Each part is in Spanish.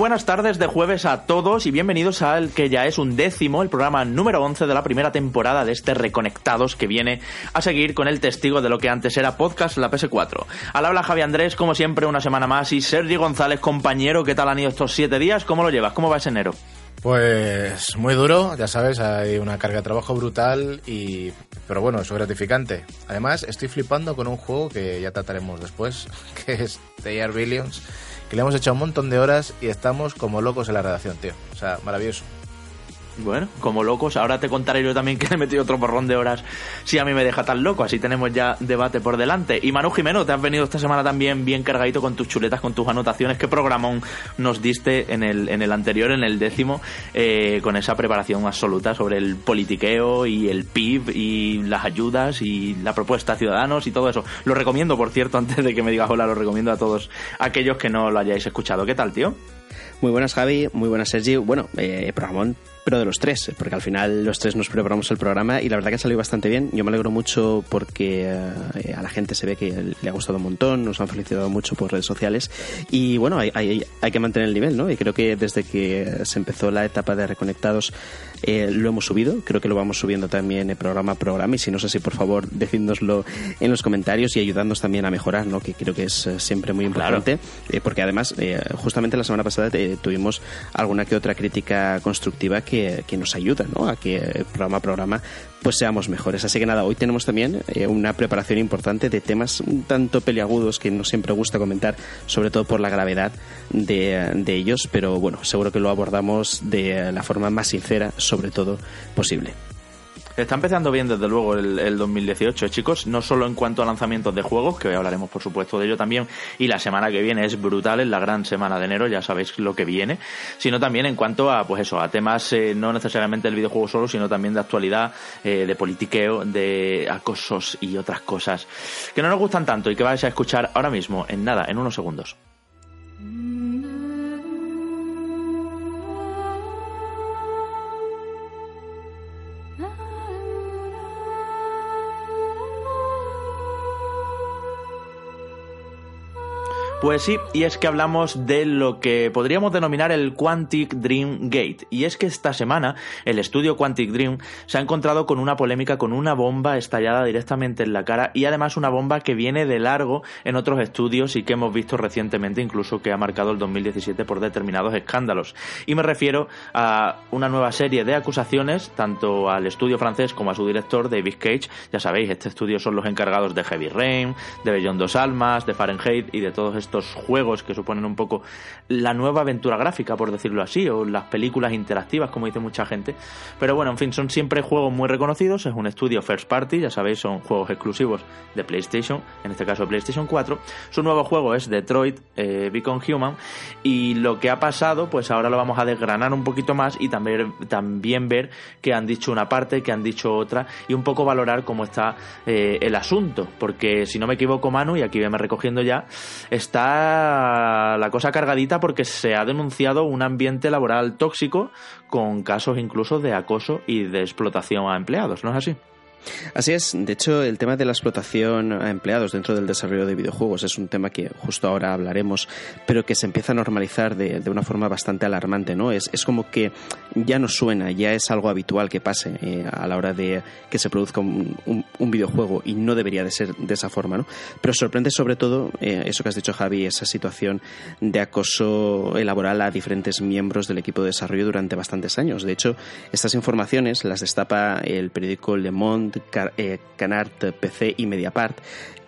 buenas tardes de jueves a todos y bienvenidos al que ya es un décimo, el programa número 11 de la primera temporada de este Reconectados que viene a seguir con el testigo de lo que antes era podcast la PS4. Al habla Javi Andrés, como siempre, una semana más y Sergio González, compañero, ¿qué tal han ido estos siete días? ¿Cómo lo llevas? ¿Cómo va ese enero? Pues muy duro, ya sabes, hay una carga de trabajo brutal y pero bueno, es gratificante. Además, estoy flipando con un juego que ya trataremos después, que es The Air Billions que le hemos echado un montón de horas y estamos como locos en la redacción, tío. O sea, maravilloso. Bueno, como locos, ahora te contaré yo también que he metido otro porrón de horas si a mí me deja tan loco, así tenemos ya debate por delante. Y Manu Jimeno, te has venido esta semana también bien cargadito con tus chuletas, con tus anotaciones. ¿Qué programón nos diste en el, en el anterior, en el décimo, eh, con esa preparación absoluta sobre el politiqueo y el PIB y las ayudas y la propuesta a ciudadanos y todo eso? Lo recomiendo, por cierto, antes de que me digas hola, lo recomiendo a todos aquellos que no lo hayáis escuchado. ¿Qué tal, tío? Muy buenas, Javi. Muy buenas, Sergi. Bueno, eh, programón de los tres, porque al final los tres nos preparamos el programa y la verdad que ha salido bastante bien. Yo me alegro mucho porque eh, a la gente se ve que le ha gustado un montón, nos han felicitado mucho por redes sociales y bueno, hay, hay que mantener el nivel, ¿no? Y creo que desde que se empezó la etapa de Reconectados eh, lo hemos subido, creo que lo vamos subiendo también programa a programa y si no sé si por favor decídnoslo en los comentarios y ayudándonos también a mejorar, ¿no? Que creo que es eh, siempre muy importante, porque además justamente la semana pasada tuvimos alguna que otra crítica constructiva que, nos ayuda ¿no? a que programa a programa pues seamos mejores. Así que nada, hoy tenemos también eh, una preparación importante de temas un tanto peliagudos que no siempre gusta comentar, sobre todo por la gravedad de, de ellos, pero bueno, seguro que lo abordamos de la forma más sincera, sobre todo, posible. Está empezando bien desde luego el, 2018, ¿eh, chicos, no solo en cuanto a lanzamientos de juegos, que hoy hablaremos por supuesto de ello también, y la semana que viene es brutal, es la gran semana de enero, ya sabéis lo que viene, sino también en cuanto a, pues eso, a temas eh, no necesariamente del videojuego solo, sino también de actualidad, eh, de politiqueo, de acosos y otras cosas que no nos gustan tanto y que vais a escuchar ahora mismo, en nada, en unos segundos. Pues sí, y es que hablamos de lo que podríamos denominar el Quantic Dream Gate. Y es que esta semana el estudio Quantic Dream se ha encontrado con una polémica, con una bomba estallada directamente en la cara y además una bomba que viene de largo en otros estudios y que hemos visto recientemente incluso que ha marcado el 2017 por determinados escándalos. Y me refiero a una nueva serie de acusaciones tanto al estudio francés como a su director David Cage. Ya sabéis, este estudio son los encargados de Heavy Rain, de Beyond Dos Almas, de Fahrenheit y de todos estos estos juegos que suponen un poco la nueva aventura gráfica, por decirlo así, o las películas interactivas, como dice mucha gente. Pero bueno, en fin, son siempre juegos muy reconocidos, es un estudio first party, ya sabéis, son juegos exclusivos de PlayStation, en este caso PlayStation 4. Su nuevo juego es Detroit eh, Become Human y lo que ha pasado, pues ahora lo vamos a desgranar un poquito más y también, también ver que han dicho una parte, que han dicho otra y un poco valorar cómo está eh, el asunto, porque si no me equivoco Manu, y aquí me recogiendo ya, está la cosa cargadita porque se ha denunciado un ambiente laboral tóxico con casos incluso de acoso y de explotación a empleados, ¿no es así? Así es, de hecho el tema de la explotación a empleados dentro del desarrollo de videojuegos es un tema que justo ahora hablaremos, pero que se empieza a normalizar de, una forma bastante alarmante, ¿no? Es, es, como que ya no suena, ya es algo habitual que pase eh, a la hora de que se produzca un, videojuego y no debería de ser de esa forma, ¿no? Pero sorprende sobre todo eh, eso que has dicho Javi, esa situación de acoso laboral a diferentes miembros del equipo de desarrollo durante bastantes años. De hecho, estas informaciones las destapa el periódico Le Monde eh, Canard PC y Mediapart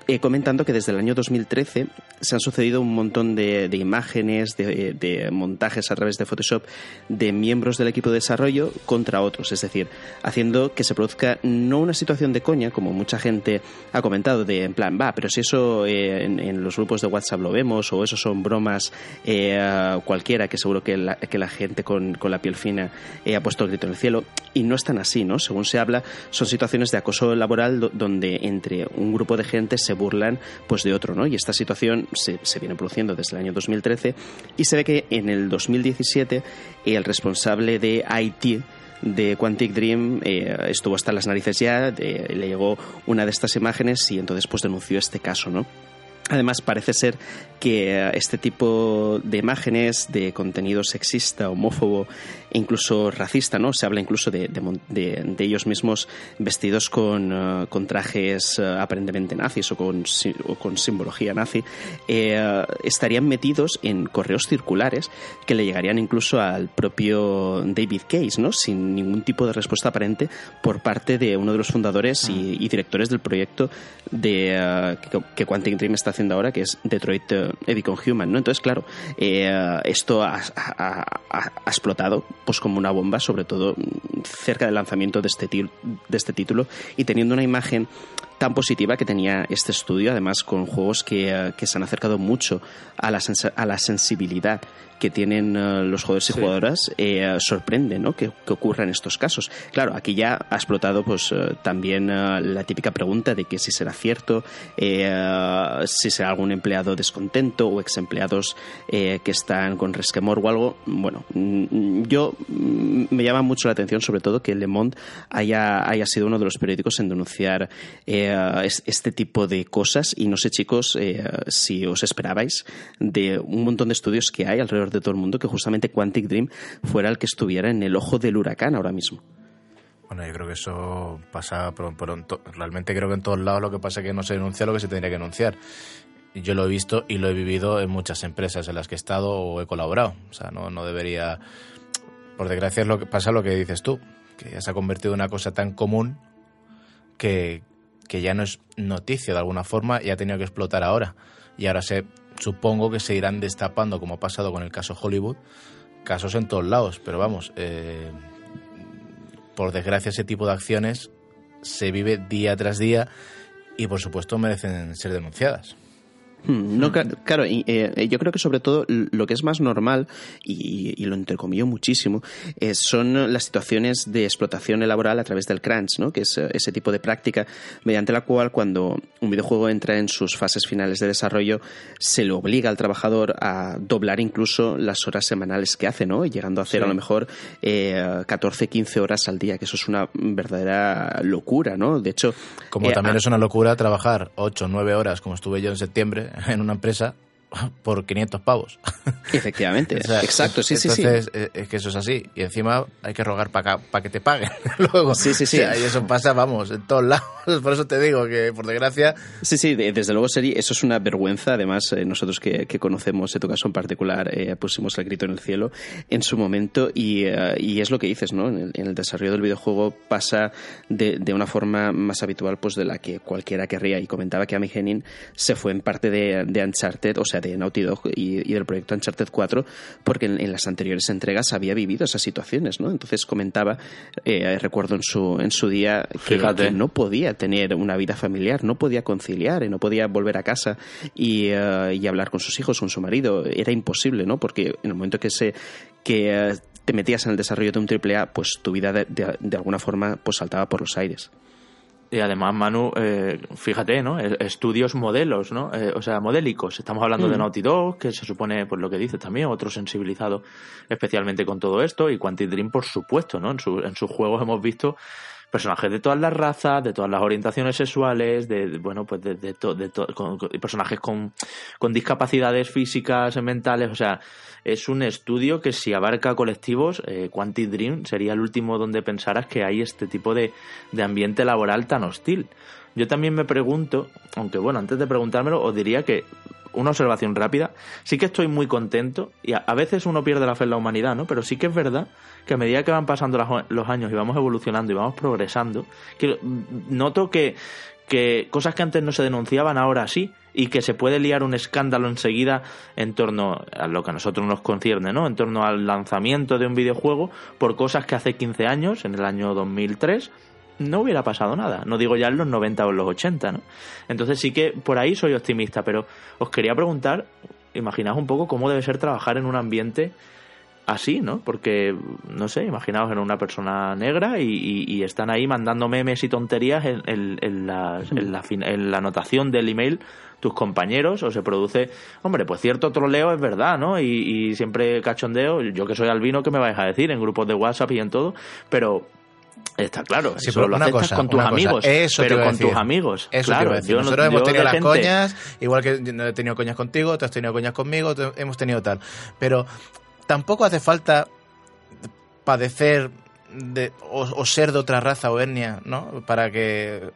eh, comentando que desde el año 2013 se han sucedido un montón de, imágenes, de, montajes a través de Photoshop de miembros del equipo de desarrollo contra otros, es decir, haciendo que se produzca no una situación de coña, como mucha gente ha comentado, de en plan, va, pero si eso eh, en, los grupos de WhatsApp lo vemos, o eso son bromas eh, cualquiera, que seguro que la, que la gente con, con, la piel fina ha puesto el grito en el cielo, y no es tan así, ¿no? Según se habla, son situaciones de acoso laboral donde entre un grupo de gente se burlan pues de otro, ¿no? Y esta situación se, se viene produciendo desde el año 2013 y se ve que en el 2017 el responsable de IT de Quantic Dream eh, estuvo hasta las narices ya, le llegó una de estas imágenes y entonces pues denunció este caso, ¿no? Además, parece ser que eh, este tipo de imágenes de contenido sexista, homófobo incluso racista, ¿no? Se habla incluso de, ellos mismos vestidos con, eh, trajes eh, aparentemente nazis o con, con simbología nazi, estarían metidos en correos circulares que le llegarían incluso al propio David Case, ¿no? Sin ningún tipo de respuesta aparente por parte de uno de los fundadores y, ah. directores del proyecto de que, que Quantic Dream está haciendo ahora, que es Detroit Edicon Human, ¿no? Entonces, claro, eh, esto ha, explotado pues como una bomba, sobre todo cerca del lanzamiento de este, de este título y teniendo una imagen tan positiva que tenía este estudio, además con juegos que, eh, se han acercado mucho a la, a la sensibilidad que tienen eh, los jugadores y jugadoras eh, sorprende ¿no? que, ocurra en estos casos. Claro, aquí ya ha explotado pues eh, también la típica pregunta de que si será cierto, si será algún empleado descontento o ex empleados que están con resquemor o algo. Bueno, mm, yo mm, me llama mucho la atención sobre todo que Le Monde haya, haya sido uno de los periódicos en denunciar este tipo de cosas y no sé chicos si os esperabais de un montón de estudios que hay alrededor de todo el mundo que justamente Quantic Dream fuera el que estuviera en el ojo del huracán ahora mismo. Bueno, yo creo que eso pasa por, realmente creo que en todos lados lo que pasa es que no se denuncia lo que se tendría que denunciar. Yo lo he visto y lo he vivido en muchas empresas en las que he estado o he colaborado. O sea, no, no debería... Por desgracia es lo que pasa lo que dices tú, que ya se ha convertido en una cosa tan común que, que ya no es noticia de alguna forma y ha tenido que explotar ahora. Y ahora se supongo que se irán destapando, como ha pasado con el caso Hollywood, casos en todos lados. Pero vamos, eh, por desgracia ese tipo de acciones se vive día tras día y por supuesto merecen ser denunciadas. Hmm, no, claro, eh, yo creo que sobre todo lo que es más normal, y, y lo entrecomillo muchísimo, eh, son las situaciones de explotación laboral a través del crunch, ¿no? que es eh, ese tipo de práctica mediante la cual cuando un videojuego entra en sus fases finales de desarrollo, se le obliga al trabajador a doblar incluso las horas semanales que hace, ¿no? llegando a hacer a lo mejor 14, 15 horas al día, que eso es una verdadera locura. ¿no? De hecho... Como también es una locura trabajar 8 o 9 horas, como estuve yo en septiembre, en una empresa por 500 pavos. Efectivamente, exacto, sí, sí, sí. Entonces, eh, es que eso es así. Y encima hay que rogar para que te paguen luego. Sí, sí, sí. y eso pasa, vamos, en todos lados. Por eso te digo que, por desgracia... Sí, sí, desde luego sería, eso es una vergüenza. Además, eh, nosotros que, conocemos en tu caso en particular, eh, pusimos el grito en el cielo en su momento y, y es lo que dices, ¿no? En el, desarrollo del videojuego pasa de, de, una forma más habitual pues de la que cualquiera querría. Y comentaba que Amy Henning se fue en parte de, de Uncharted, o sea, de Naughty Dog y, del proyecto Uncharted 4 porque en, las anteriores entregas había vivido esas situaciones, ¿no? Entonces comentaba, eh, recuerdo en su, en su día que, no podía tener una vida familiar, no podía conciliar, y no podía volver a casa y, eh, y, hablar con sus hijos, con su marido, era imposible, ¿no? Porque en el momento que se que eh, te metías en el desarrollo de un triple A, pues tu vida de, de alguna forma pues saltaba por los aires. Y además, Manu, eh, fíjate, ¿no? Estudios modelos, ¿no? Eh, o sea, modélicos. Estamos hablando de mm. Naughty Dog, que se supone, pues lo que dices también, otro sensibilizado especialmente con todo esto, y Quantic Dream, por supuesto, ¿no? En, su, en sus juegos hemos visto personajes de todas las razas, de todas las orientaciones sexuales, de, bueno, pues de, de, de personajes con, con discapacidades físicas, mentales, o sea, es un estudio que si abarca colectivos, eh, Quantic Dream sería el último donde pensaras que hay este tipo de, de ambiente laboral tan hostil. Yo también me pregunto, aunque bueno, antes de preguntármelo, os diría que una observación rápida, sí que estoy muy contento y a, veces uno pierde la fe en la humanidad, ¿no? Pero sí que es verdad que a medida que van pasando los años y vamos evolucionando y vamos progresando, que noto que, que cosas que antes no se denunciaban ahora sí y que se puede liar un escándalo enseguida en torno a lo que a nosotros nos concierne, ¿no? En torno al lanzamiento de un videojuego por cosas que hace 15 años, en el año 2003, no hubiera pasado nada. No digo ya en los 90 o en los 80, ¿no? Entonces sí que por ahí soy optimista, pero os quería preguntar, imaginaos un poco cómo debe ser trabajar en un ambiente así, ¿no? Porque, no sé, imaginaos en una persona negra y, están ahí mandando memes y tonterías en, en, la, en la anotación del email tus compañeros o se produce, hombre, pues cierto troleo es verdad, ¿no? Y, siempre cachondeo, yo que soy albino, ¿qué me vais a decir? En grupos de WhatsApp y en todo, pero Está claro, sí, eso lo aceptas con tus amigos, pero con tus amigos. Eso claro, Nosotros hemos tenido las coñas, igual que he tenido coñas contigo, tú has tenido coñas conmigo, hemos tenido tal. Pero tampoco hace falta padecer de, o, ser de otra raza o etnia, ¿no? Para que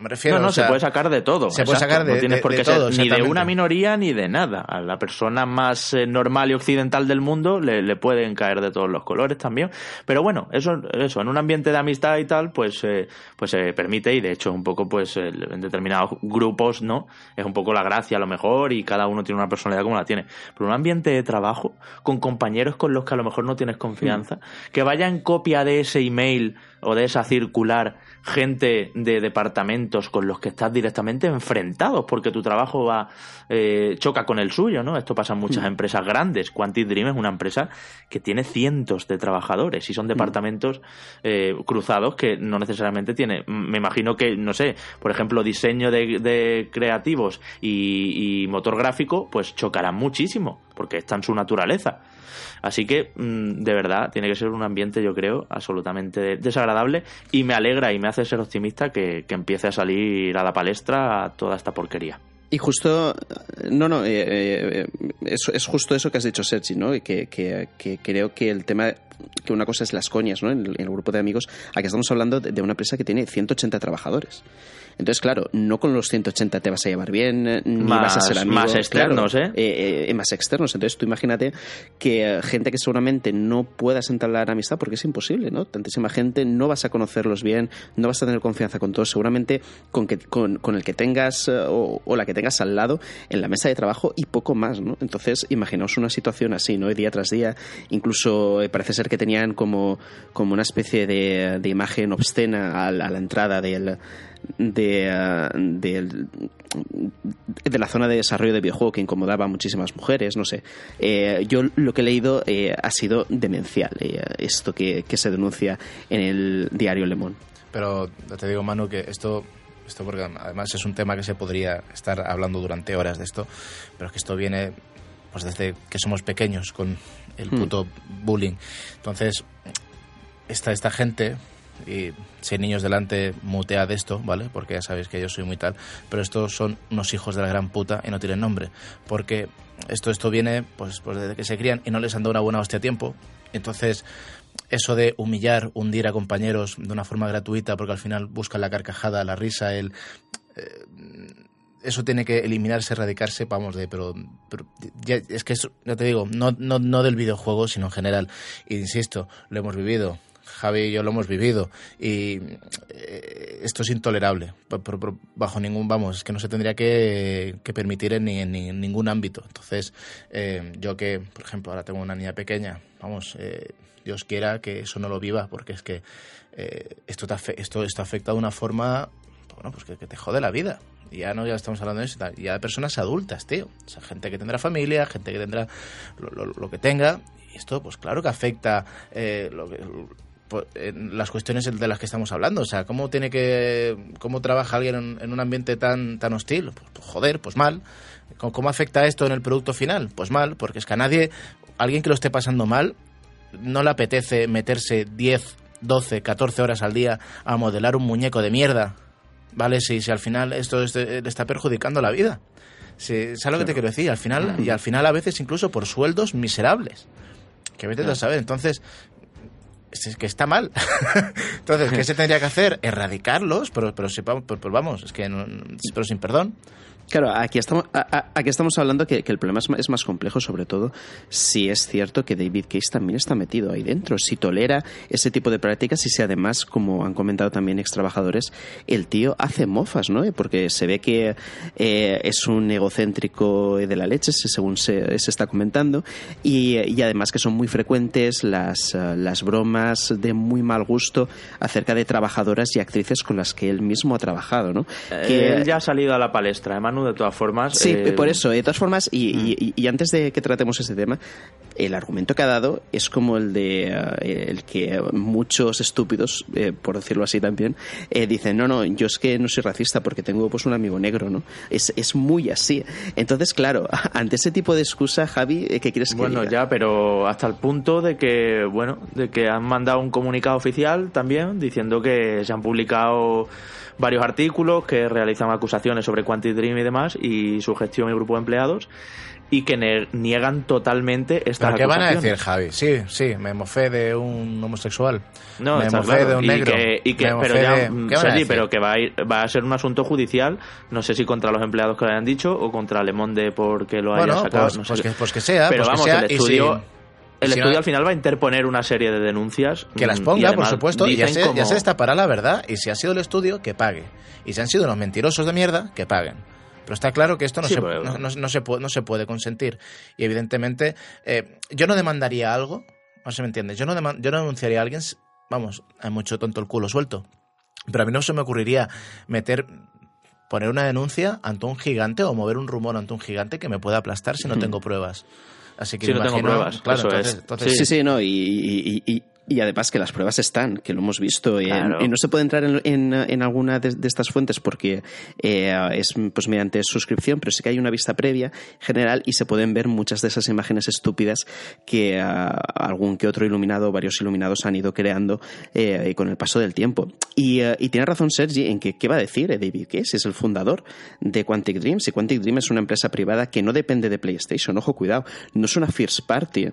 me refiero, no, no, se puede sacar de todo. Se puede sacar de, no tienes por qué todo, ni de una minoría ni de nada. A la persona más eh, normal y occidental del mundo le, pueden caer de todos los colores también. Pero bueno, eso, eso en un ambiente de amistad y tal, pues, eh, pues se permite y de hecho un poco, pues en determinados grupos, ¿no? Es un poco la gracia a lo mejor y cada uno tiene una personalidad como la tiene. Pero un ambiente de trabajo con compañeros con los que a lo mejor no tienes confianza, mm. que vaya en copia de ese email o de esa circular gente de departamentos con los que estás directamente enfrentados porque tu trabajo va eh, choca con el suyo, ¿no? Esto pasa en muchas mm. empresas grandes. Quantic Dream es una empresa que tiene cientos de trabajadores y son mm. departamentos eh, cruzados que no necesariamente tiene. Me imagino que, no sé, por ejemplo, diseño de, creativos y, y motor gráfico, pues chocarán muchísimo porque está en su naturaleza. Así que, mm, de verdad, tiene que ser un ambiente, yo creo, absolutamente desagradable y me alegra y me hace ser optimista que, empiece a salir a la palestra toda esta porquería. Y justo, no, no, eh, eh, es, justo eso que has dicho, Sergi, ¿no? Que, que, que, creo que el tema, que una cosa es las coñas, ¿no? En el, grupo de amigos, aquí estamos hablando de, una empresa que tiene 180 trabajadores. Entonces, claro, no con los 180 te vas a llevar bien, eh, ni vas a ser amigo. Más externos, ¿eh? ¿eh? ¿eh? Más externos. Entonces, tú imagínate que gente que seguramente no puedas entablar amistad porque es imposible, ¿no? Tantísima gente, no vas a conocerlos bien, no vas a tener confianza con todos. Seguramente con, que, con, el que tengas o, la que tengas al lado en la mesa de trabajo y poco más, ¿no? Entonces, imaginaos una situación así, ¿no? Día tras día, incluso parece ser que tenían como, como una especie de, de imagen obscena a la entrada del de, ah, de, de, la zona de desarrollo de videojuego que incomodaba a muchísimas mujeres, no sé. Eh, yo lo que he leído eh, ha sido demencial, eh, esto que, que, se denuncia en el diario Le Monde. Pero te digo, Manu, que esto, esto porque además es un tema que se podría estar hablando durante horas de esto, pero es que esto viene pues desde que somos pequeños con el hmm. puto bullying. Entonces, esta, esta gente y si hay niños delante, mutea de esto, ¿vale? Porque ya sabéis que yo soy muy tal. Pero estos son unos hijos de la gran puta y no tienen nombre. Porque esto, esto viene pues, pues desde que se crían y no les han dado una buena hostia a tiempo. Entonces, eso de humillar, hundir a compañeros de una forma gratuita, porque al final buscan la carcajada, la risa, el... Eh, eso tiene que eliminarse, erradicarse, vamos, de, pero, es que eso, ya te digo, no, no, no del videojuego, sino en general. insisto, lo hemos vivido Javi y yo lo hemos vivido. Y eh, esto es intolerable. Bajo ningún vamos es que no se tendría que, permitir en, ningún ámbito. Entonces eh, yo que por ejemplo ahora tengo una niña pequeña vamos eh, Dios quiera que eso no lo viva porque es que esto, esto esto afecta de una forma bueno pues que, te jode la vida. Ya no ya estamos hablando de eso ya de personas adultas tío. O sea gente que tendrá familia gente que tendrá lo, que tenga. Y esto pues claro que afecta lo que las cuestiones de las que estamos hablando. O sea, ¿cómo tiene que. cómo trabaja alguien en, un ambiente tan, tan hostil? Pues, pues joder, pues mal. ¿Cómo, afecta esto en el producto final? Pues mal, porque es que a nadie, alguien que lo esté pasando mal, no le apetece meterse 10, 12, 14 horas al día a modelar un muñeco de mierda. ¿Vale? Si, si al final esto le está perjudicando la vida. Si, ¿Sabes lo que te quiero decir? Al final, y al final a veces incluso por sueldos miserables. Que vete a saber. Entonces, es que está mal. Entonces, ¿qué se tendría que hacer? Erradicarlos, pero, pero, vamos, es que pero sin perdón. Claro, aquí estamos, aquí estamos hablando que, el problema es más, complejo, sobre todo si es cierto que David Case también está metido ahí dentro, si tolera ese tipo de prácticas y si además, como han comentado también ex trabajadores, el tío hace mofas, ¿no? Porque se ve que eh, es un egocéntrico de la leche, según se, está comentando, y, además que son muy frecuentes las, las bromas de muy mal gusto acerca de trabajadoras y actrices con las que él mismo ha trabajado, ¿no? Que él ya ha salido a la palestra, además Manu, de todas formas. Sí, eh, por eso, de todas formas, y, y, antes de que tratemos este tema, el argumento que ha dado es como el de eh, el que muchos estúpidos, eh, por decirlo así también, dicen, no, no, yo es que no soy racista porque tengo pues un amigo negro, ¿no? Es, es muy así. Entonces, claro, ante ese tipo de excusa, Javi, ¿qué quieres que Bueno, ya, pero hasta el punto de que, bueno, de que han mandado un comunicado oficial también diciendo que se han publicado varios artículos que realizan acusaciones sobre Quantic Dream y demás y su gestión y grupo de empleados y que niegan totalmente estas ¿Pero qué van a decir, Javi? Sí, sí, me mofé de un homosexual. No, me mofé de un negro. Y que, pero ya, mm, pero que va a, ir, va a ser un asunto judicial, no sé si contra los empleados que lo hayan dicho o contra Le Monde porque lo haya sacado. Pues, no pues, que, pues que sea. Pero pues vamos, que sea, el estudio... El estudio al final va a interponer una serie de denuncias. Que las mm, ponga, por supuesto, y ya se, como... ya se destapará la verdad. Y si ha sido el estudio, que pague. Y si han sido unos mentirosos de mierda, que paguen. Pero está claro que esto no, Sí, se, pero- no, no- no se puede, no se puede consentir. Y evidentemente, eh, yo no demandaría algo, no se me entiende, yo no, yo no denunciaría a alguien, vamos, hay mucho tonto el culo suelto. Pero a mí no se me ocurriría meter, poner una denuncia ante un gigante o mover un rumor ante un gigante que me pueda aplastar si no tengo pruebas. Así que Si me no tengo pruebas, claro, eso entonces, es. entonces- Sí, sí, no, y, y- y- y además que las pruebas están, que lo hemos visto. en- Claro. y no se puede entrar en, en- en alguna de, de estas fuentes porque eh, es pues mediante suscripción, pero sí que hay una vista previa general y se pueden ver muchas de esas imágenes estúpidas que ah, algún que otro iluminado, varios iluminados han ido creando eh, con el paso del tiempo. Y, eh, y tiene razón Sergi en que, ¿qué va a decir eh, David Case? Es el fundador de Quantic Dream. Si Quantic Dream es una empresa privada que no depende de PlayStation, ojo, cuidado, no es una first party.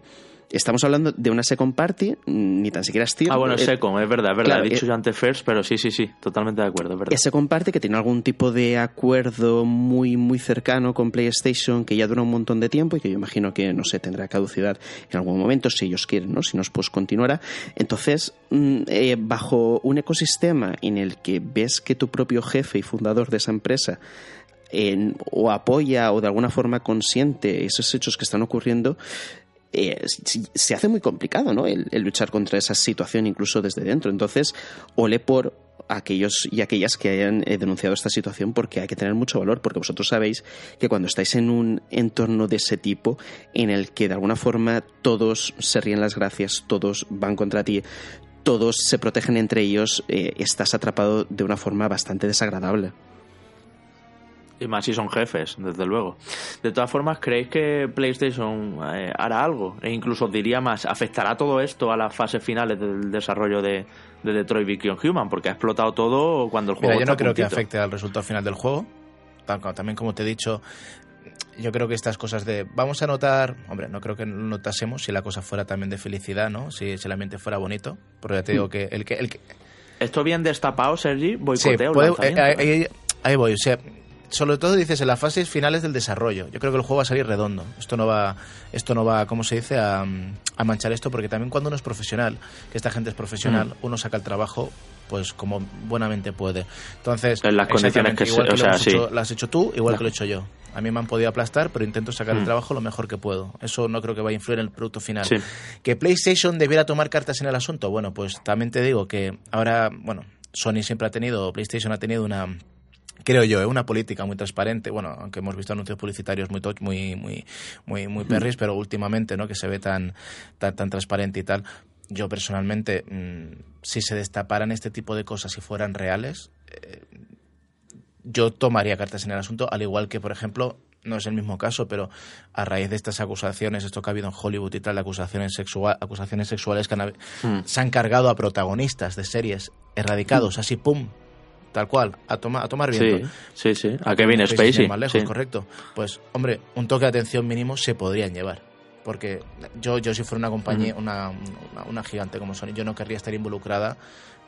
Estamos hablando de una second party, mm, ni tan siquiera Steam. Ah, bueno, es Eh, Second, es verdad, es verdad. claro, He dicho eh, yo antes First, pero sí, sí, sí, totalmente de acuerdo, es verdad. ese comparte que tiene algún tipo de acuerdo muy muy cercano con PlayStation que ya dura un montón de tiempo y que yo imagino que no sé tendrá caducidad en algún momento si ellos quieren no si no pues continuará entonces mm, eh, bajo un ecosistema en el que ves que tu propio jefe y fundador de esa empresa en- o apoya o de alguna forma consiente esos hechos que están ocurriendo eh, se hace muy complicado ¿no? el, el luchar contra esa situación incluso desde dentro. Entonces, ole por aquellos y aquellas que hayan eh, denunciado esta situación porque hay que tener mucho valor porque vosotros sabéis que cuando estáis en un entorno de ese tipo en el que de alguna forma todos se ríen las gracias, todos van contra ti, todos se protegen entre ellos, eh, estás atrapado de una forma bastante desagradable. Y más si son jefes, desde luego. De todas formas, ¿creéis que PlayStation eh, hará algo? E incluso diría más, ¿afectará todo esto a las fases finales del desarrollo de, de Detroit Become Human? Porque ha explotado todo cuando el juego Mira, yo no creo que afecte al resultado final del juego. También, como te he dicho, yo creo que estas cosas de. Vamos a notar. Hombre, no creo que notásemos si la cosa fuera también de felicidad, ¿no? Si, si el ambiente fuera bonito. Porque ya te digo que el que. El que Esto bien destapado, Sergi, sí, boicoteo el puede- eh, ¿eh? ahí, ahí- ahí voy. O sea, sobre todo dices en las fases finales del desarrollo. Yo creo que el juego va a salir redondo. Esto no va, esto no va, ¿cómo se dice? A, a manchar esto, porque también cuando uno es profesional, que esta gente es profesional, Mm. uno saca el trabajo pues como buenamente puede. Entonces, En las condiciones que igual que o sea, sí. hecho- lo has hecho tú, igual que lo he hecho yo. A mí me han podido aplastar, pero intento sacar el Mm. trabajo lo mejor que puedo. Eso no creo que vaya a influir en el producto final. Sí. ¿Que PlayStation debiera tomar cartas en el asunto? Bueno, pues también te digo que ahora, bueno, Sony siempre ha tenido, PlayStation ha tenido una, creo yo, ¿eh? una política muy transparente. Bueno, aunque hemos visto anuncios publicitarios muy toch- muy muy muy muy perris, pero últimamente, ¿no? Que se ve tan tan, tan transparente y tal. Yo personalmente, mm, si se destaparan este tipo de cosas y fueran reales, eh, yo tomaría cartas en el asunto, al igual que, por ejemplo, no es el mismo caso, pero a raíz de estas acusaciones, esto que ha habido en Hollywood y tal, de acusaciones, sexua- acusaciones sexuales que han Mm. se han cargado a protagonistas de series erradicados, así, pum, tal cual, a, toma, a tomar viento. Sí, sí, sí. A Kevin Países Spacey. Más lejos, sí. correcto. Pues, hombre, un toque de atención mínimo se podrían llevar. Porque yo, yo si fuera una compañía, una, una, una gigante como Sony, yo no querría estar involucrada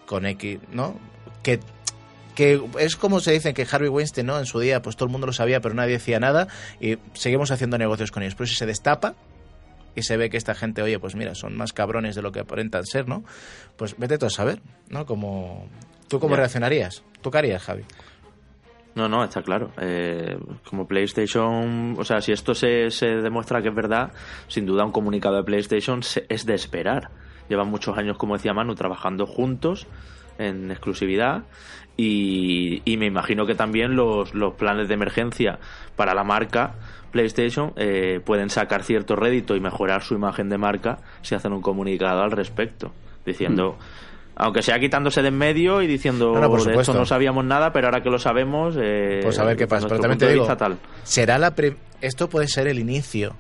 con X, ¿no? Que, que es como se dice que Harvey Weinstein, ¿no? En su día, pues todo el mundo lo sabía, pero nadie decía nada y seguimos haciendo negocios con ellos. Pero si se destapa y se ve que esta gente, oye, pues mira, son más cabrones de lo que aparentan ser, ¿no? Pues vete tú a saber, ¿no? Como, ¿Tú cómo Ya. reaccionarías? ¿Tú qué harías, Javi? No, no, está claro. Eh, como PlayStation, o sea, si esto se, se demuestra que es verdad, sin duda un comunicado de PlayStation se- es de esperar. Llevan muchos años, como decía Manu, trabajando juntos en exclusividad. Y, y me imagino que también los, los planes de emergencia para la marca PlayStation eh, pueden sacar cierto rédito y mejorar su imagen de marca si hacen un comunicado al respecto, diciendo, aunque sea quitándose de en medio y diciendo No, no, por de esto supuesto. no sabíamos nada, pero ahora que lo sabemos, eh, Pues a ver qué pasa. Pero también te digo, tal. será la esto puede ser el inicio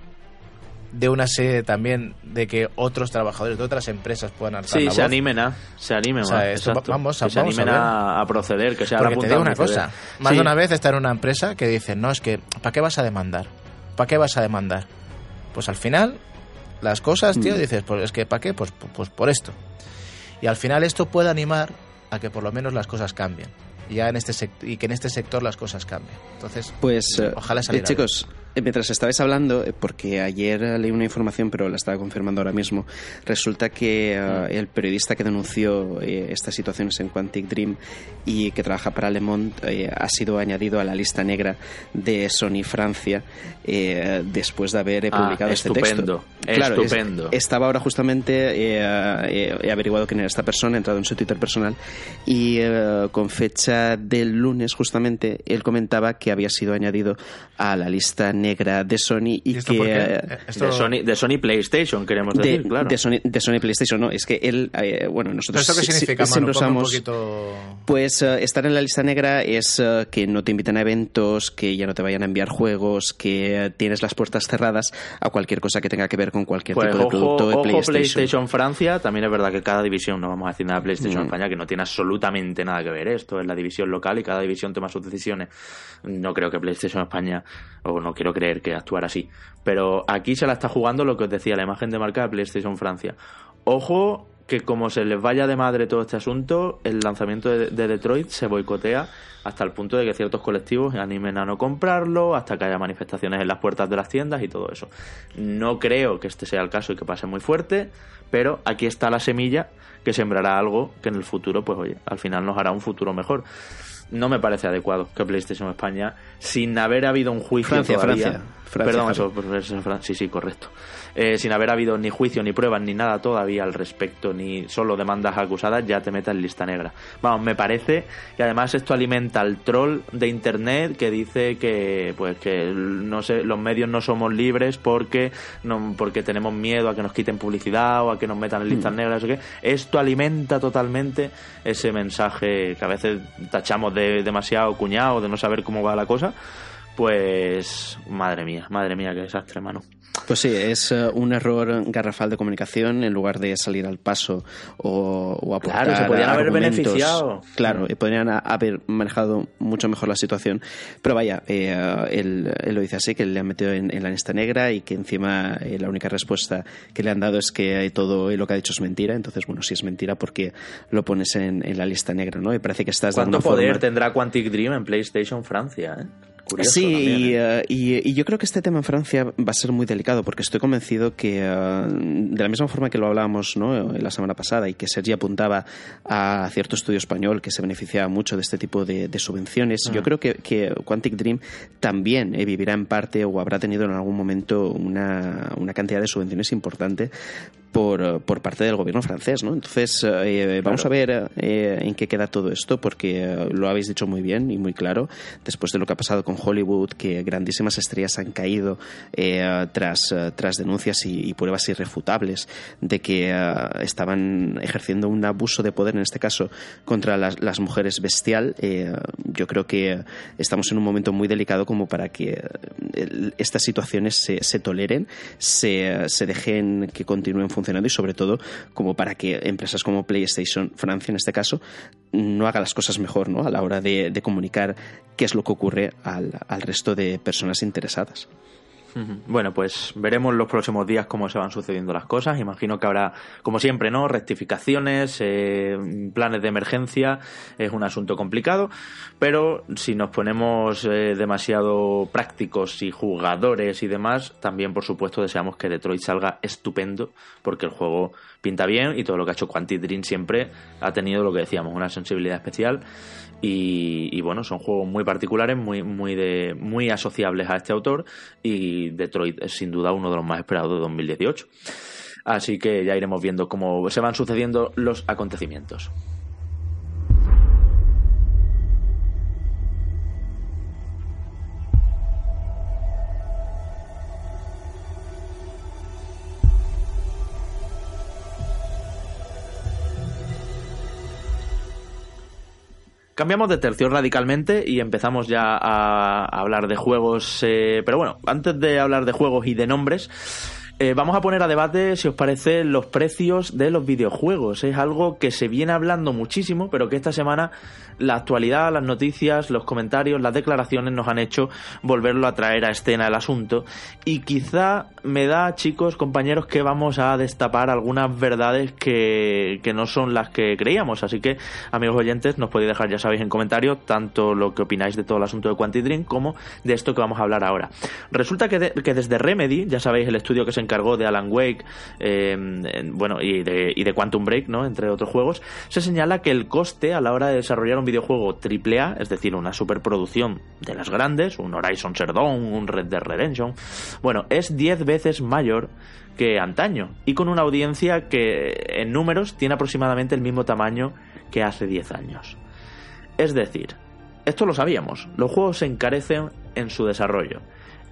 de una serie también de que otros trabajadores de otras empresas puedan alzar Sí, la se animen a, se animen O sea, esto vamos que se vamos a animen ver. a, a proceder, que sea la Porque te digo una un cosa, más Sí, de una vez estar en una empresa que dice, no, es que, ¿para qué vas a demandar? ¿Para qué vas a demandar? Pues al final, las cosas, tío, Mm. dices, pues es que, ¿para qué? Pues, pues por esto. Y al final esto puede animar a que por lo menos las cosas cambien. Ya en este y que en este sector las cosas cambien. Entonces, Pues, eh, Ojalá eh, chicos, mientras estabais hablando, eh, porque ayer eh, leí una información, pero la estaba confirmando ahora mismo, resulta que eh, el periodista que denunció eh, estas situaciones en Quantic Dream y que trabaja para Le Monde eh, ha sido añadido a la lista negra de Sony Francia eh, después de haber eh, Ah, publicado este texto. Claro, es- estupendo. estaba ahora justamente, eh, eh, he averiguado quién era esta persona, he entrado en su Twitter personal y eh, con fecha del lunes justamente él comentaba que había sido añadido a la lista negra de Sony y, ¿y esto que... por qué? eh, Eh, esto- de, Sony, de Sony PlayStation, queremos de, decir, claro. de Sony, de Sony PlayStation, no, es que él, eh, bueno, ¿Pero nosotros ¿Esto qué si- si- significa, Manu? siempre Ponme un usamos... poquito... Pues eh, estar en la lista negra es eh, que no te inviten a eventos, que ya no te vayan a enviar juegos, que tienes las puertas cerradas a cualquier cosa que tenga que ver con cualquier Pues tipo de ojo, producto de ojo PlayStation. PlayStation. Francia, también es verdad que cada división, no vamos a decir nada de PlayStation Mm. España, que no tiene absolutamente nada que ver esto, es la división local y cada división toma sus decisiones. No creo que PlayStation España, o no quiero creer que actuara así, pero aquí se la está jugando lo que os decía, la imagen de marca de PlayStation Francia. Ojo que como se les vaya de madre todo este asunto, el lanzamiento de, de Detroit se boicotea hasta el punto de que ciertos colectivos animen a no comprarlo, hasta que haya manifestaciones en las puertas de las tiendas y todo eso. No creo que este sea el caso y que pase muy fuerte, pero aquí está la semilla que sembrará algo que en el futuro, pues oye, al final nos hará un futuro mejor. No me parece adecuado que PlayStation España, sin haber habido un juicio Francia, todavía, Francia, Francia, perdón, Javi. eso, eso es Fran- sí, sí, correcto. Eh, sin haber habido ni juicio, ni pruebas, ni nada todavía al respecto, ni solo demandas acusadas, ya te metas en lista negra. Vamos, me parece que además esto alimenta al troll de internet que dice que, pues, que no sé, los medios no somos libres porque, no, porque tenemos miedo a que nos quiten publicidad o a que nos metan en listas negras. o qué. Esto alimenta totalmente ese mensaje que a veces tachamos de demasiado cuñado, de no saber cómo va la cosa. Pues, madre mía, madre mía, qué desastre, mano. Pues sí, es eh, un error garrafal de comunicación en lugar de salir al paso o, o aportar Claro, se podrían haber beneficiado. Claro, y podrían haber manejado mucho mejor la situación. Pero vaya, eh, él, él lo dice así, que le han metido en, en la lista negra y que encima eh, la única respuesta que le han dado es que hay todo y lo que ha dicho es mentira. Entonces, bueno, si es mentira, ¿por qué lo pones en, en la lista negra? ¿no? Y parece que estás de ¿Cuánto alguna poder forma... tendrá Quantic Dream en PlayStation Francia? Eh? Curioso Sí, también, y, ¿eh? eh, y- y yo creo que este tema en Francia va a ser muy delicado porque estoy convencido que, eh, de la misma forma que lo hablábamos ¿no? la semana pasada y que Sergi apuntaba a cierto estudio español que se beneficiaba mucho de este tipo de, de subvenciones, yo creo que, que Quantic Dream también eh, vivirá en parte o habrá tenido en algún momento una, una cantidad de subvenciones importante por, eh, por parte del gobierno francés. ¿no? Entonces, eh, vamos a ver eh, en qué queda todo esto porque eh, lo habéis dicho muy bien y muy claro después de lo que ha pasado con Hollywood, que grandísimas estrellas han caído eh, tras, eh, tras denuncias y, y pruebas irrefutables de que eh, estaban ejerciendo un abuso de poder, en este caso, contra las, las mujeres bestial. Eh, yo creo que estamos en un momento muy delicado como para que eh, el- estas situaciones se, se toleren, se, se dejen que continúen funcionando y, sobre todo, como para que empresas como PlayStation Francia, en este caso, no haga las cosas mejor ¿no? a la hora de, comunicar qué es lo que ocurre al, al resto de personas interesadas. Bueno, pues veremos los próximos días cómo se van sucediendo las cosas. Imagino que habrá, como siempre, ¿no? Rectificaciones, eh, planes de emergencia. Es un asunto complicado, pero si nos ponemos eh, demasiado prácticos y jugadores y demás, también, por supuesto, deseamos que Detroit salga estupendo, porque el juego pinta bien y todo lo que ha hecho Quantic Dream siempre ha tenido lo que decíamos, una sensibilidad especial. Y, bueno, son juegos muy particulares, muy, muy, de, muy asociables a este autor y Detroit es sin duda uno de los más esperados de 2018. Así que ya iremos viendo cómo se van sucediendo los acontecimientos. Cambiamos de tercio radicalmente y empezamos ya a hablar de juegos. Eh, pero bueno, antes de hablar de juegos y de nombres, eh, vamos a poner a debate, si os parece, los precios de los videojuegos. Es algo que se viene hablando muchísimo, pero que esta semana la actualidad, las noticias, los comentarios, las declaraciones nos han hecho volverlo a traer a escena el asunto. Y quizá me da, chicos, compañeros, que vamos a destapar algunas verdades que, que no son las que creíamos. Así que, amigos oyentes, nos podéis dejar, ya sabéis, en comentarios tanto lo que opináis de todo el asunto de Quantic Dream como de esto que vamos a hablar ahora. Resulta que, que desde Remedy, ya sabéis, el estudio que se encargó de Alan Wake, eh, bueno, y de, y de Quantum Break, ¿no? Entre otros juegos, se señala que el coste a la hora de desarrollar un videojuego AAA, es decir, una superproducción de las grandes, un Horizon Zero Dawn, un Red Dead Redemption, bueno, es 10 veces mayor que antaño y con una audiencia que en números tiene aproximadamente el mismo tamaño que hace 10 años. Es decir, esto lo sabíamos, los juegos se encarecen en su desarrollo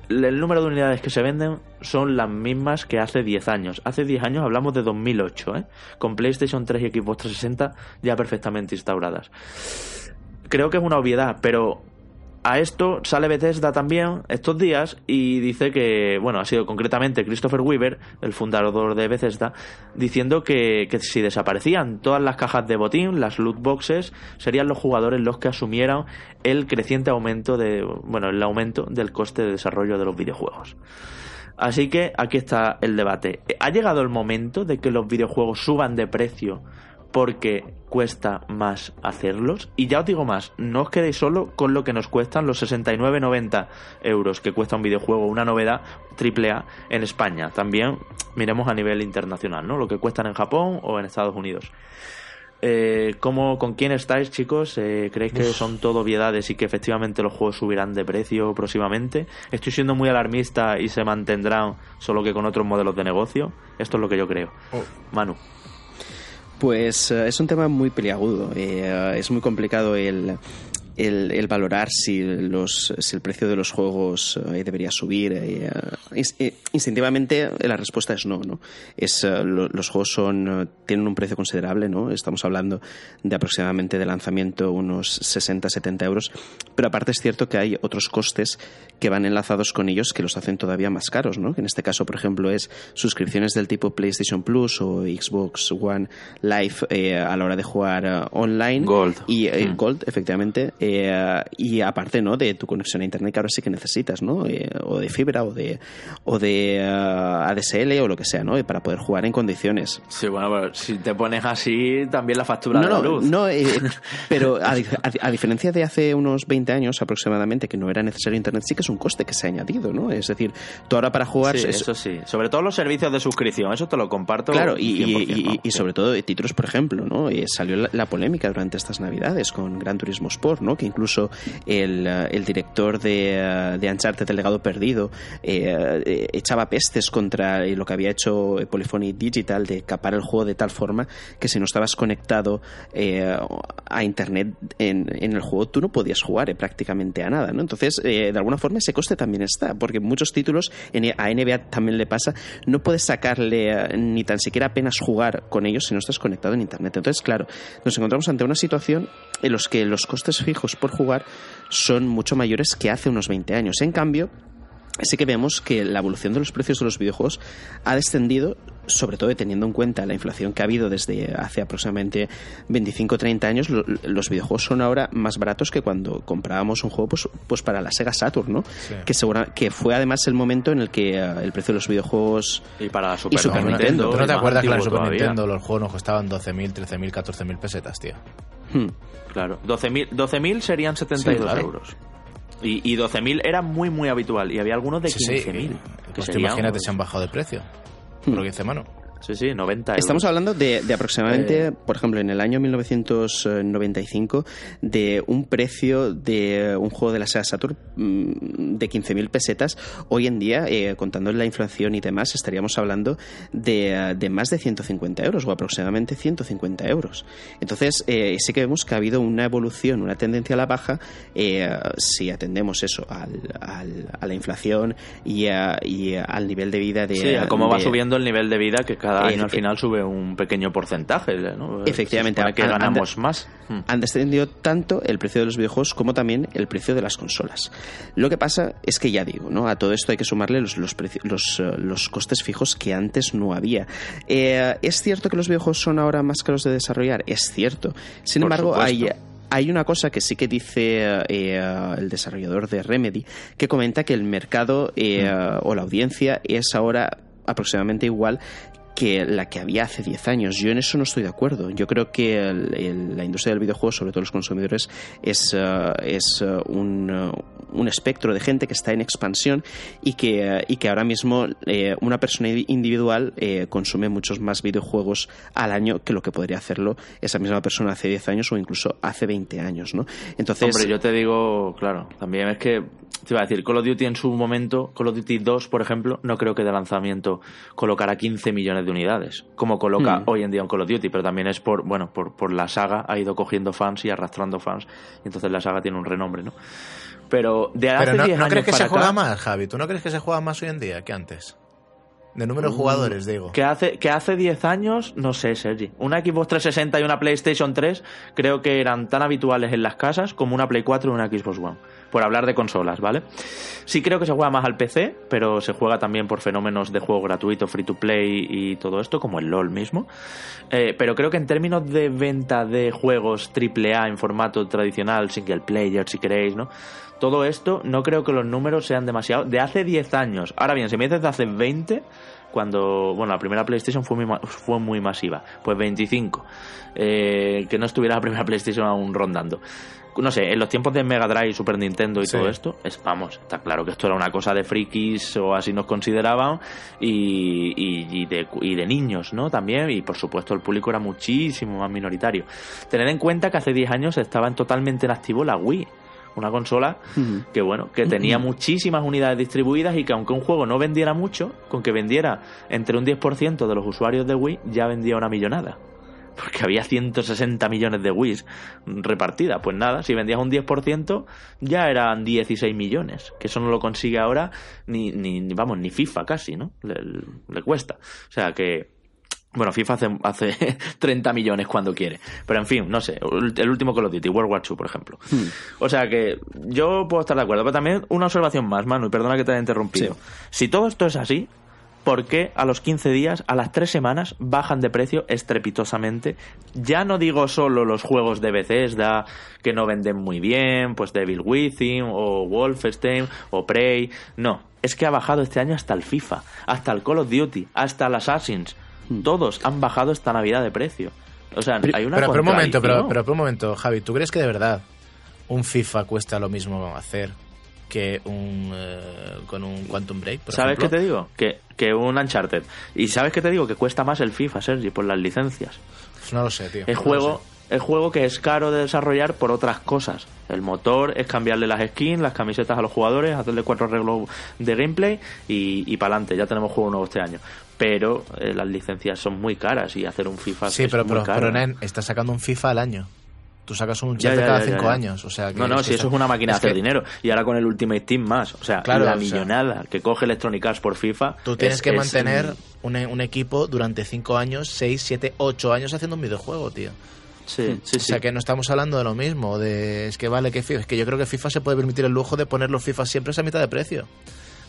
el número de unidades que se venden son las mismas que hace 10 años. Hace 10 años hablamos de 2008, ¿eh? con PlayStation 3 y Xbox 360 ya perfectamente instauradas. Creo que es una obviedad, pero a esto sale Bethesda también estos días y dice que, bueno, ha sido concretamente Christopher Weaver, el fundador de Bethesda, diciendo que, que, si desaparecían todas las cajas de botín, las loot boxes, serían los jugadores los que asumieran el creciente aumento de, bueno, el aumento del coste de desarrollo de los videojuegos. Así que aquí está el debate. ¿Ha llegado el momento de que los videojuegos suban de precio porque cuesta más hacerlos. Y ya os digo más, no os quedéis solo con lo que nos cuestan los 69,90 euros que cuesta un videojuego, una novedad AAA en España. También miremos a nivel internacional, ¿no? Lo que cuestan en Japón o en Estados Unidos. Eh, ¿cómo, ¿Con quién estáis, chicos? Eh, ¿Creéis que son todo obviedades y que efectivamente los juegos subirán de precio próximamente? Estoy siendo muy alarmista y se mantendrán solo que con otros modelos de negocio. Esto es lo que yo creo. Oh. Manu. Pues uh, es un tema muy peliagudo. Eh, es muy complicado el, el, el, valorar si, los, si el precio de los juegos eh, debería subir. Eh, eh, instintivamente la respuesta es no. ¿no? Es, lo, los juegos son, tienen un precio considerable. ¿no? Estamos hablando de aproximadamente de lanzamiento unos 60-70 euros. Pero aparte es cierto que hay otros costes que van enlazados con ellos que los hacen todavía más caros. ¿no? Que en este caso, por ejemplo, es suscripciones del tipo PlayStation Plus o Xbox One Live a la hora de jugar online. Gold. Y mm. Gold, efectivamente. Eh, y aparte no de tu conexión a internet que ahora sí que necesitas no eh, o de fibra o de o de uh, ADSL o lo que sea no y para poder jugar en condiciones. Sí bueno pero si te pones así también la factura no, de la no, luz. no eh, pero a, a, a, diferencia de hace unos 20 años aproximadamente que no era necesario internet sí que es un coste que se ha añadido no es decir tú ahora para jugar sí, es... eso sí. Sobre todo los servicios de suscripción eso te lo comparto claro y, y, y, y, sobre todo títulos por ejemplo no salió la, la, polémica durante estas navidades con Gran Turismo Sport no que incluso el, el director de, de, Uncharted, el legado perdido, eh, echaba pestes contra lo que había hecho Polyphony Digital de capar el juego de tal forma que si no estabas conectado eh, a internet en, en, el juego, tú no podías jugar eh, prácticamente a nada. ¿no? Entonces, de alguna forma, ese coste también está, porque muchos títulos, a NBA también le pasa, no puedes sacarle ni tan siquiera apenas jugar con ellos si no estás conectado en internet. Entonces, claro, nos encontramos ante una situación en los que los costes fijos por jugar son mucho mayores que hace unos 20 años. En cambio, sí que vemos que la evolución de los precios de los videojuegos ha descendido, sobre todo teniendo en cuenta la inflación que ha habido desde hace aproximadamente 25 o 30 años. Lo, los videojuegos son ahora más baratos que cuando comprábamos un juego pues, pues para la Sega Saturn, ¿no? Sí. Que, segura, que fue además el momento en el que uh, el precio de los videojuegos. Y para Super, y Super no, Nintendo. ¿Tú no te acuerdas que en Super todavía. Nintendo los juegos nos costaban 12.000, 13.000, 14.000 pesetas, tío? Hmm. Claro, 12.000 12 serían 72 sí, euros. Y, y 12.000 era muy, muy habitual. Y había algunos de 15.000. Sí, sí. Pues imagínate, se han bajado de precio. Hmm. Por lo que dice mano. Sí, sí, 90 euros. Estamos hablando de, de aproximadamente, eh... por ejemplo, en el año 1995, de un precio de un juego de la Sega Saturn de 15.000 pesetas. Hoy en día, eh, contando la inflación y demás, estaríamos hablando de, de, más de 150 euros o aproximadamente 150 euros. Entonces, eh, sí que vemos que ha habido una evolución, una tendencia a la baja, eh, si atendemos eso al, al, a la inflación y, a, y, al nivel de vida de... Sí, a cómo de, va subiendo el nivel de vida que cada cada año al final sube un pequeño porcentaje. ¿no? Efectivamente, que han, ganamos más. Hmm. Han descendido tanto el precio de los videojuegos como también el precio de las consolas. Lo que pasa es que ya digo, ¿no? A todo esto hay que sumarle los, los, los, eh, los costes fijos que antes no había. Eh, ¿Es cierto que los videojuegos son ahora más caros de desarrollar? Es cierto. Sin embargo, hay hay una cosa que sí que dice eh, el desarrollador de Remedy, que comenta que el mercado eh, mm. o la audiencia es ahora aproximadamente igual que la que había hace 10 años. Yo en eso no estoy de acuerdo. Yo creo que la industria del videojuego, sobre todo los consumidores, es, uh, es uh, un, uh, un, espectro de gente que está en expansión y que, y que ahora mismo eh, una persona individual eh, consume muchos más videojuegos al año que lo que podría hacerlo esa misma persona hace 10 años o incluso hace 20 años. ¿no? Entonces, Hombre, yo te digo, claro, también es que te iba a decir, Call of Duty en su momento, Call of Duty 2, por ejemplo, no creo que de lanzamiento colocara 15 millones de unidades, como coloca hmm. hoy en día un Call of Duty, pero también es por, bueno, por, por la saga, ha ido cogiendo fans y arrastrando fans, y entonces la saga tiene un renombre, ¿no? Pero de hace pero no, ¿no crees que se juega más, Javi? ¿Tú no crees que se juega más hoy en día que antes? De número de mm, jugadores, digo. Que hace, que hace 10 años, no sé, Sergi. Una Xbox 360 y una PlayStation 3 creo que eran tan habituales en las casas como una Play 4 y una Xbox One. Por hablar de consolas, ¿vale? Sí creo que se juega más al PC, pero se juega también por fenómenos de juego gratuito, free to play y todo esto, como el LOL mismo. Eh, pero creo que en términos de venta de juegos AAA en formato tradicional, single player, si queréis, ¿no? Todo esto, no creo que los números sean demasiado. De hace 10 años. Ahora bien, si me dices de hace 20, cuando, bueno, la primera PlayStation fue muy, fue muy masiva, pues 25. Eh, que no estuviera la primera PlayStation aún rondando. No sé, en los tiempos de Mega Drive, Super Nintendo y todo esto, es, vamos, está claro que esto era una cosa de frikis o así nos consideraban y, y, de, y de niños, ¿no? También, y por supuesto el público era muchísimo más minoritario. Tened en cuenta que hace 10 años estaban totalmente en activo la Wii una consola que bueno, que tenía muchísimas unidades distribuidas y que aunque un juego no vendiera mucho, con que vendiera entre un 10% de los usuarios de Wii ya vendía una millonada. Porque había 160 millones de Wii repartidas. Pues nada, si vendías un 10%, ya eran 16 millones. Que eso no lo consigue ahora ni, ni, vamos, ni FIFA casi, ¿no? le cuesta. O sea que, bueno, FIFA hace, hace 30 millones cuando quiere. Pero en fin, no sé. El último Call of Duty, World War II, por ejemplo. Hmm. O sea que yo puedo estar de acuerdo. Pero también una observación más, Manu, y perdona que te haya interrumpido. Si todo esto es así, ¿por qué a los 15 días, a las 3 semanas, bajan de precio estrepitosamente? Ya no digo solo los juegos de Bethesda que no venden muy bien, pues Devil Within o Wolfenstein o Prey. No, es que ha bajado este año hasta el FIFA, hasta el Call of Duty, hasta el Assassin's todos han bajado esta Navidad de precio. O sea, hay una pero, pero un momento, pero, pero un momento, Javi, ¿tú crees que de verdad un FIFA cuesta lo mismo hacer que un eh, con un Quantum Break? Por ¿Sabes qué te digo? Que, que un Uncharted. Y ¿sabes qué te digo? Que cuesta más el FIFA, Sergi, por las licencias. Pues no lo sé, tío. El juego, el juego que es caro de desarrollar por otras cosas. El motor es cambiarle las skins, las camisetas a los jugadores, hacerle cuatro arreglos de gameplay y, y para adelante. Ya tenemos juego nuevo este año. Pero eh, las licencias son muy caras y hacer un FIFA. Sí, pero, pero, pero Nen, estás sacando un FIFA al año. Tú sacas un chat cada cinco años. O sea, no, no, si eso es una máquina de hacer dinero. Y ahora con el Ultimate Team más. O sea, la millonada que coge Electronic Arts por FIFA. Tú tienes que mantener un, un, equipo durante cinco años, seis, siete, ocho años haciendo un videojuego, tío. Sí, hmm. sí, o sea que no estamos hablando de lo mismo, de es que vale que FIFA, es que yo creo que FIFA se puede permitir el lujo de poner los FIFA siempre a mitad de precio.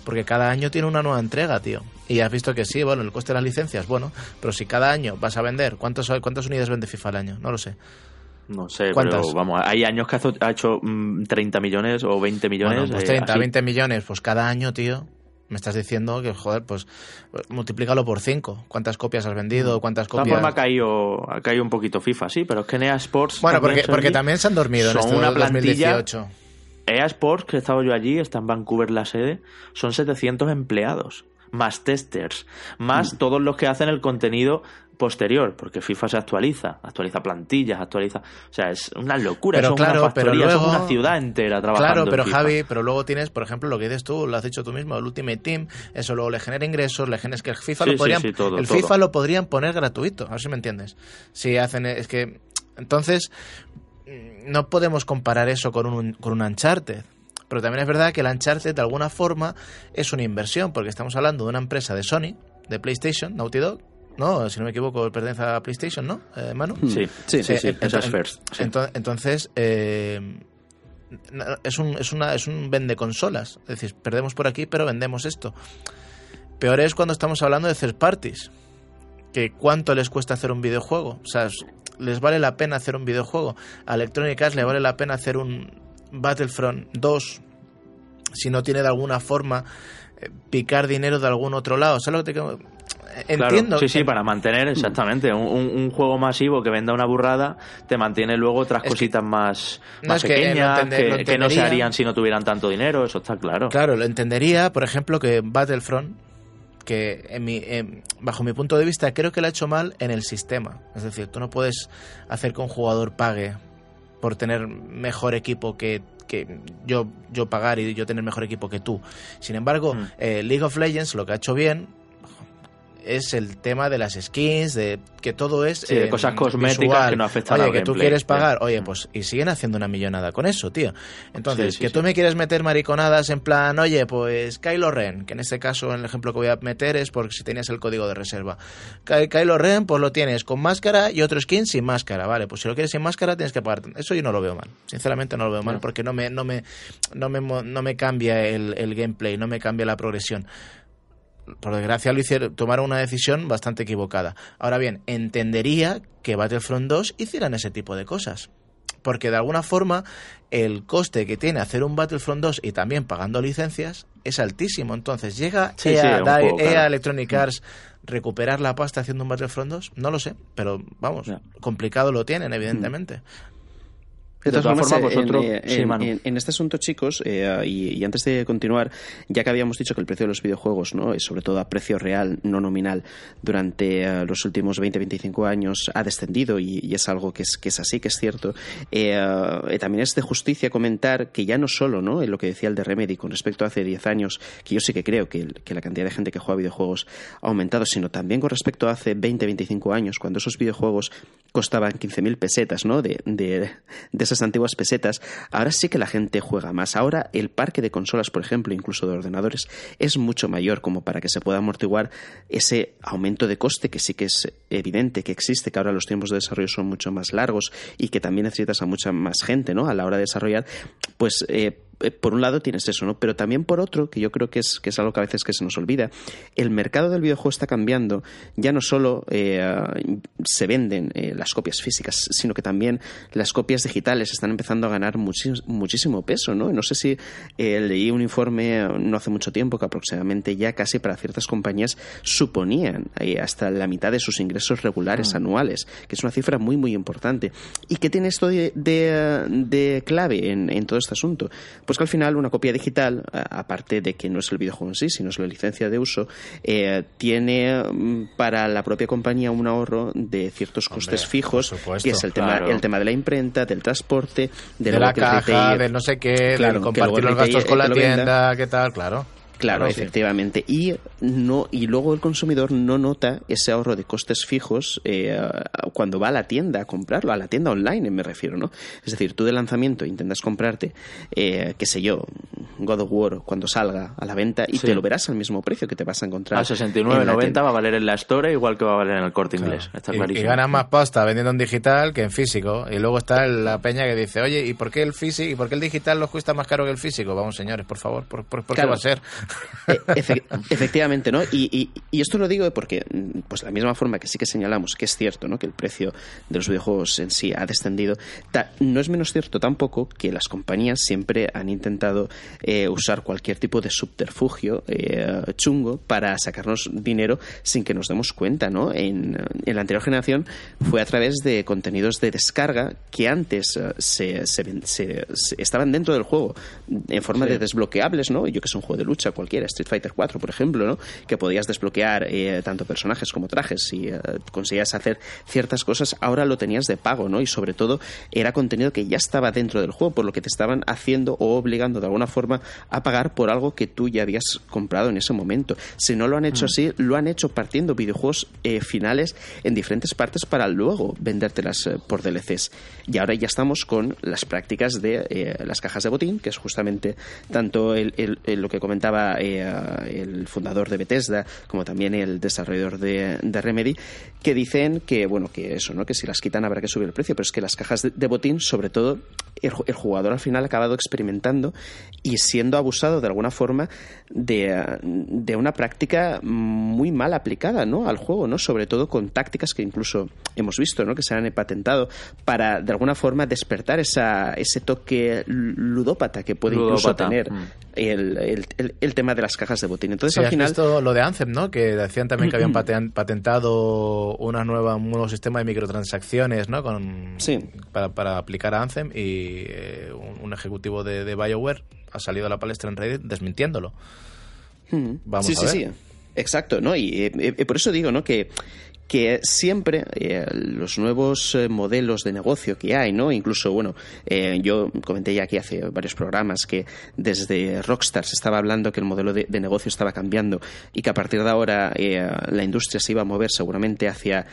Porque cada año tiene una nueva entrega, tío. Y has visto que sí, bueno, el coste de las licencias, bueno, pero si cada año vas a vender, ¿cuántos, ¿cuántas unidades vende FIFA al año? No lo sé. No sé, pero vamos, hay años que ha hecho 30 mm, millones o 20 millones. Bueno, pues 30, eh, 20 millones, pues cada año, tío. Me estás diciendo que, joder, pues multiplícalo por 5. ¿Cuántas copias has vendido? Mm. ¿Cuántas copias? Formas ha caído, ha caído un poquito FIFA, sí, pero es que NEA Sports. Bueno, porque, porque también se han dormido en este una plantilla, 2018. EA Sports, que he estado yo allí, está en Vancouver la sede, son 700 empleados, más testers, más mm. todos los que hacen el contenido posterior, porque FIFA se actualiza, actualiza plantillas, actualiza, o sea, es una locura, pero claro, una pero luego, una ciudad entera trabajando. Claro, pero Javi, pero luego tienes, por ejemplo, lo que dices tú, lo has dicho tú mismo, el Ultimate Team, eso luego le genera ingresos, le genera que el FIFA lo podrían, el FIFA lo podrían poner gratuito, a ver si me entiendes. Si hacen, es que entonces no podemos comparar eso con un, con un Uncharted. Pero también es verdad que el Uncharted de alguna forma es una inversión, porque estamos hablando de una empresa de Sony, de PlayStation, Naughty Dog, ¿no? Si no me equivoco, pertenece a PlayStation, ¿no, eh, Manu? Sí, sí, sí, sí, eso es First. Entonces, eh, es, un, es, una, es un vende consolas. Es decir, perdemos por aquí, pero vendemos esto. Peor es cuando estamos hablando de third parties. Que cuánto les cuesta hacer un videojuego. O sea, les vale la pena hacer un videojuego. A Electronic Arts le vale la pena hacer un Battlefront 2 si no tiene de alguna forma eh, picar dinero de algún otro lado. ¿Sabes lo que te entiendo. sí, sí, para mantener, exactamente. Un, juego masivo que venda una burrada te mantiene luego otras cositas más, más pequeñas que, no se harían si no tuvieran tanto dinero, eso está claro. Claro, lo entendería, por ejemplo, que Battlefront, que en mi, bajo mi punto de vista creo que lo ha hecho mal en el sistema. Es decir, tú no puedes hacer que un jugador pague por tener mejor equipo que que yo, yo pagar y yo tener mejor equipo que tú. Sin embargo, mm. eh, League of Legends lo que ha hecho bien es el tema de las skins, de que todo es. Sí, de cosas cosméticas que no afectan Oye, que tú quieres pagar, oye, pues. Y siguen haciendo una millonada con eso, tío. Entonces, que tú me quieres meter mariconadas en plan, oye, pues Kylo Ren, que en este caso, en el ejemplo que voy a meter es porque si tenías el código de reserva. Kylo Ren, pues lo tienes con máscara y otro skin sin máscara, ¿vale? Pues si lo quieres sin máscara tienes que pagar. Eso yo no lo veo mal. Sinceramente no lo veo mal porque no me, no me, no me, no me cambia el, el gameplay, no me cambia la progresión por desgracia lo hicieron, tomaron una decisión bastante equivocada. Ahora bien, entendería que Battlefront 2 hicieran ese tipo de cosas. Porque de alguna forma el coste que tiene hacer un Battlefront 2 y también pagando licencias es altísimo. Entonces, ¿llega EA, e Electronic Arts recuperar la pasta haciendo un Battlefront 2? No lo sé, pero vamos, complicado lo tienen, evidentemente. De, todas, formas, vosotros. En, este asunto, chicos, eh, y, antes de continuar, ya que habíamos dicho que el precio de los videojuegos, ¿no? sobre todo a precio real, no nominal, durante eh, los últimos 20-25 años ha descendido y, es algo que es, que es así, que es cierto. Eh, también es de justicia comentar que ya no solo ¿no? en lo que decía el de Remedy con respecto a hace 10 años, que yo sí que creo que, que la cantidad de gente que juega videojuegos ha aumentado, sino también con respecto a hace 20-25 años, cuando esos videojuegos costaban 15.000 pesetas, ¿no? De, de, de esas antiguas pesetas, ahora sí que la gente juega más. Ahora el parque de consolas, por ejemplo, incluso de ordenadores, es mucho mayor como para que se pueda amortiguar ese aumento de coste que sí que es evidente que existe, que ahora los tiempos de desarrollo son mucho más largos y que también necesitas a mucha más gente, ¿no? A la hora de desarrollar, pues eh, por un lado tienes eso, ¿no? Pero también por otro, que yo creo que es, que es algo que a veces que se nos olvida, el mercado del videojuego está cambiando. Ya no solo eh, se venden eh, las copias físicas, sino que también las copias digitales están empezando a ganar muchísimo peso, ¿no? No sé si leí un informe no hace mucho tiempo que aproximadamente ya casi para ciertas compañías suponían hasta la mitad de sus ingresos regulares ah. anuales, que es una cifra muy, muy importante. ¿Y qué tiene esto de, de, clave en, en todo este asunto? Pues que al final una copia digital, aparte de que no es el videojuego en sí, sino es la licencia de uso, eh, tiene mm, para la propia compañía un ahorro de ciertos costes fijos, que es el tema, el tema de la imprenta, del transporte, de, la caja, de no sé qué, de compartir los gastos con la tienda, qué tal, claro. Claro, efectivamente. Y no y luego el consumidor no nota ese ahorro de costes fijos eh, cuando va a la tienda a comprarlo, a la tienda online me refiero, ¿no? Es decir, tú de lanzamiento intentas comprarte, eh, qué sé yo, God of War cuando salga a la venta y te lo verás al mismo precio que te vas a encontrar. A 69.90 va a valer en la Store igual que va a valer en el corte inglés. Está clarísimo. Y, ganas más pasta vendiendo en digital que en físico. Y luego está la peña que dice, oye, ¿y por qué el físico y por qué el digital los cuesta más caro que el físico? Vamos, señores, por favor, ¿por, qué va a ser? Eh, efectivamente, ¿no? Y, esto lo digo porque, pues de la misma forma que sí que señalamos que es cierto, ¿no? Que el precio de los videojuegos en sí ha descendido, no es menos cierto tampoco que las compañías siempre han intentado eh, usar cualquier tipo de subterfugio eh, chungo para sacarnos dinero sin que nos demos cuenta, ¿no? En, la anterior generación fue a través de contenidos de descarga que antes se, estaban dentro del juego en forma de desbloqueables, ¿no? Yo que es un juego de lucha cualquiera, Street Fighter 4, por ejemplo, ¿no? que podías desbloquear eh, tanto personajes como trajes y eh, conseguías hacer ciertas cosas, ahora lo tenías de pago, ¿no? Y sobre todo era contenido que ya estaba dentro del juego, por lo que te estaban haciendo o obligando de alguna forma a pagar por algo que tú ya habías comprado en ese momento. Si no lo han hecho mm. así, lo han hecho partiendo videojuegos eh, finales en diferentes partes para luego vendértelas por DLCs. Y ahora ya estamos con las prácticas de las cajas de botín, que es justamente tanto lo que comentaba eh, el fundador de Bethesda, como también el desarrollador de, Remedy, que dicen que, bueno, que eso, ¿no? Que si las quitan habrá que subir el precio, pero es que las cajas de, botín, sobre todo, el, jugador al final ha acabado experimentando y siendo abusado de alguna forma de, de una práctica muy mal aplicada, ¿no? Al juego, ¿no? Sobre todo con tácticas que incluso hemos visto, ¿no? Que se han patentado para, de alguna forma, despertar esa, ese toque ludópata que puede incluso tener mm. el, el, tema de las cajas de botín. Entonces, al final. Visto lo de Anthem, ¿no? Que decían también que habían patentado una nueva, un nuevo sistema de microtransacciones, ¿no? Con, para, para aplicar a Anthem y eh, un, ejecutivo de, de BioWare ha salido a la palestra en Reddit desmintiéndolo. Vamos sí, a ver. sí, sí. Exacto, ¿no? Y eh, eh, por eso digo, ¿no? Que, que siempre eh, los nuevos eh, modelos de negocio que hay, ¿no? Incluso, bueno, eh, yo comenté ya aquí hace varios programas que desde Rockstar se estaba hablando que el modelo de, negocio estaba cambiando y que a partir de ahora la industria se iba a mover seguramente hacia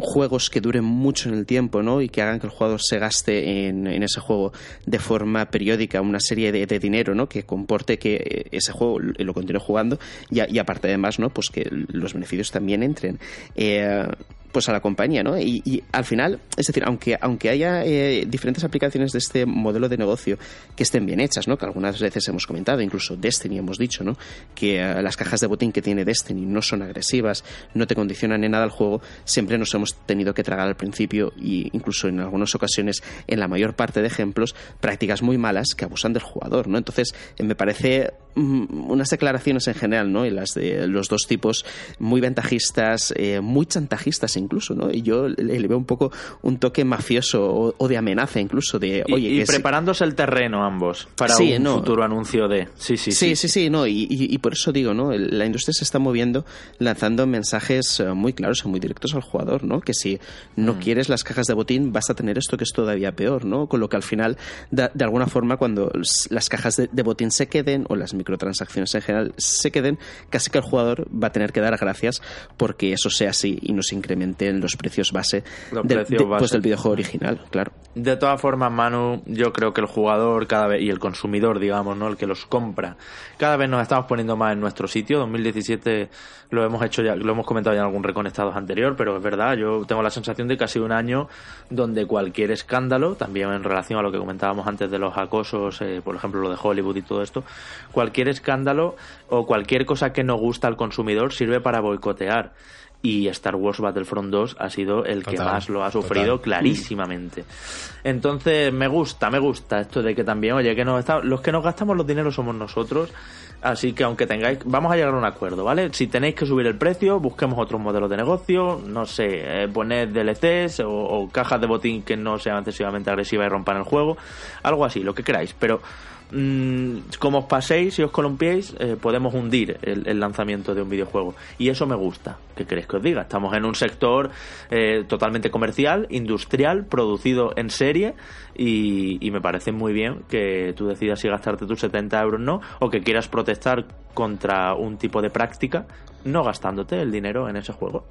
juegos que duren mucho en el tiempo, ¿no? Y que hagan que el jugador se gaste en, ese juego de forma periódica una serie de, dinero, ¿no? Que comporte que ese juego lo continúe jugando y, y aparte además, ¿no? Pues que los beneficios también entren eh, pues a la compañía, ¿no? Y, al final, es decir, aunque, aunque haya eh, diferentes aplicaciones de este modelo de negocio que estén bien hechas, ¿no? Que algunas veces hemos comentado, incluso Destiny hemos dicho, ¿no? Que eh, las cajas de botín que tiene Destiny no son agresivas, no te condicionan en nada el juego, siempre nos hemos tenido que tragar al principio y incluso en algunas ocasiones, en la mayor parte de ejemplos, prácticas muy malas que abusan del jugador, ¿no? Entonces, me parece mm, unas declaraciones en general, ¿no? Y las de los dos tipos muy ventajistas, muy chantajistas incluso, ¿no? Y yo le, veo un poco un toque mafioso o, de amenaza incluso de, oye... Y, preparándose el terreno ambos para un futuro anuncio de... Sí, sí, sí. Sí, sí, no, y, por eso digo, ¿no? La industria se está moviendo lanzando mensajes eh, muy claros y muy directos al jugador, ¿no? Que si no mm. quieres las cajas de botín vas a tener esto que es todavía peor, ¿no? Con lo que al final, de, alguna forma, cuando las cajas de, de, botín se queden o las microtransacciones en general se queden, casi que el jugador va a tener que dar gracias porque eso sea así y no se incremente en los precios base, del, pues, del videojuego original, claro. De todas formas, Manu, yo creo que el jugador cada vez y el consumidor, digamos, ¿no? el que los compra, cada vez nos estamos poniendo más en nuestro sitio. 2017 lo hemos hecho ya, lo hemos comentado ya en algún reconectados anterior, pero es verdad, yo tengo la sensación de que ha sido un año donde cualquier escándalo, también en relación a lo que comentábamos antes de los acosos, eh, por ejemplo lo de Hollywood y todo esto, cualquier escándalo o cualquier cosa que no gusta al consumidor sirve para boicotear y Star Wars Battlefront 2 ha sido el que más lo ha sufrido clarísimamente. Entonces me gusta, me gusta esto de que también, oye, que nos los que nos gastamos los dineros somos nosotros, así que aunque tengáis, vamos a llegar a un acuerdo, ¿vale? Si tenéis que subir el precio, busquemos otros modelos de negocio, no sé, eh, poned DLCs o, o cajas de botín que no sean excesivamente agresivas y rompan el juego, algo así, lo que queráis, pero Mm, como os paséis y os columpiéis, eh, podemos hundir el, lanzamiento de un videojuego. Y eso me gusta. ¿Qué queréis que os diga? Estamos en un sector eh, totalmente comercial, industrial, producido en serie. Y, me parece muy bien que tú decidas si gastarte tus 70 euros no, o que quieras protestar contra un tipo de práctica, no gastándote el dinero en ese juego.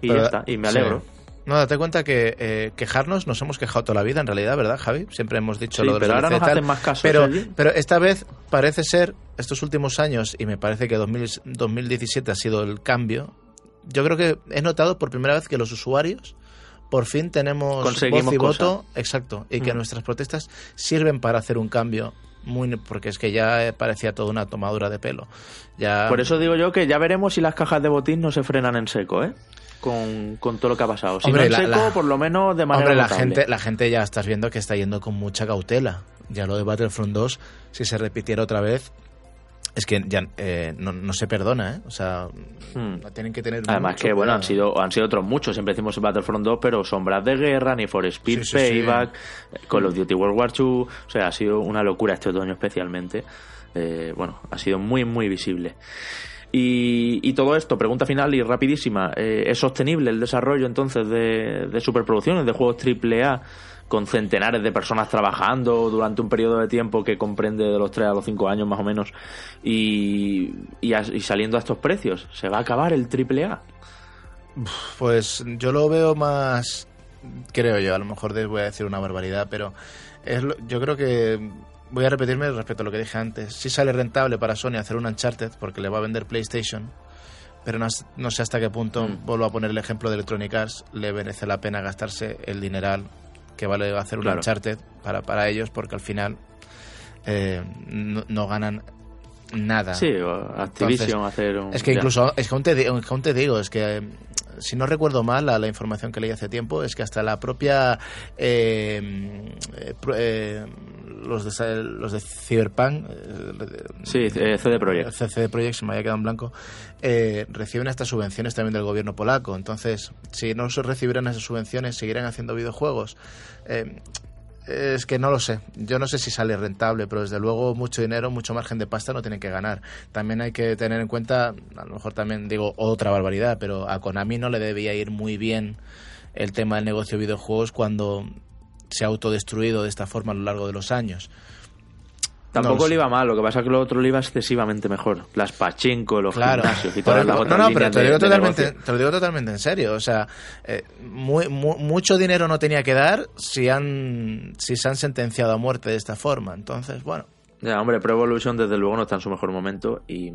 Y ya está. Y me alegro. No, date cuenta que eh, quejarnos nos hemos quejado toda la vida, en realidad, ¿verdad, Javi? Siempre hemos dicho lo de pero ahora nos hacen más caso. Pero, pero esta vez parece ser, estos últimos años, y me parece que 2017 ha sido el cambio, yo creo que he notado por primera vez que los usuarios por fin tenemos voz y voto, exacto, y que mm. nuestras protestas sirven para hacer un cambio muy porque es que ya parecía toda una tomadura de pelo. Ya Por eso digo yo que ya veremos si las cajas de botín no se frenan en seco, ¿eh? Con, todo lo que ha pasado. Si no en seco, por lo menos de manera Hombre, la gente, la gente ya estás viendo que está yendo con mucha cautela. Ya lo de Battlefront 2, si se repitiera otra vez, es que ya eh, no, se perdona, ¿eh? O sea, hmm. tienen que tener. Además, que bueno, han sido, han sido otros muchos. Siempre decimos Battlefront 2, pero Sombras de Guerra, ni for Speed, Payback, Call of Duty World War II. O sea, ha sido una locura este otoño, especialmente. Eh, bueno, ha sido muy, muy visible. Y, todo esto, pregunta final y rapidísima, eh, ¿es sostenible el desarrollo entonces de, superproducciones, de juegos AAA con centenares de personas trabajando durante un periodo de tiempo que comprende de los 3 a los 5 años más o menos y, y, saliendo a estos precios? ¿Se va a acabar el AAA? Pues yo lo veo más, creo yo, a lo mejor voy a decir una barbaridad, pero yo creo que voy a repetirme respecto a lo que dije antes. Sí sale rentable para Sony hacer un Uncharted porque le va a vender PlayStation, pero no, no sé hasta qué punto, Mm. vuelvo a poner el ejemplo de Electronic Arts, le merece la pena gastarse el dineral que vale hacer un Claro. Uncharted para, para ellos porque al final eh, no, no ganan nada. Sí, o Activision Entonces, hacer un... Es que ya. incluso, es que aún te, aún digo, es que eh, si no recuerdo mal la, la información que leí hace tiempo, es que hasta la propia eh, eh, eh, los de los de Cyberpunk eh, Sí, eh, CD Projekt. CD Projekt se me había quedado en blanco eh, reciben estas subvenciones también del gobierno polaco entonces si no se recibieran esas subvenciones seguirán haciendo videojuegos Eh, es que no lo sé. Yo no sé si sale rentable, pero desde luego mucho dinero, mucho margen de pasta no tienen que ganar. También hay que tener en cuenta, a lo mejor también digo otra barbaridad, pero a Konami no le debía ir muy bien el tema del negocio de videojuegos cuando se ha autodestruido de esta forma a lo largo de los años. Tampoco No le iba mal, lo que pasa es que lo otro le iba excesivamente mejor. Las pachinko, los Claro. gimnasios y todas las no, otras no, pero líneas te lo, digo de totalmente, te lo digo totalmente en serio. O sea, eh, muy- mu- mucho dinero no tenía que dar si, han, si se han sentenciado a muerte de esta forma. Entonces, bueno. Ya, hombre, Pro Evolution desde luego no está en su mejor momento y,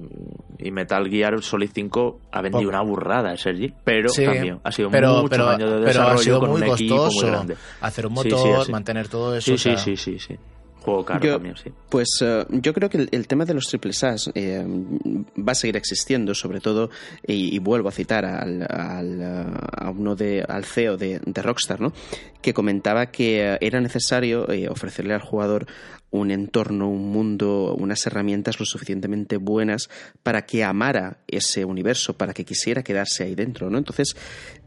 y Metal Gear Solid 5 ha vendido una burrada, Sergi, pero Sí, también ha sido pero, muchos pero, años de pero desarrollo ha sido con muy un equipo costoso muy grande. hacer un Sí, motor, sí, mantener todo eso. Sí, o sea, sí, sí, sí, sí. Juego caro Yo- también, sí. Pues eh, yo creo que el, el tema de los triple A's eh, va a seguir existiendo, sobre todo, y, y vuelvo a citar al, al, a uno de, al CEO de, de Rockstar, ¿no? que comentaba que eh, era necesario eh, ofrecerle al jugador un entorno, un mundo, unas herramientas lo suficientemente buenas para que amara ese universo, para que quisiera quedarse ahí dentro, ¿no? Entonces,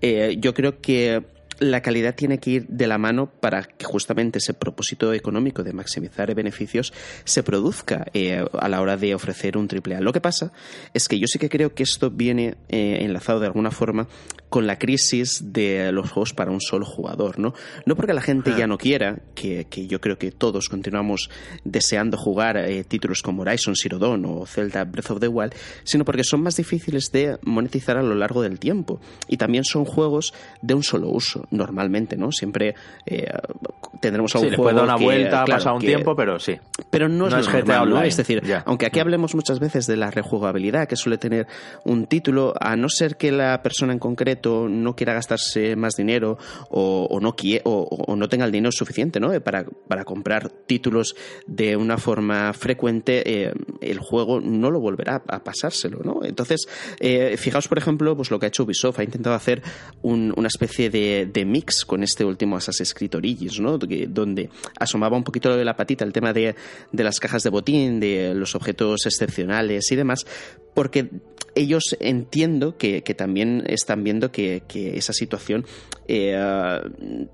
eh, yo creo que la calidad tiene que ir de la mano para que justamente ese propósito económico de maximizar beneficios se produzca eh, a la hora de ofrecer un triple A. Lo que pasa es que yo sí que creo que esto viene eh, enlazado de alguna forma con la crisis de los juegos para un solo jugador, ¿no? No porque la gente ya no quiera, que, que yo creo que todos continuamos deseando jugar eh, títulos como Horizon Zero Dawn o Zelda Breath of the Wild, sino porque son más difíciles de monetizar a lo largo del tiempo. Y también son juegos de un solo uso, normalmente, ¿no? Siempre eh, tendremos a un Sí, le juego puede dar una que, vuelta, claro, pasado un que- tiempo, pero sí. pero no es, No lo es normal, ¿no? Es decir, aunque aquí hablemos muchas veces de la rejugabilidad que suele tener un título, a no ser que la persona en concreto no quiera gastarse más dinero o, o no quie- o, o no tenga el dinero suficiente ¿no? Para, para comprar títulos de una forma frecuente, eh, el juego no lo volverá a pasárselo. ¿no? Entonces, eh, fijaos, por ejemplo, pues lo que ha hecho Ubisoft, ha intentado hacer un- una especie de, de mix con este último Assassin's Creed Origins, ¿no? Donde asomaba un poquito de la patita el tema de, de las cajas de botín, de los objetos excepcionales y demás, porque ellos entiendo que, que también están viendo que, que esa situación eh,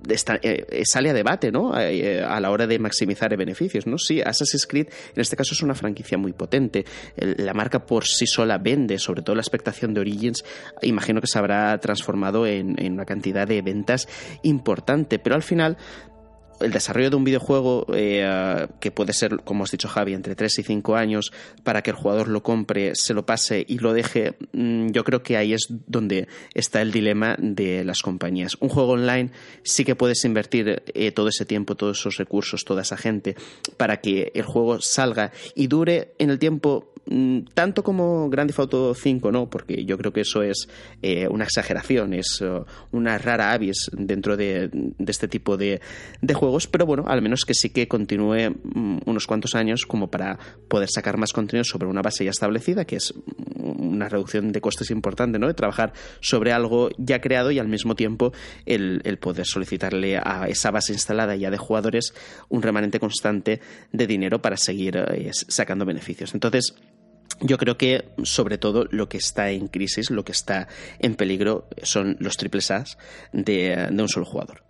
está- eh, sale a debate ¿no? Eh, a la hora de maximizar beneficios. ¿no? Sí, Assassin's Creed en este caso es una franquicia muy potente. La marca por sí sola vende, sobre todo la expectación de Origins, imagino que se habrá transformado en una cantidad de ventas importante, pero al final el desarrollo de un videojuego eh, que puede ser, como has dicho Javi, entre 3 y 5 años para que el jugador lo compre, se lo pase y lo deje, mm, yo creo que ahí es donde está el dilema de las compañías. Un juego online sí que puedes invertir eh, todo ese tiempo, todos esos recursos, toda esa gente para que el juego salga y dure en el tiempo tanto como Grand Theft Auto 5, no, porque yo creo que eso es eh, una exageración, es eh, una rara avis dentro de, este tipo de, juegos, pero bueno, al menos que sí que continúe mm, unos cuantos años como para poder sacar más contenido sobre una base ya establecida, que es una reducción de costes importante, ¿no? De trabajar sobre algo ya creado y al mismo tiempo el, el poder solicitarle a esa base instalada ya de jugadores un remanente constante de dinero para seguir eh, sacando beneficios. Entonces, yo creo que, sobre todo, lo que está en crisis, lo que está en peligro, son los triples A's de, de un solo jugador.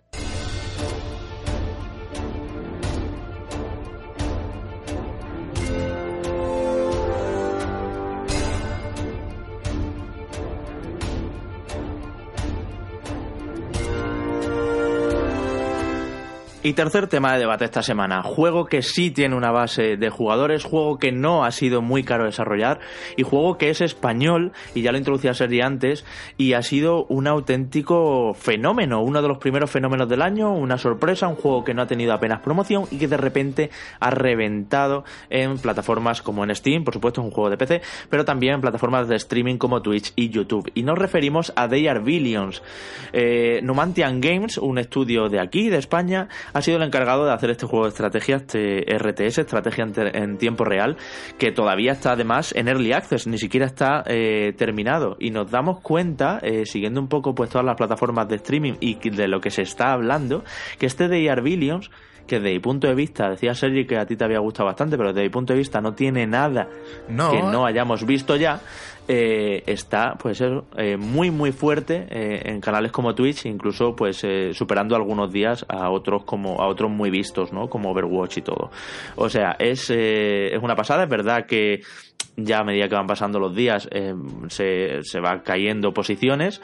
Y tercer tema de debate esta semana, juego que sí tiene una base de jugadores, juego que no ha sido muy caro desarrollar y juego que es español, y ya lo introducía Sergi antes, y ha sido un auténtico fenómeno, uno de los primeros fenómenos del año, una sorpresa, un juego que no ha tenido apenas promoción y que de repente ha reventado en plataformas como en Steam, por supuesto es un juego de PC, pero también en plataformas de streaming como Twitch y YouTube. Y nos referimos a They Are Billions. Eh, Numantian Games, un estudio de aquí, de España, ha sido el encargado de hacer este juego de estrategia, este RTS, estrategia en, tiempo real, que todavía está además en Early Access, ni siquiera está eh, terminado. Y nos damos cuenta, eh, siguiendo un poco pues todas las plataformas de streaming y de lo que se está hablando, que este They Are Billions que desde mi punto de vista, decía Sergi que a ti te había gustado bastante, pero desde mi punto de vista no tiene nada que no hayamos visto ya, eh, está pues eh, muy muy fuerte eh, en canales como Twitch, incluso pues superando algunos días a otros como a otros muy vistos, ¿no? Como Overwatch y todo. O sea, es, es una pasada, es verdad que ya a medida que van pasando los días se, se va cayendo posiciones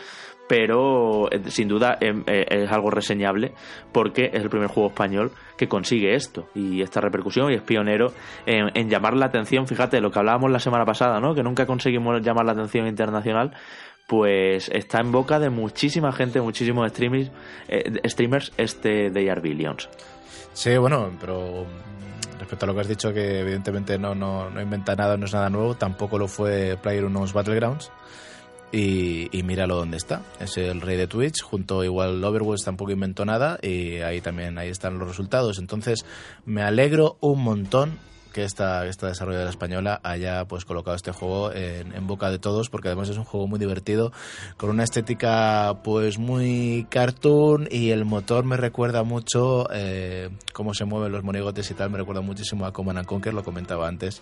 pero eh, sin duda em, eh, es algo reseñable porque es el primer juego español que consigue esto y esta repercusión y es pionero en, llamar la atención. Fíjate lo que hablábamos la semana pasada, ¿no? que nunca conseguimos llamar la atención internacional, pues está en boca de muchísima gente, muchísimos streamers, eh, streamers este de Billions. Sí, bueno, pero respecto a lo que has dicho, que evidentemente no, no, no inventa nada, no es nada nuevo, tampoco lo fue Player Unos Battlegrounds y, y, míralo donde está. Es el rey de Twitch, junto igual Overwatch tampoco inventó nada y ahí también ahí están los resultados. Entonces me alegro un montón que esta, esta desarrolladora española haya pues colocado este juego en, boca de todos porque además es un juego muy divertido con una estética pues muy cartoon y el motor me recuerda mucho eh, cómo se mueven los monigotes y tal me recuerda muchísimo a Command Conquer lo comentaba antes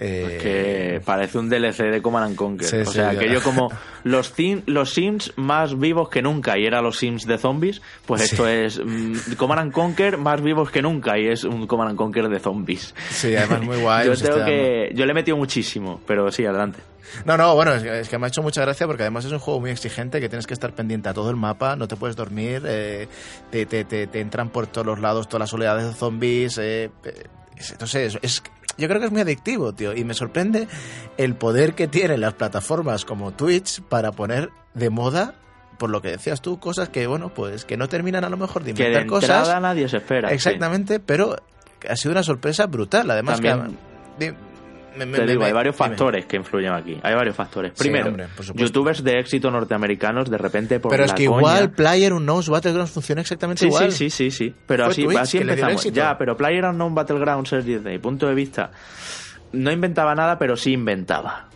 eh, que parece un DLC de Command Conquer. o sea, que yo como los, los Sims más vivos que nunca y era los Sims de zombies, pues esto es mm, Command Conquer más vivos que nunca y es un Command Conquer de zombies. Sí, además muy guay. yo, tengo que, yo le he metido muchísimo, pero sí, adelante. No, no, bueno, es que, me ha hecho mucha gracia porque además es un juego muy exigente que tienes que estar pendiente a todo el mapa, no te puedes dormir, eh, te, te, te, entran por todos los lados todas las oleadas de zombies. Eh, entonces, es, yo creo que es muy adictivo, tío. Y me sorprende el poder que tienen las plataformas como Twitch para poner de moda por lo que decías tú, cosas que, bueno, pues que no terminan a lo mejor de inventar que de cosas. nadie se espera. Exactamente, pero ha sido una sorpresa brutal. Además, que, te digo, hay varios factores que influyen aquí. Hay varios factores. Primero, youtubers de éxito norteamericanos de repente por Pero es que igual Player Unknown's Battlegrounds funciona exactamente igual. Sí, sí, sí, sí. Pero así, así empezamos. Ya, pero Player Unknown Battlegrounds, desde mi punto de vista, no inventaba nada, pero sí inventaba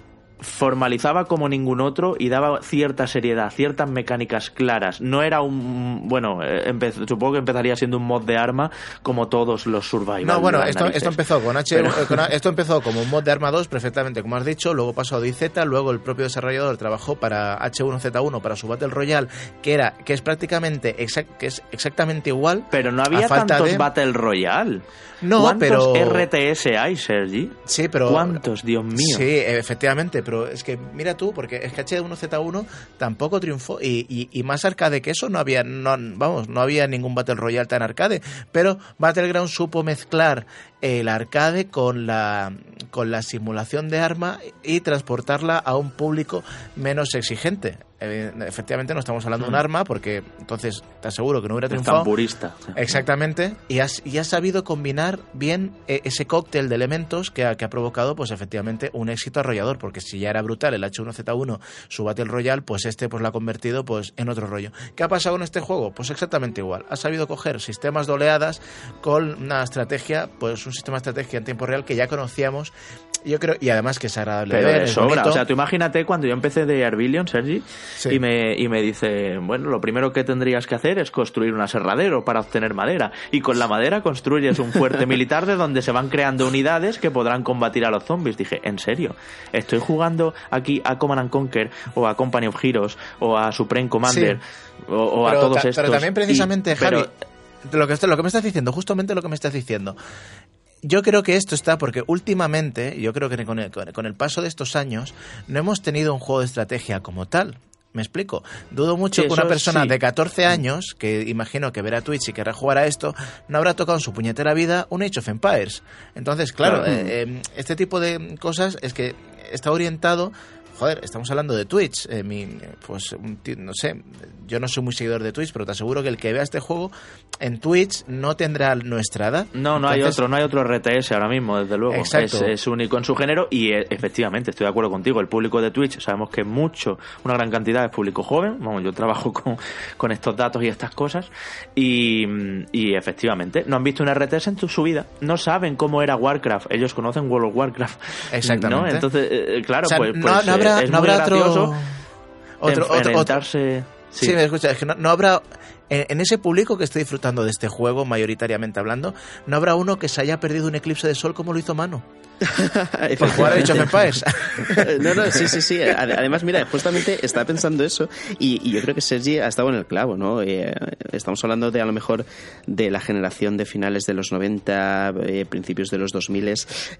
formalizaba como ningún otro y daba cierta seriedad, ciertas mecánicas claras. No era un. Bueno, eh, supongo que empezaría siendo un mod de arma como todos los survival. No, bueno, esto, esto, empezó con H. Eh, esto empezó como un mod de arma 2, perfectamente, como has dicho. Luego pasó a DZ, luego el propio desarrollador trabajó para H1Z1, para su Battle Royale, que, era, que es prácticamente que es exactamente igual. Pero no había tantos Battle Royale. No, ¿Cuántos RTS hay, Sergi? Sí, pero. ¿Cuántos, Dios mío? Sí, efectivamente, pero es que mira tú, porque es que H1Z1 tampoco triunfó y, y, más arcade que eso no había, no, vamos, no había ningún Battle Royale tan arcade, pero Battleground supo mezclar el arcade con la, con la simulación de arma y transportarla a un público menos exigente. Efectivamente no estamos hablando de un hmm. arma porque entonces te aseguro que no hubiera triunfado. purista. Exactamente. Y has, y has sabido combinar bien e, ese cóctel de elementos que ha, que ha provocado pues efectivamente un éxito arrollador porque si ya era brutal el H1Z1 su Battle Royale pues este pues lo ha convertido pues en otro rollo. ¿Qué ha pasado en este juego? Pues exactamente igual. Ha sabido coger sistemas de oleadas con una estrategia pues un sistema de estrategia en tiempo real que ya conocíamos yo creo, y además que es agradable ver. sobra. O sea, tú imagínate cuando yo empecé de Arbillion, Sergi, y, me, y me dice, bueno, lo primero que tendrías que hacer es construir un aserradero para obtener madera. Y con la madera construyes un fuerte militar de donde se van creando unidades que podrán combatir a los zombies. Dije, ¿en serio? Estoy jugando aquí a Command Conquer o a Company of Heroes o a Supreme Commander o, a todos estos. Pero también precisamente, Javi, lo que, lo que me estás diciendo, justamente lo que me estás diciendo yo creo que esto está porque últimamente, yo creo que con el, con el paso de estos años, no hemos tenido un juego de estrategia como tal. Me explico. Dudo mucho Sí, que una persona sí. de 14 años, que imagino que verá Twitch y querrá jugar a esto, no habrá tocado en su puñetera vida un Age of Empires. Entonces, claro, Claro. eh, eh, este tipo de cosas es que está orientado. Joder, estamos hablando de Twitch. eh, mi- pues, no sé, yo no soy muy seguidor de Twitch, pero te aseguro que el que vea este juego en Twitch no tendrá nuestra edad. No, no hay otro, no hay otro RTS ahora mismo, desde luego. Exacto. Es, es único en su género y eh, efectivamente estoy de acuerdo contigo. El público de Twitch sabemos que mucho, una gran cantidad es público joven. Vamos, yo trabajo con, con estos datos y estas cosas y, y efectivamente no han visto un RTS en tu- su vida, no saben cómo era Warcraft. Ellos conocen World of Warcraft. Exactamente. ¿no? Entonces, eh, claro, O sea, pues, no, pues, no habrá, es no muy habrá otro, otro, otro, otro-. Sí, sí. me escucha, es que no, no habrá, en, ese público que esté disfrutando de este juego, mayoritariamente hablando, no habrá uno que se haya perdido un eclipse de sol como lo hizo Mano. Por jugar a Age of Empires. No, no, sí, sí, sí. Ade- Además, mira, justamente estaba pensando eso y, y yo creo que Sergi ha estado en el clavo, ¿no? Eh, estamos hablando de a lo mejor de la generación de finales de los 90, eh, principios de los 2000.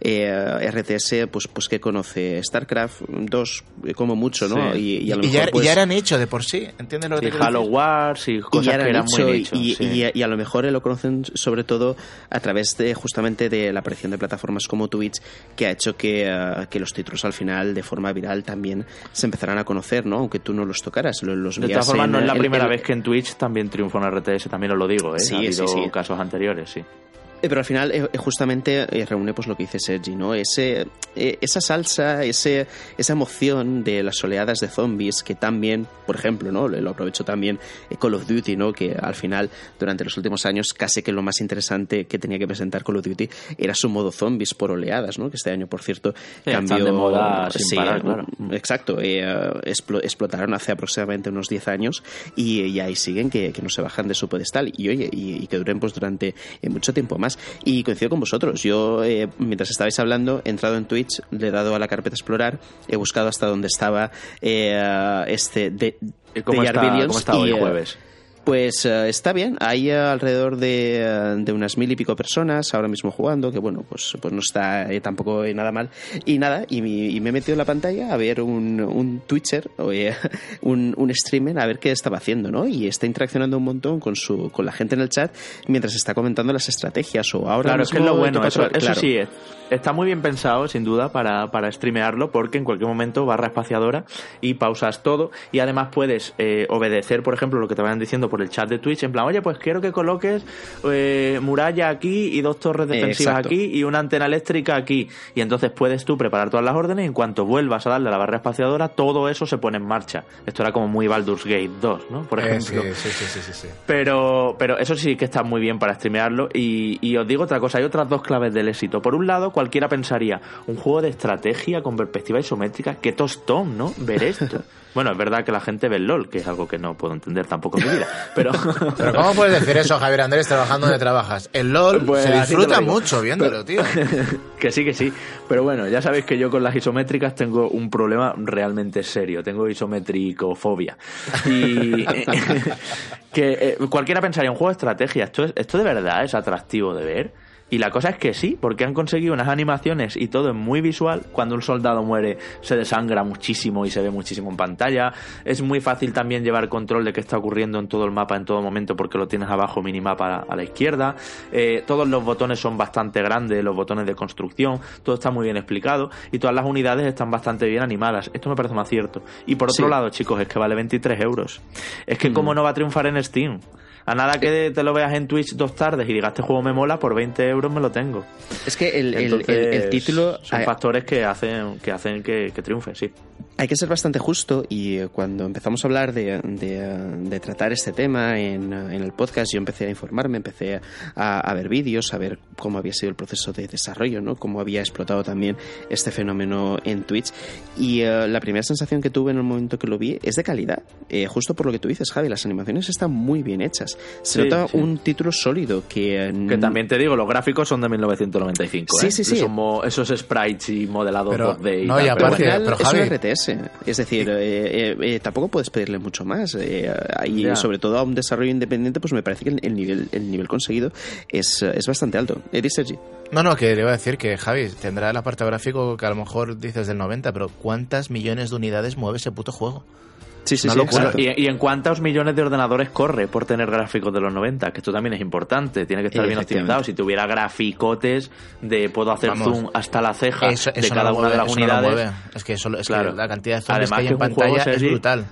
Eh, RTS, pues, pues que conoce StarCraft 2, eh, como mucho, ¿no? Sí. Y, y a lo y, mejor, ya, y pues, ya eran hecho de por sí, ¿entiendes lo que te quiero Halo decir? Wars y y cosas ya que eran eran nicho, muy y- sí. y- y a lo mejor lo conocen sobre todo a través de justamente de la aparición de plataformas como Twitch que ha hecho que, eh, que los títulos al final de forma viral también se empezaran a conocer, ¿no? Aunque tú no los tocaras, lo- los De todas formas, no es la primera vez que en Twitch también triunfa un RTS, también os lo digo, ¿eh? Sí, ha habido sí, sí. casos anteriores, sí. Eh, Pero al final eh, eh, justamente eh, reúne pues lo que dice Sergi, ¿no? Ese, eh, esa salsa, ese, esa emoción de las oleadas de zombies que también, por ejemplo, ¿no? Lo aprovecho también Call of Duty, ¿no? Que al final, durante los últimos años, casi que lo más interesante que tenía que presentar Call of Duty era su modo zombies por oleadas, ¿no? Que este año, por cierto, cambió... de moda sin Sí, parar, claro. Exacto, explo- explotaron hace aproximadamente unos 10 años y, y ahí siguen que, que no se bajan de su pedestal y oye, y, y que duren pues durante mucho tiempo más. Y coincido con vosotros, yo eh, mientras estabais hablando he entrado en Twitch, le he dado a la carpeta explorar, he buscado hasta donde estaba eh, este de, ¿Y cómo de está, Yarbillions cómo está hoy, y, eh, jueves? Pues eh, está bien, hay eh, alrededor de, eh, de unas mil y pico personas ahora mismo jugando, que bueno, pues, pues no está eh, tampoco nada mal. Y nada, y, y me he metido en la pantalla a ver un, un Twitcher, o, eh, un, un streamer, a ver qué estaba haciendo, ¿no? Y está interaccionando un montón con, su, con la gente en el chat mientras está comentando las estrategias o ahora Claro, es que es lo bueno, eso, sí, es- está muy bien pensado, sin duda, para, para streamearlo, porque en cualquier momento barra espaciadora y pausas todo, y además puedes eh, obedecer, por ejemplo, lo que te vayan diciendo por el chat de Twitch, en plan, oye, pues quiero que coloques eh, muralla aquí y dos torres defensivas Exacto. aquí y una antena eléctrica aquí, y entonces puedes tú preparar todas las órdenes y en cuanto vuelvas a darle a la barra espaciadora, todo eso se pone en marcha. Esto era como muy Baldur's Gate 2, ¿no? Por Eh, ejemplo. sí, sí, sí, sí, sí. Pero, pero eso sí que está muy bien para streamearlo. Y, y os digo otra cosa, hay otras dos claves del éxito. Por un lado, cualquiera pensaría, un juego de estrategia con perspectiva isométrica, qué tostón, ¿no? Ver esto. bueno, es verdad que la gente ve el LOL, que es algo que no puedo entender tampoco en mi vida. Pero, Pero ¿cómo puedes decir eso, Javier Andrés, trabajando donde trabajas? El LOL Pues se disfruta mucho viéndolo, tío. que sí, que sí. Pero bueno, ya sabéis que yo con las isométricas tengo un problema realmente serio. Tengo isometricofobia. Y que eh, cualquiera pensaría un juego de estrategia. ¿Esto, es- ¿Esto de verdad es atractivo de ver? Y la cosa es que sí, porque han conseguido unas animaciones y todo es muy visual. Cuando un soldado muere se desangra muchísimo y se ve muchísimo en pantalla. Es muy fácil también llevar control de qué está ocurriendo en todo el mapa en todo momento porque lo tienes abajo minimapa a la izquierda. Eh, todos los botones son bastante grandes, los botones de construcción. Todo está muy bien explicado y todas las unidades están bastante bien animadas. Esto me parece un acierto. Y por otro Sí. lado, chicos, es que vale 23 euros. Es que cómo no va a triunfar en Steam. A nada que te lo veas en Twitch dos tardes y digas, este juego me mola, por 20 euros me lo tengo. Es que el, el- Entonces, el- el título... Son factores que hacen que, hacen que, que triunfe, sí. Hay que ser bastante justo y eh, cuando empezamos a hablar de, de, eh, de tratar este tema en, eh, en el podcast, yo empecé a informarme, empecé a, a ver vídeos, a ver cómo había sido el proceso de desarrollo, ¿no? cómo había explotado también este fenómeno en Twitch. Y eh, la primera sensación que tuve en el momento que lo vi es de calidad. Eh, justo por lo que tú dices, Javi, las animaciones están muy bien hechas. Se Sí, nota sí. un título sólido que... Que también te digo, los gráficos son de 1995. Sí, ¿eh? sí, sí. Esos, sprites y modelados Pero- 2D y no, tal, y pero Pero aparte- bueno. pero es Javi- un RTS. Es decir, eh, eh, eh, tampoco puedes pedirle mucho más. Eh, y sobre todo a un desarrollo independiente, pues me parece que el, el nivel, el nivel conseguido es, eh, es bastante alto. Eddie Sergi. No, no, que le iba a decir que Javi tendrá el apartado gráfico que a lo mejor dices del 90, pero ¿cuántas millones de unidades mueve ese puto juego? Sí, sí, Una sí. ¿Y, y en cuántos millones de ordenadores corre por tener gráficos de los 90? Que esto también es importante, tiene que estar bien optimizado. Si tuviera graficotes de puedo hacer Vamos, zoom hasta la ceja Eso, de cada no una de las no unidades. Es que, solo, es que Claro. la cantidad de zombies Además que hay en pantalla es Sergi, brutal.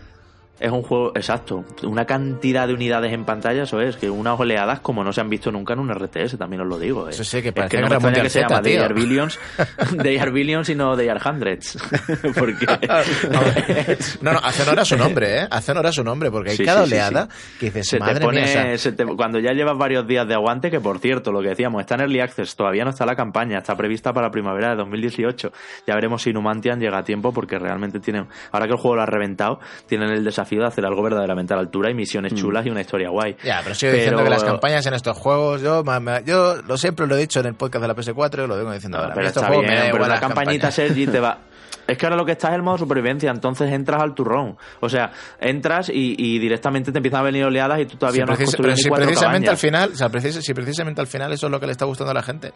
Es un juego, exacto, una cantidad de unidades en pantalla, eso es, que unas oleadas como no se han visto nunca en un RTS, también os lo digo. eh. Eso sí, que es parece que no me extraña que se llama They. Are Billions, They Are Billions y no They Are Hundreds. Porque No, no, hace honor a su nombre, ¿eh? Hace honor a su nombre, porque hay Sí, cada sí, oleada sí. que dices, se te madre pone, mía, o sea, se te- cuando ya llevas varios días de aguante, que por cierto, lo que decíamos, está en Early Access, todavía no está la campaña, está prevista para primavera de 2018. Ya veremos si Numantian llega a tiempo, porque realmente tienen, ahora que el juego lo ha reventado, tienen el desafío de hacer algo verdaderamente a la altura y misiones chulas y una historia guay. Mm. Ya, pero sigo diciendo que las campañas en estos juegos, yo, ma- yo lo siempre lo he dicho en el podcast de la PS4 y lo vengo diciendo No, ahora. Pero estos está bien, me da pero la campañita campañas. Sergi te va... Es que ahora lo que está es el modo supervivencia, entonces entras al turrón. O sea, entras y, y directamente te empiezan a venir oleadas y tú todavía Si no has construido pero si precisamente al cabañas. final, o sea, precis- si precisamente al final eso es lo que le está gustando a la gente.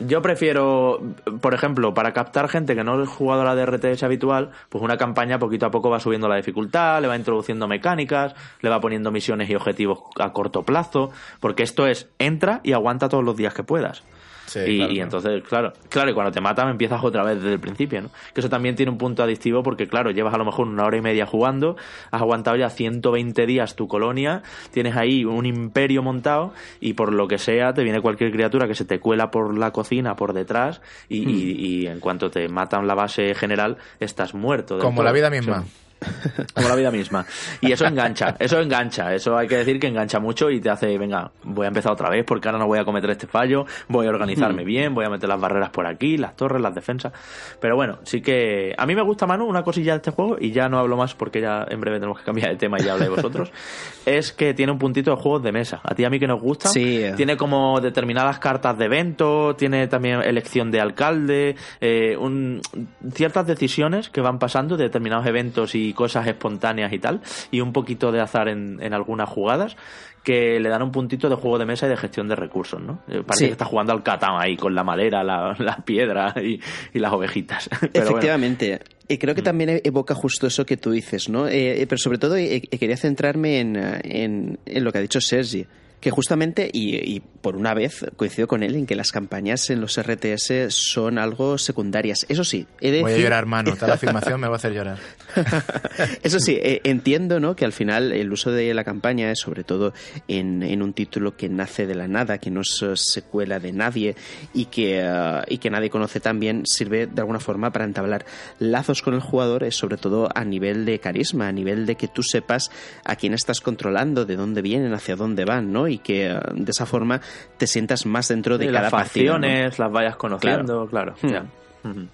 Yo prefiero, por ejemplo, para captar gente que no es jugadora de RTS habitual, pues una campaña poquito a poco va subiendo la dificultad, le va introduciendo mecánicas, le va poniendo misiones y objetivos a corto plazo, porque esto es, entra y aguanta todos los días que puedas. Sí, y, claro, y entonces, claro, claro, y cuando te matan empiezas otra vez desde el principio, ¿no? Que eso también tiene un punto adictivo porque, claro, llevas a lo mejor una hora y media jugando, has aguantado ya 120 días tu colonia, tienes ahí un imperio montado y por lo que sea te viene cualquier criatura que se te cuela por la cocina, por detrás y, Hmm. y- y en cuanto te matan la base general estás muerto. Como todo. la vida O sea, misma. como la vida misma. Y eso engancha, eso engancha, eso hay que decir que engancha mucho y te hace, venga, voy a empezar otra vez porque ahora no voy a cometer este fallo, voy a organizarme bien, voy a meter las barreras por aquí, las torres, las defensas. Pero bueno, sí que a mí me gusta, Manu, una cosilla de este juego y ya no hablo más porque ya en breve tenemos que cambiar de tema y ya habláis vosotros, es que tiene un puntito de juegos de mesa. A ti y a mí que nos gustan, Sí. tiene como determinadas cartas de evento, tiene también elección de alcalde, eh, un- ciertas decisiones que van pasando de determinados eventos y cosas espontáneas y tal, y un poquito de azar en, en algunas jugadas que le dan un puntito de juego de mesa y de gestión de recursos, ¿no? Eh, Parece Sí. que está jugando al Catán ahí con la madera, la, la piedra y, y las ovejitas. Pero bueno. Efectivamente. Y creo que también evoca justo eso que tú dices, ¿no? Eh, eh, pero sobre todo eh, quería centrarme en, en, en lo que ha dicho Sergi. Que justamente, y, y por una vez coincido con él en que las campañas en los RTS son algo secundarias. Eso sí, he de Voy a llorar, mano. Tal afirmación me va a hacer llorar. Eso sí, eh, entiendo ¿no? que al final el uso de la campaña es sobre todo en, en un título que nace de la nada, que no es eh, secuela de nadie y que, eh, y que nadie conoce tan bien, sirve de alguna forma para entablar lazos con el jugador, sobre todo a nivel de carisma, a nivel de que tú sepas a quién estás controlando, de dónde vienen, hacia dónde van, ¿no? Y que eh, de esa forma te sientas más dentro de Y cada las ¿no? facciones, las vayas conociendo, claro. Hmm. ya. Ujú.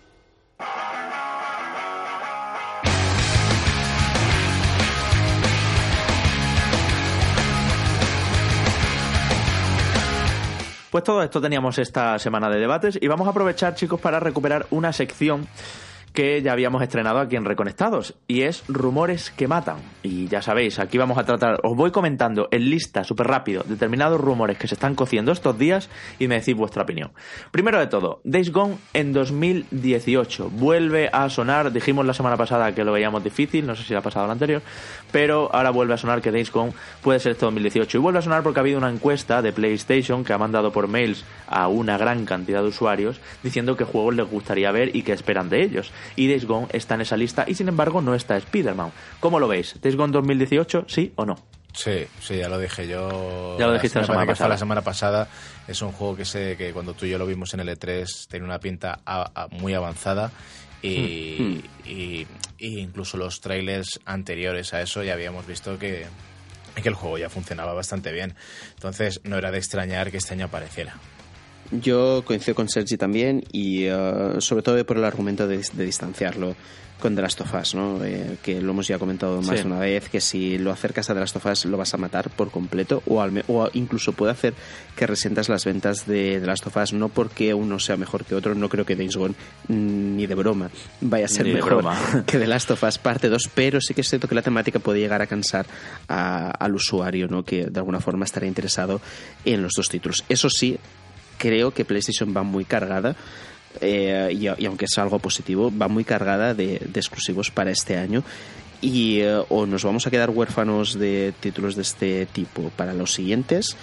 Pues todo esto teníamos esta semana de debates y vamos a aprovechar, chicos, para recuperar una sección que ya habíamos estrenado aquí en Reconectados y es Rumores que matan. Y ya sabéis, aquí vamos a tratar, os voy comentando en lista súper rápido determinados rumores que se están cociendo estos días y me decís vuestra opinión. Primero de todo, Days Gone en 2018 vuelve a sonar, dijimos la semana pasada que lo veíamos difícil, no sé si ha pasado la anterior, pero ahora vuelve a sonar que Days Gone puede ser este 2018 y vuelve a sonar porque ha habido una encuesta de PlayStation que ha mandado por mails a una gran cantidad de usuarios diciendo qué juegos les gustaría ver y qué esperan de ellos. Y Days Gone está en esa lista y sin embargo no está Spider-Man. ¿Cómo lo veis? ¿Days Gone 2018 sí o no? Sí, sí, ya lo dije yo. Ya lo dijiste la semana fue pasada. la semana pasada. Es un juego que sé que cuando tú y yo lo vimos en el E3 tiene una pinta a- a- muy avanzada. Y, y- y incluso los trailers anteriores a eso ya habíamos visto que, que el juego ya funcionaba bastante bien. Entonces no era de extrañar que este año apareciera. Yo coincido con Sergi también y eh, sobre todo por el argumento de, de distanciarlo con The Last of Us, ¿no? Eh, que lo hemos ya comentado más Sí. de una vez, que si lo acercas a The Last of Us lo vas a matar por completo o, al me- o incluso puede hacer que resientas las ventas de The Last of Us, no porque uno sea mejor que otro, no creo que Days Gone mm, ni de broma vaya a ser Ni mejor que The Last of Us parte 2, pero sí que es cierto que la temática puede llegar a cansar a- al usuario, ¿no? que de alguna forma estará interesado en los dos títulos. Eso sí, creo que PlayStation va muy cargada. eh, y, y aunque es algo positivo, va muy cargada de, de exclusivos para este año. y eh, o nos vamos a quedar huérfanos de títulos de este tipo para los siguientes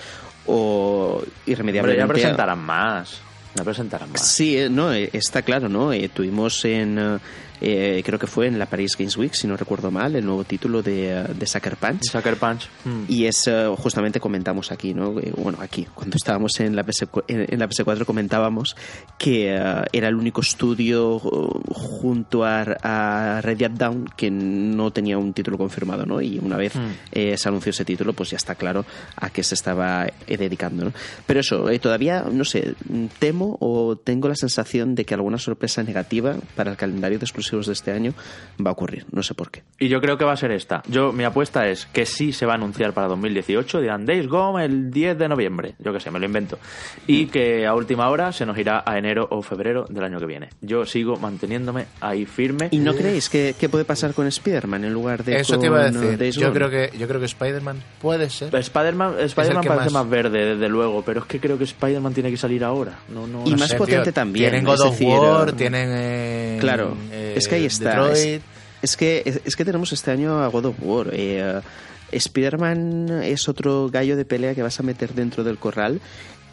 o irremediablemente... Pero ya presentarán más. Ya presentarán más. Sí, eh, no, eh, está claro, ¿no? Eh, tuvimos en... eh, creo que fue en la Paris Games Week, si no recuerdo mal, el nuevo título de, eh, de Sucker Punch. Sucker Punch. Mm. Y es, eh, justamente comentamos aquí, ¿no? Bueno, aquí, cuando estábamos en la, PS, en en la PS4 comentábamos que era el único estudio junto a, a Red Dead Down que no tenía un título confirmado, ¿no? Y una vez Mm. eh, se anunció ese título, pues ya está claro a qué se estaba dedicando, ¿no? Pero eso, eh, todavía, no sé, temo o tengo la sensación de que alguna sorpresa negativa para el calendario de de este año va a ocurrir, no sé por qué. Y yo creo que va a ser esta. Yo Mi apuesta es que sí se va a anunciar para 2018. Dirán Days Gone el 10 de noviembre. Yo que sé, me lo invento. Y que a última hora se nos irá a enero o febrero del año que viene. Yo sigo manteniéndome ahí firme. ¿Y no creéis que, que puede pasar con Spider-Man en lugar de Eso con te iba a decir. Days Yo Gone? creo que, yo creo que Spider-Man puede ser. Spider-Man parece más- más... verde, desde luego, pero es que creo que Spider-Man tiene que salir ahora. No, no, Y no más sé. potente también, Tienen God of decir, War, eh, tienen. eh, Claro, eh, es que ahí está. Detroit. Es, es que, es, es que tenemos este año a God of War. Eh, Spider-Man es otro gallo de pelea que vas a meter dentro del corral.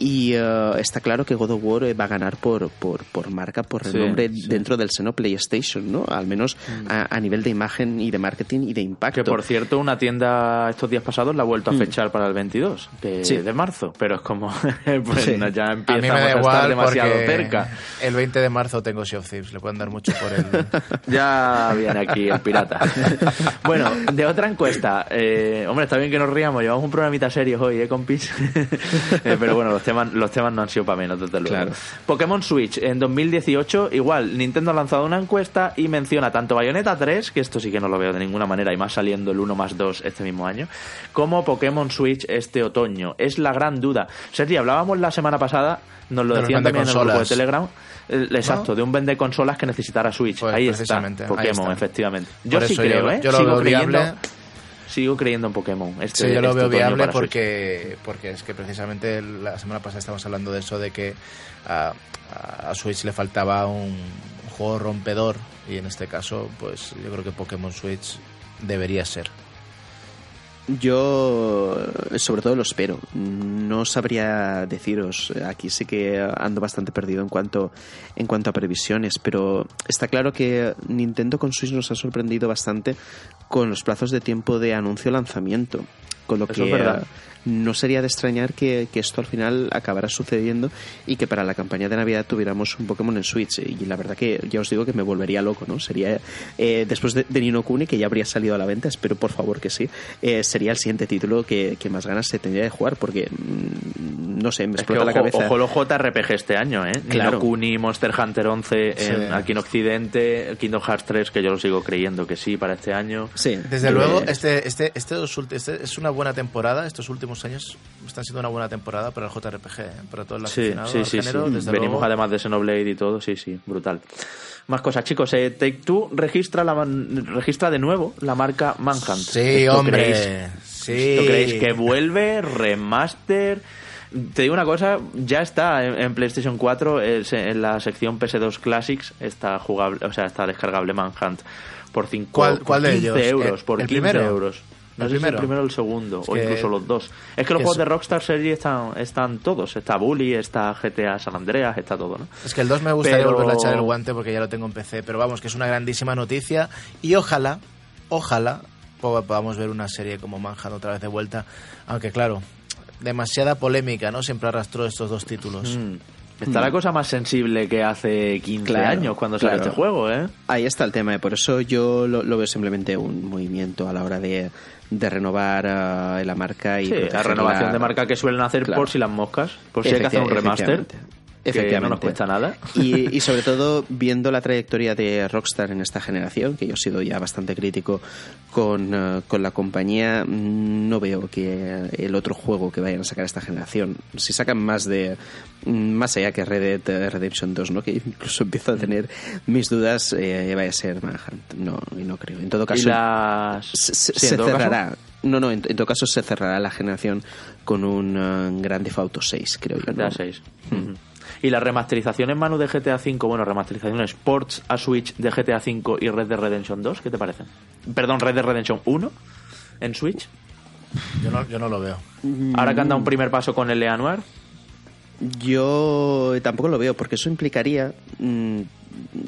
Y eh, está claro que God of War eh, va a ganar por, por, por marca, por renombre sí. dentro del seno PlayStation, ¿no? Al menos a, a nivel de imagen y de marketing y de impacto. Que por cierto, una tienda estos días pasados la ha vuelto a fechar para el 22 que- Mm. Sí. de marzo, pero es como pues Sí. no, ya A empezamos mí a, me da estar igual demasiado porque cerca. el 20 de marzo tengo Sea of Thieves. Le pueden dar mucho por el. Ya viene aquí el pirata. bueno, de otra encuesta. eh, hombre, está bien que nos riamos. Llevamos un programita serio hoy, ¿eh, compis? Eh, pero bueno, los temas, los temas no han sido para menos, desde luego. Claro. Pokémon Switch en 2018, igual, Nintendo ha lanzado una encuesta y menciona tanto Bayonetta 3, que esto sí que no lo veo de ninguna manera, y más saliendo el 1 más 2 este mismo año, como Pokémon Switch este otoño. Es la gran duda. Sergi, hablábamos la semana pasada, nos lo De decían también en el grupo de. Telegram. Exacto, de un vende consolas que necesitara Switch. Pues ahí está, ahí Pokémon, efectivamente. Yo Por sí creo, yo- ¿eh? yo lo sigo creyendo. Sigo creyendo en Pokémon. Este, Sí, yo lo este veo viable Switch. porque, porque es que precisamente la semana pasada estábamos hablando de eso, de que a, a Switch le faltaba un, un juego rompedor y en este caso, pues yo creo que Pokémon Switch debería ser. Yo, sobre todo, lo espero. No sabría deciros. Aquí sí que ando bastante perdido en cuanto, en cuanto a previsiones, pero está claro que Nintendo con Switch nos ha sorprendido bastante con los plazos de tiempo de anuncio-lanzamiento. Con lo Eso que es verdad. No sería de extrañar que, que esto al final acabara sucediendo y que para la campaña de Navidad tuviéramos un Pokémon en Switch. Y la verdad que ya os digo que me volvería loco, ¿no? Sería, eh, después de, de Nino Kuni, que ya habría salido a la venta, espero por favor que sí, eh, sería el siguiente título que, que más ganas se tendría de jugar, porque mm, no sé, me Es que explota la ojo, cabeza. ojo los JRPG este año, ¿eh? Claro. Nino Kuni, Monster Hunter 11 en- Sí. aquí en Occidente, Kingdom Hearts 3, que yo lo sigo creyendo que sí para este año. Sí, Desde eh, luego, este, este, este, este es una buena temporada. Estos últimos años están siendo una buena temporada para el JRPG, ¿eh? para todo el Sí, sí, sí, género. sí. Desde Venimos luego. además de Xenoblade y todo, sí, sí, brutal. Más cosas, chicos. Eh, Take Two registra, la, registra de nuevo la marca Manhunt. Sí, ¿Esto hombre. creéis- sí. ¿Esto creéis que vuelve? ¿Remaster? Te digo una cosa, ya está en, en PlayStation 4, es en la sección PS2 Classics, está jugable, o sea, está descargable Manhunt por 5 ¿Cuál- cuál de 15 ellos? euros, ¿El- por el 15 primero? euros. No ¿El sé si el primero? o el segundo, o que- incluso los dos. Es que los que juegos es- de Rockstar Series están, están todos. Está Bully, está GTA San Andreas, está todo, ¿no? Es que el 2 me gustaría Pero- volver a echar el guante porque ya lo tengo en PC, pero vamos, que es una grandísima noticia y ojalá, ojalá po- podamos ver una serie como Manhunt otra vez de vuelta, aunque claro, demasiada polémica, ¿no? Siempre arrastró estos dos títulos. Mm. Está la cosa más sensible que hace 15 Claro, años cuando sale claro. este juego, ¿eh? Ahí está el tema, y por eso yo lo, lo veo simplemente un movimiento a la hora de, de renovar eh, la marca y Sí, la renovación de marca que suelen hacer Claro. por si las moscas, por si hay que hacer un remaster. Efectivamente. Que no nos cuesta nada. Y, y sobre todo, viendo la trayectoria de Rockstar en esta generación, que yo he sido ya bastante crítico con, eh, con la compañía, mm, no veo que el otro juego que vayan a sacar esta generación, si sacan más de mm, más allá que Red Dead Redemption 2, ¿no? que incluso empiezo a tener mis dudas, eh, vaya a ser Manhunt. No, y no creo. En todo Y caso, las... se, se- sí, en se todo caso, cerrará. No, no, en, en todo caso se cerrará la generación con un eh, Grand Theft Auto 6, creo yo. ¿no? GTA 6. Y las remasterizaciones, Manu, de GTA V, bueno, remasterizaciones Sports a Switch de GTA V y Red Dead Redemption 2, ¿qué te parecen? Perdón, Red Dead Redemption 1 en Switch. Yo no, yo no lo veo. Ahora que anda un primer paso con el Noir. Yo tampoco lo veo, porque eso implicaría mm,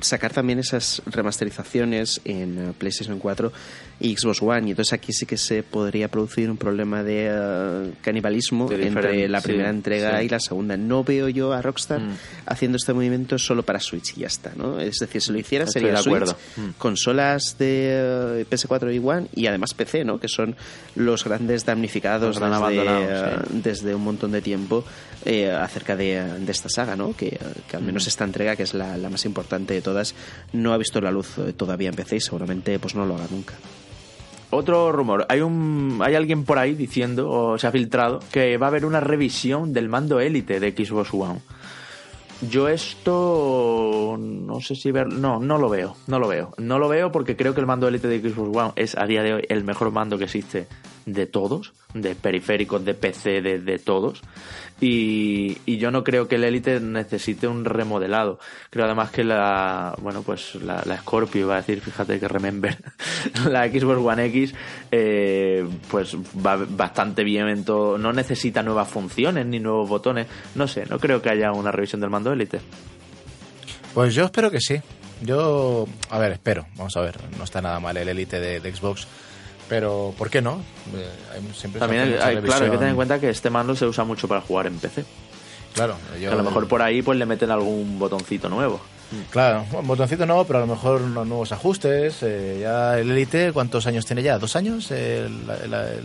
sacar también esas remasterizaciones en eh, PlayStation 4 y Xbox One. Y entonces aquí sí que se podría producir un problema de eh, canibalismo De entre la primera sí, entrega sí. y la segunda. No veo yo a Rockstar Mm. haciendo este movimiento solo para Switch y ya está. ¿no? Es decir, si lo hiciera Estoy sería de Switch, acuerdo. Mm. consolas de eh, PS4 y One y además PC, ¿no? que son los grandes damnificados Los gran desde, un montón de tiempo eh, acerca de, de esta saga, ¿no? que, que al Mm. menos esta entrega, que es la, la más importante de todas, no ha visto la luz eh, todavía en seguramente pues no lo haga nunca. Otro rumor, hay un hay alguien por ahí diciendo o se ha filtrado que va a haber una revisión del mando élite de Xbox One. Yo esto no sé si ver, no, no lo veo, no lo veo. No lo veo porque creo que el mando élite de Xbox One es a día de hoy el mejor mando que existe de todos, de periféricos, de PC, de, todos. Y, yo no creo que el élite necesite un remodelado. Creo además que la, bueno, pues la, Scorpio, iba a decir, fíjate que remember, la Xbox One X, eh, pues va bastante bien en todo. No necesita nuevas funciones ni nuevos botones. No sé, no creo que haya una revisión del mando élite. Pues yo espero que sí. Yo, a ver, espero. Vamos a ver, no está nada mal el Elite de, de Xbox. Pero, ¿por qué no? Eh, hay- siempre También, hay- claro, hay que tener en cuenta que este mando se usa mucho para jugar en PC. Claro, yo, a lo mejor por ahí pues le meten algún botoncito nuevo. Claro, un botoncito no, pero a lo mejor unos nuevos ajustes. eh, ya el Elite, ¿cuántos años tiene ya? ¿Dos años? El- el- el-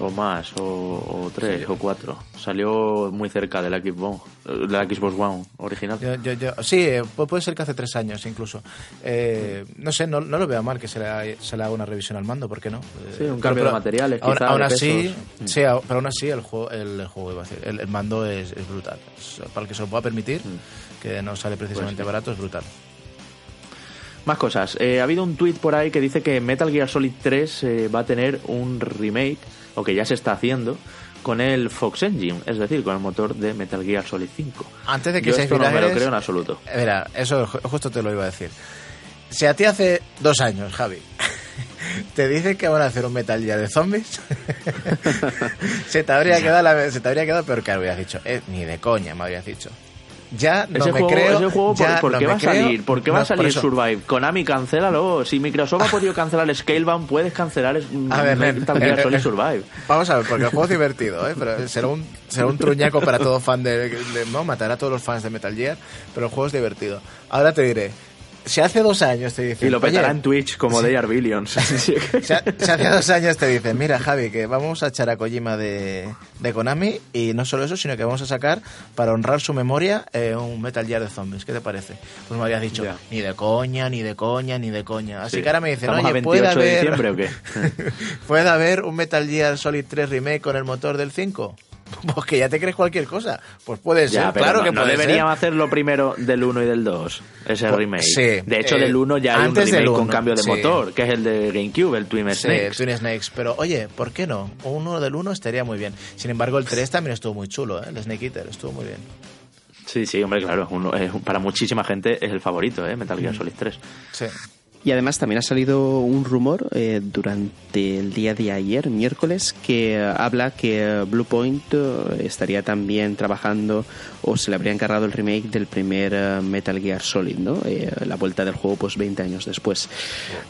O más, o, o tres, o cuatro. Salió muy cerca de la Xbox, de la Xbox One original. yo- yo- yo- sí, eh, pu- puede ser que hace tres años incluso. Eh, no sé, no, no lo veo mal que se le, se le haga una revisión al mando, ¿por qué no? Eh, Sí, un pero- cambio pero de materiales, Aún, quizá, aún de así, sí, pero aún así el juego, el, juego iba a decir, el, el mando es, es brutal. Es- para el que se lo pueda permitir, que no sale precisamente Pues sí. barato, es brutal. Más cosas. Eh, ha habido un tweet por ahí que dice que Metal Gear Solid 3 eh, va a tener un remake, o que ya se está haciendo, con el Fox Engine, es decir, con el motor de Metal Gear Solid 5. Antes de que Yo seáis esto no me lo creo en absoluto. Mira, eso ju- justo te lo iba a decir. Si a ti hace dos años, Javi, te dicen que van a hacer un Metal Gear de zombies, se, te habría quedado la- se te habría quedado peor que habrías dicho. Eh, ni de coña me habrías dicho. Ya no ese me juego, creo. ese juego, ¿por, ya por qué va a salir? ¿Por qué va No, a salir. Survive? Konami, cancélalo. Si Microsoft ha podido cancelar Scalebound, puedes cancelar es- A ver, nen, Metal Gear eh, Solid eh, Survive. Vamos a ver, porque el juego es divertido, ¿eh? Pero será un, será un truñaco para todo fan de, de- No, matará a todos los fans de Metal Gear, pero el juego es divertido. Ahora te diré, si hace dos años te dicen... Y lo petará "Oye, en Twitch como They Are Billions. Si, ha- si hace dos años te dicen, mira Javi, que vamos a echar a Kojima de, de Konami y no solo eso, sino que vamos a sacar, para honrar su memoria, eh, un Metal Gear de zombies. ¿Qué te parece? Pues me habrías dicho, Ya. ni de coña, ni de coña, ni de coña. Así Sí. que ahora me dicen, ¿Estamos oye, 28 ¿puede de haber, diciembre o qué? ¿puede haber un Metal Gear Solid 3 remake con el motor del 5? Pues que ya te crees cualquier cosa. Pues puede ser, Ya, pero claro no, que no puede deberíamos ser. hacerlo primero del 1 y del 2, ese Pues, remake. sí, de hecho, eh, del 1 ya hay un remake con 1, cambio de sí. motor, que es el de GameCube, el Twin Sí, Snakes. Twin Snakes. Pero oye, ¿por qué no? Uno del 1 estaría muy bien. Sin embargo, el 3 también estuvo muy chulo, ¿eh? El Snake Eater estuvo muy bien. Sí, sí, hombre, claro. es uno- es- para muchísima gente es el favorito, ¿eh? Metal Mm. Gear Solid 3. Sí. Y además también ha salido un rumor eh, durante el día de ayer, miércoles, que habla que Bluepoint eh, estaría también trabajando o se le habría encargado el remake del primer eh, Metal Gear Solid, ¿no? Eh, la vuelta del juego pues 20 años después.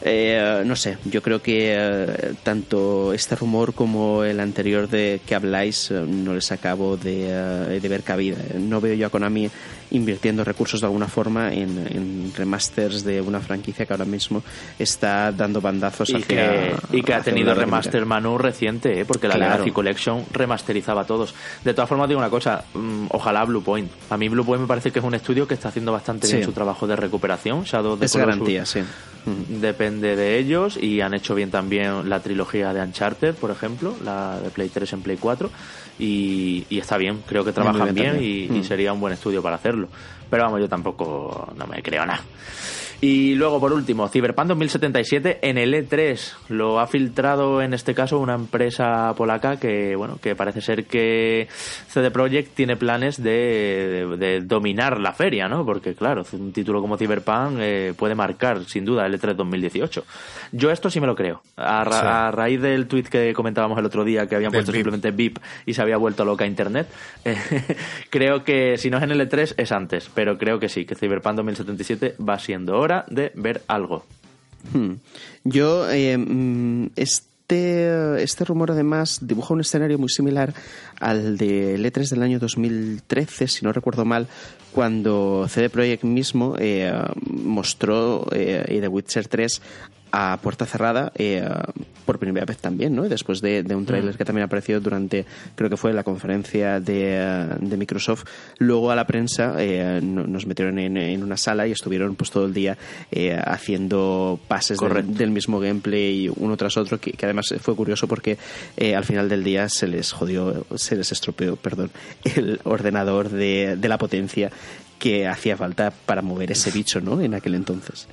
Eh, no sé, yo creo que eh, tanto este rumor como el anterior de que habláis no les acabo de, de ver cabida. No veo yo a Konami invirtiendo recursos de alguna forma en, en remasters de una franquicia que ahora mismo está dando bandazos Y hacia que, y que ha tenido remaster Manu reciente, ¿eh? porque la Claro. Legacy Collection remasterizaba a todos. De todas formas, digo una cosa, mm, ojalá Bluepoint. A mí Bluepoint me parece que es un estudio que está haciendo bastante Sí. bien su trabajo de recuperación. Shadow the Es Colossus garantía, sí. Ujú. depende de ellos y han hecho bien también la trilogía de Uncharted, por ejemplo, la de Play 3 en Play 4 y, y está bien, creo que trabajan bien bien, y, también. y Mm. sería un buen estudio para hacerlo. Pero vamos, yo tampoco no me creo nada. Y luego, por último, Cyberpunk 2077 en el E3. Lo ha filtrado en este caso una empresa polaca que, bueno, que parece ser que CD Projekt tiene planes de, dominar la feria, ¿no? Porque, claro, un título como Cyberpunk eh, puede marcar, sin duda, el E3 2018. Yo esto sí me lo creo. A, raíz del tweet que comentábamos el otro día, que habían puesto simplemente VIP y se había vuelto loca Internet, eh, creo que si no es en el E3 es antes, pero creo que sí, que Cyberpunk 2077 va siendo hora de ver algo. Hmm. Yo, eh, mm, este, este rumor además dibuja un escenario muy similar al de E3 del año 2013, si no recuerdo mal, cuando CD Projekt mismo eh, mostró eh, The Witcher 3 a puerta cerrada eh, por primera vez también, ¿no? Después de, un tráiler que también ha aparecido durante, creo que fue la conferencia de, Microsoft, luego a la prensa eh, nos metieron en, una sala y estuvieron pues todo el día eh, haciendo pases del, mismo gameplay uno tras otro, que, además fue curioso porque al final del día se les jodió, se les estropeó, perdón, el ordenador de, de la potencia que hacía falta para mover ese bicho, ¿no? En aquel entonces.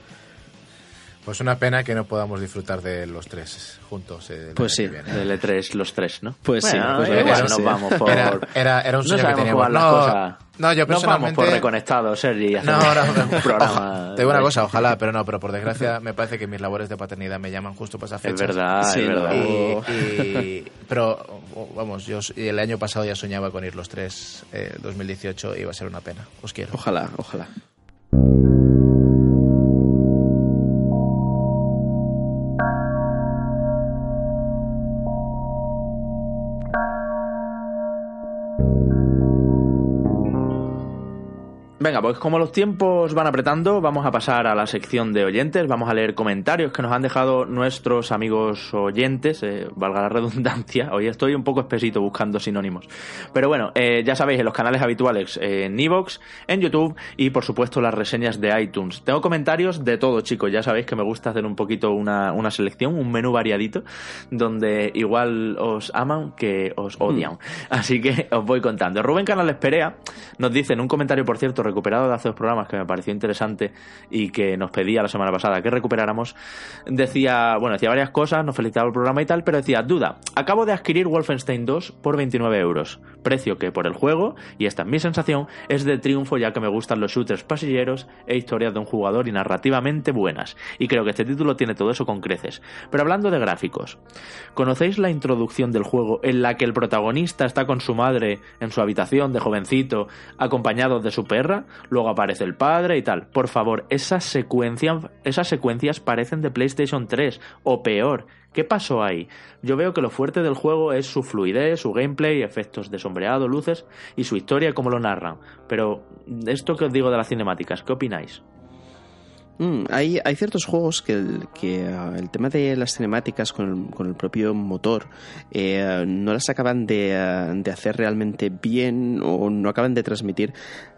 Pues una pena que no podamos disfrutar de los tres juntos. Eh, pues sí, del E3 los tres, ¿no? Pues sí, pues era, nos vamos por... Era, era, un sueño que teníamos. No, no, yo personalmente... vamos por reconectados, Sergi, no, no, un programa... te digo una cosa, ojalá, pero no, pero por desgracia me parece que mis labores de paternidad me llaman justo para esa fecha. Es verdad, es verdad. Y, pero, vamos, yo el año pasado ya soñaba con ir los tres, eh, 2018, y iba a ser una pena. Os quiero. Ojalá, ojalá. Venga, pues como los tiempos van apretando, vamos a pasar a la sección de oyentes, vamos a leer comentarios que nos han dejado nuestros amigos oyentes, eh, valga la redundancia, hoy estoy un poco espesito buscando sinónimos. Pero bueno, eh, ya sabéis, en los canales habituales, eh, en Evox, en YouTube y por supuesto las reseñas de iTunes. Tengo comentarios de todo, chicos, ya sabéis que me gusta hacer un poquito una, una selección, un menú variadito, donde igual os aman que os odian. Mm. Así que os voy contando. Rubén Canales Perea nos dice en un comentario, por cierto, recuperado de hace dos programas que me pareció interesante y que nos pedía la semana pasada que recuperáramos, decía, bueno, decía varias cosas, nos felicitaba el programa y tal, pero decía, duda, acabo de adquirir Wolfenstein 2 por 29 euros, precio que por el juego, y esta es mi sensación, es de triunfo ya que me gustan los shooters pasilleros e historias de un jugador y narrativamente buenas, y creo que este título tiene todo eso con creces. Pero hablando de gráficos, ¿conocéis la introducción del juego en la que el protagonista está con su madre en su habitación de jovencito, acompañado de su perra? Luego aparece el padre y tal. Por favor, esas secuencias, esas secuencias parecen de PlayStation 3 o peor. ¿Qué pasó ahí? Yo veo que lo fuerte del juego es su fluidez, su gameplay, efectos de sombreado, luces y su historia como lo narran. Pero esto que os digo de las cinemáticas, ¿qué opináis? Mm, hay, ciertos juegos que, el, ah, el tema de las cinemáticas con el, con el propio motor eh, no las acaban de, ah, hacer realmente bien o no acaban de transmitir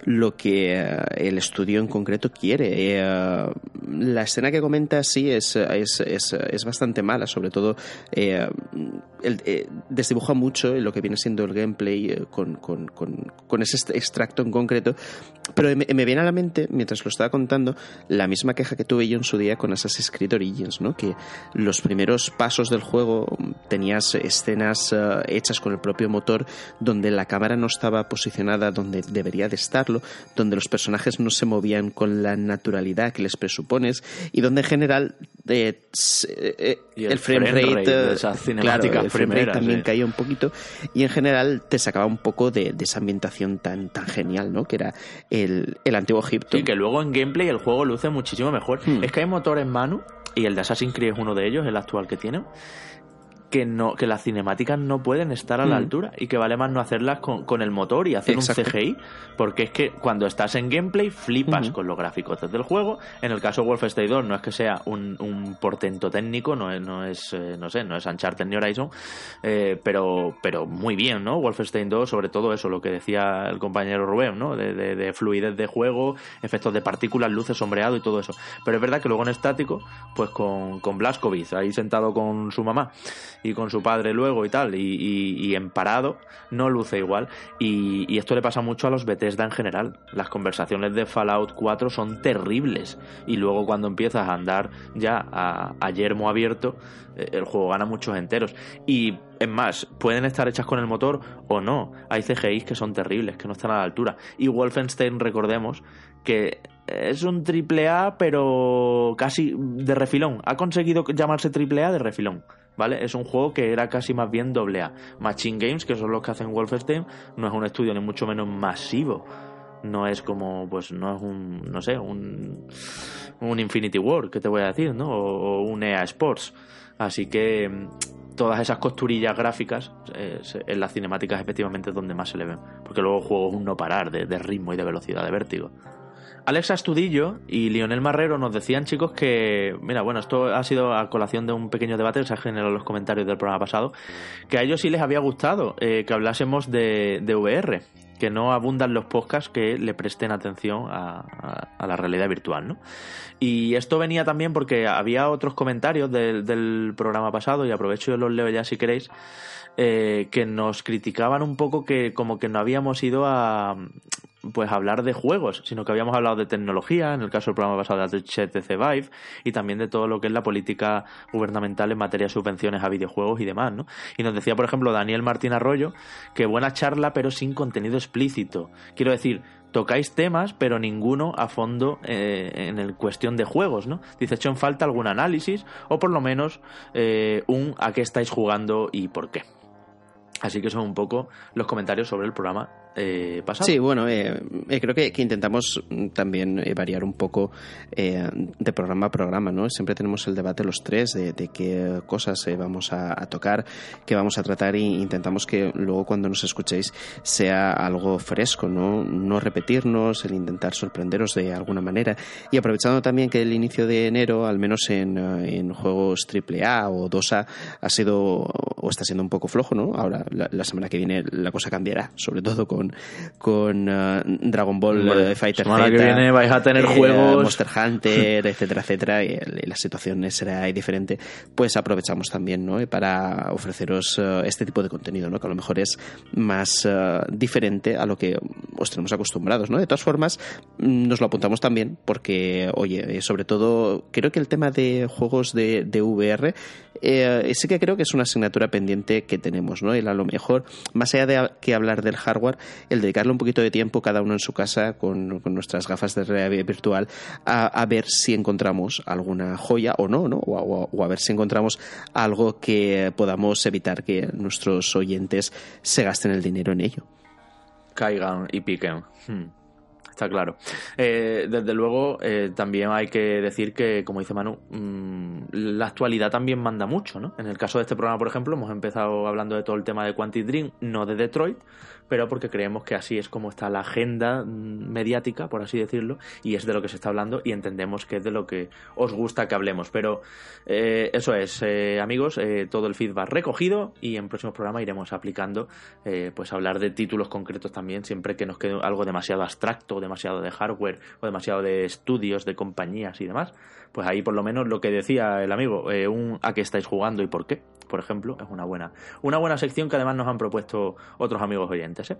lo que ah, el estudio en concreto quiere. Eh, la escena que comenta sí es, es, es, es bastante mala, sobre todo eh, desdibuja mucho lo que viene siendo el gameplay con, con, con, con, ese extracto en concreto, pero me, me viene a la mente, mientras lo estaba contando, la misma queja que tuve yo en su día con Assassin's Creed Origins, ¿no? Que los primeros pasos del juego tenías escenas eh, hechas con el propio motor donde la cámara no estaba posicionada donde debería de estarlo, donde los personajes no se movían con la naturalidad que les presupones y donde en general eh, eh, el, frame rate, esa cinemática el frame rate también caía un poquito y en general te sacaba un poco de, esa ambientación tan, tan genial, ¿no? Que era el, el antiguo Egipto. Y que luego en gameplay el juego luce muchísimo mejor. Hmm. Es que hay motores Manu, y el de Assassin's Creed es uno de ellos, el actual que tienen, que no que las cinemáticas no pueden estar a la mm. altura y que vale más no hacerlas con, con el motor y hacer un CGI porque es que cuando estás en gameplay flipas con los gráficos desde el juego. En el caso de Wolfenstein 2 no es que sea un, un portento técnico no es no es eh, no sé no es Uncharted ni Horizon eh, pero pero muy bien no Wolfenstein 2 sobre todo eso lo que decía el compañero Rubén no de, de, fluidez de juego efectos de partículas luces sombreado y todo eso. Pero es verdad que luego en estático pues con con Blaskovic ahí sentado con su mamá y con su padre luego y tal, y, en parado, no luce igual. Y, esto le pasa mucho a los Bethesda en general. Las conversaciones de Fallout 4 son terribles. Y luego cuando empiezas a andar ya a, a yermo abierto, eh, el juego gana muchos enteros. Y es más, pueden estar hechas con el motor o no. Hay CGIs que son terribles, que no están a la altura. Y Wolfenstein, recordemos, que es un triple A, pero casi de refilón. Ha conseguido llamarse triple A de refilón. ¿Vale? Es un juego que era casi más bien doble A. Machine Games, que son los que hacen Wolfenstein, no es un estudio ni mucho menos masivo. No es como, pues, no es un, no sé, un, un Infinity War, que te voy a decir, ¿no? O, un EA Sports. Así que mm, todas esas costurillas gráficas en las cinemáticas efectivamente es donde más se le ven. Porque luego el juego es un no parar de ritmo y de velocidad, de vértigo. Alexa Astudillo y Lionel Marrero nos decían, chicos, que, mira, bueno, esto ha sido a colación de un pequeño debate que se ha generado en los comentarios del programa pasado, que a ellos sí les había gustado eh, que hablásemos de, VR, que no abundan los podcasts que le presten atención a, la realidad virtual, ¿no? Y esto venía también porque había otros comentarios del, del programa pasado, y aprovecho y los leo ya si queréis, eh, que nos criticaban un poco que como que no habíamos ido a pues hablar de juegos, sino que habíamos hablado de tecnología, en el caso del programa pasado de HTC Vive, y también de todo lo que es la política gubernamental en materia de subvenciones a videojuegos y demás, ¿no? Y nos decía, por ejemplo, Daniel Martín Arroyo, que buena charla, pero sin contenido explícito. Quiero decir, tocáis temas, pero ninguno a fondo eh, en el cuestión de juegos, ¿no? Dice, hecho en falta algún análisis, o por lo menos eh, un a qué estáis jugando y por qué. Así que son un poco los comentarios sobre el programa eh, sí, bueno, eh, eh, creo que, intentamos también variar un poco de programa a programa, ¿no? Siempre tenemos el debate los tres de, qué cosas vamos a, tocar, qué vamos a tratar e intentamos que luego cuando nos escuchéis sea algo fresco, ¿no? No repetirnos, el intentar sorprenderos de alguna manera y aprovechando también que el inicio de enero, al menos en, en juegos AAA o 2A, ha sido o está siendo un poco flojo, ¿no? Ahora, la semana que viene la cosa cambiará, sobre todo con con, uh, Dragon Ball uh, Fighter Z. que viene vais a tener eh, juegos. Monster Hunter, etcétera, etcétera, y, la situación será diferente. Pues aprovechamos también, ¿no? Para ofreceros uh, este tipo de contenido, ¿no? Que a lo mejor es más diferente a lo que os tenemos acostumbrados, ¿no? De todas formas, mm, nos lo apuntamos también porque, oye, sobre todo, creo que el tema de juegos de, de VR eh, sí que creo que es una asignatura pendiente que tenemos, ¿no? El a lo mejor, más allá de que hablar del hardware, el dedicarle un poquito de tiempo cada uno en su casa con, nuestras gafas de realidad virtual a, ver si encontramos alguna joya o no, ¿no? O, a ver si encontramos algo que podamos evitar que nuestros oyentes se gasten el dinero en ello. Caigan y piquen. Hmm está claro. Eh, desde luego, eh, también hay que decir que, como dice Manu, mm, la actualidad también manda mucho, ¿no? En el caso de este programa, por ejemplo, hemos empezado hablando de todo el tema de Quantic Dream, no de Detroit, pero porque creemos que así es como está la agenda mm, mediática, por así decirlo, y es de lo que se está hablando y entendemos que es de lo que os gusta que hablemos. Pero eh, eso es, eh, amigos, eh, todo el feedback recogido y en próximos programas iremos aplicando, pues hablar de títulos concretos también, siempre que nos quede algo demasiado abstracto, demasiado de hardware o demasiado de estudios, de compañías y demás. Pues ahí por lo menos lo que decía el amigo, un a qué estáis jugando y por qué, por ejemplo, es una buena, una buena sección que además nos han propuesto otros amigos oyentes. ¿eh?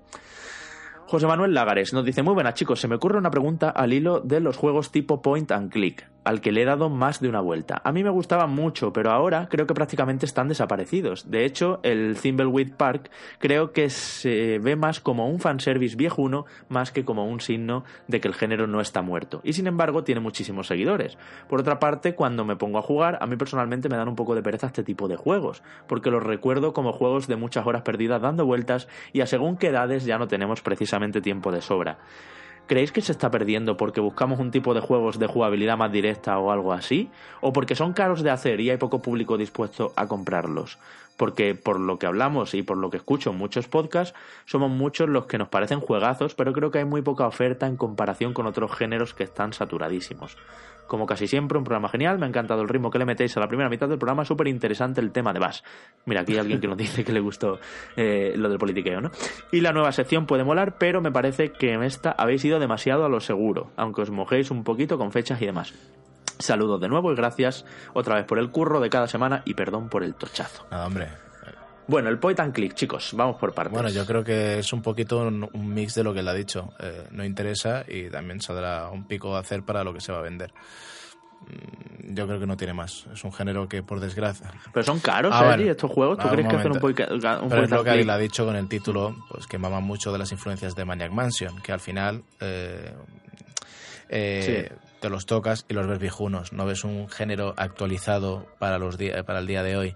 José Manuel Lagares nos dice, muy buenas chicos, se me ocurre una pregunta al hilo de los juegos tipo point and click al que le he dado más de una vuelta. A mí me gustaban mucho, pero ahora creo que prácticamente están desaparecidos. De hecho, el Thimbleweed Park creo que se ve más como un fanservice viejuno más que como un signo de que el género no está muerto. Y sin embargo, tiene muchísimos seguidores. Por otra parte, cuando me pongo a jugar, a mí personalmente me dan un poco de pereza este tipo de juegos, porque los recuerdo como juegos de muchas horas perdidas dando vueltas y a según qué edades ya no tenemos precisamente tiempo de sobra. ¿Creéis que se está perdiendo porque buscamos un tipo de juegos de jugabilidad más directa o algo así? ¿O porque son caros de hacer y hay poco público dispuesto a comprarlos? Porque por lo que hablamos y por lo que escucho en muchos podcasts, somos muchos los que nos parecen juegazos, pero creo que hay muy poca oferta en comparación con otros géneros que están saturadísimos. Como casi siempre, un programa genial. Me ha encantado el ritmo que le metéis a la primera mitad del programa. Súper interesante el tema de Bass. Mira, aquí hay alguien que nos dice que le gustó eh, lo del politiqueo, ¿no? Y la nueva sección puede molar, pero me parece que en esta habéis ido demasiado a lo seguro, aunque os mojéis un poquito con fechas y demás. Saludos de nuevo y gracias otra vez por el curro de cada semana y perdón por el tochazo. Nada, hombre. Bueno, el point and click, chicos, vamos por partes. Bueno, yo creo que es un poquito un, un mix de lo que él ha dicho. Eh, no interesa y también saldrá un pico a hacer para lo que se va a vender. Mm, Yo creo que no tiene más. Es un género que, por desgracia. Pero son caros, Ah, bueno. estos juegos. ¿Tú Ah, crees que hacen un point, un Pero es lo que click? ha dicho con el título, pues que mama mucho de las influencias de Maniac Mansion, que al final eh, eh, te los tocas y los ves viejunos. No ves un género actualizado para los para el día de hoy.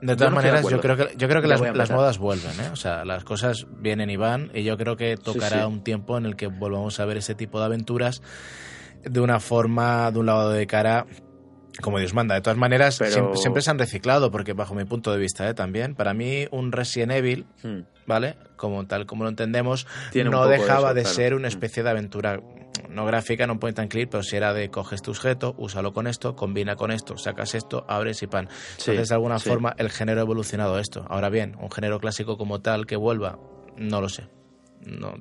De todas no maneras, yo creo que, yo creo que las, las modas vuelven, ¿eh? O sea, las cosas vienen y van, y yo creo que tocará sí. un tiempo en el que volvamos a ver ese tipo de aventuras de una forma, de un lavado de cara como Dios manda. De todas maneras, Pero- siempre, siempre se han reciclado, porque bajo mi punto de vista, ¿eh? también, para mí un Resident Evil, Hmm. ¿vale? Como tal como lo entendemos, Tiene no de dejaba eso, de, claro. ser una Mm. especie de aventura no gráfica, no point and click, pero si era de coges tu objeto, úsalo con esto, combina con esto, sacas esto, abres y pan. Sí, Entonces, de alguna sí. forma, el género ha evolucionado esto. Ahora bien, un género clásico como tal que vuelva, no lo sé. No,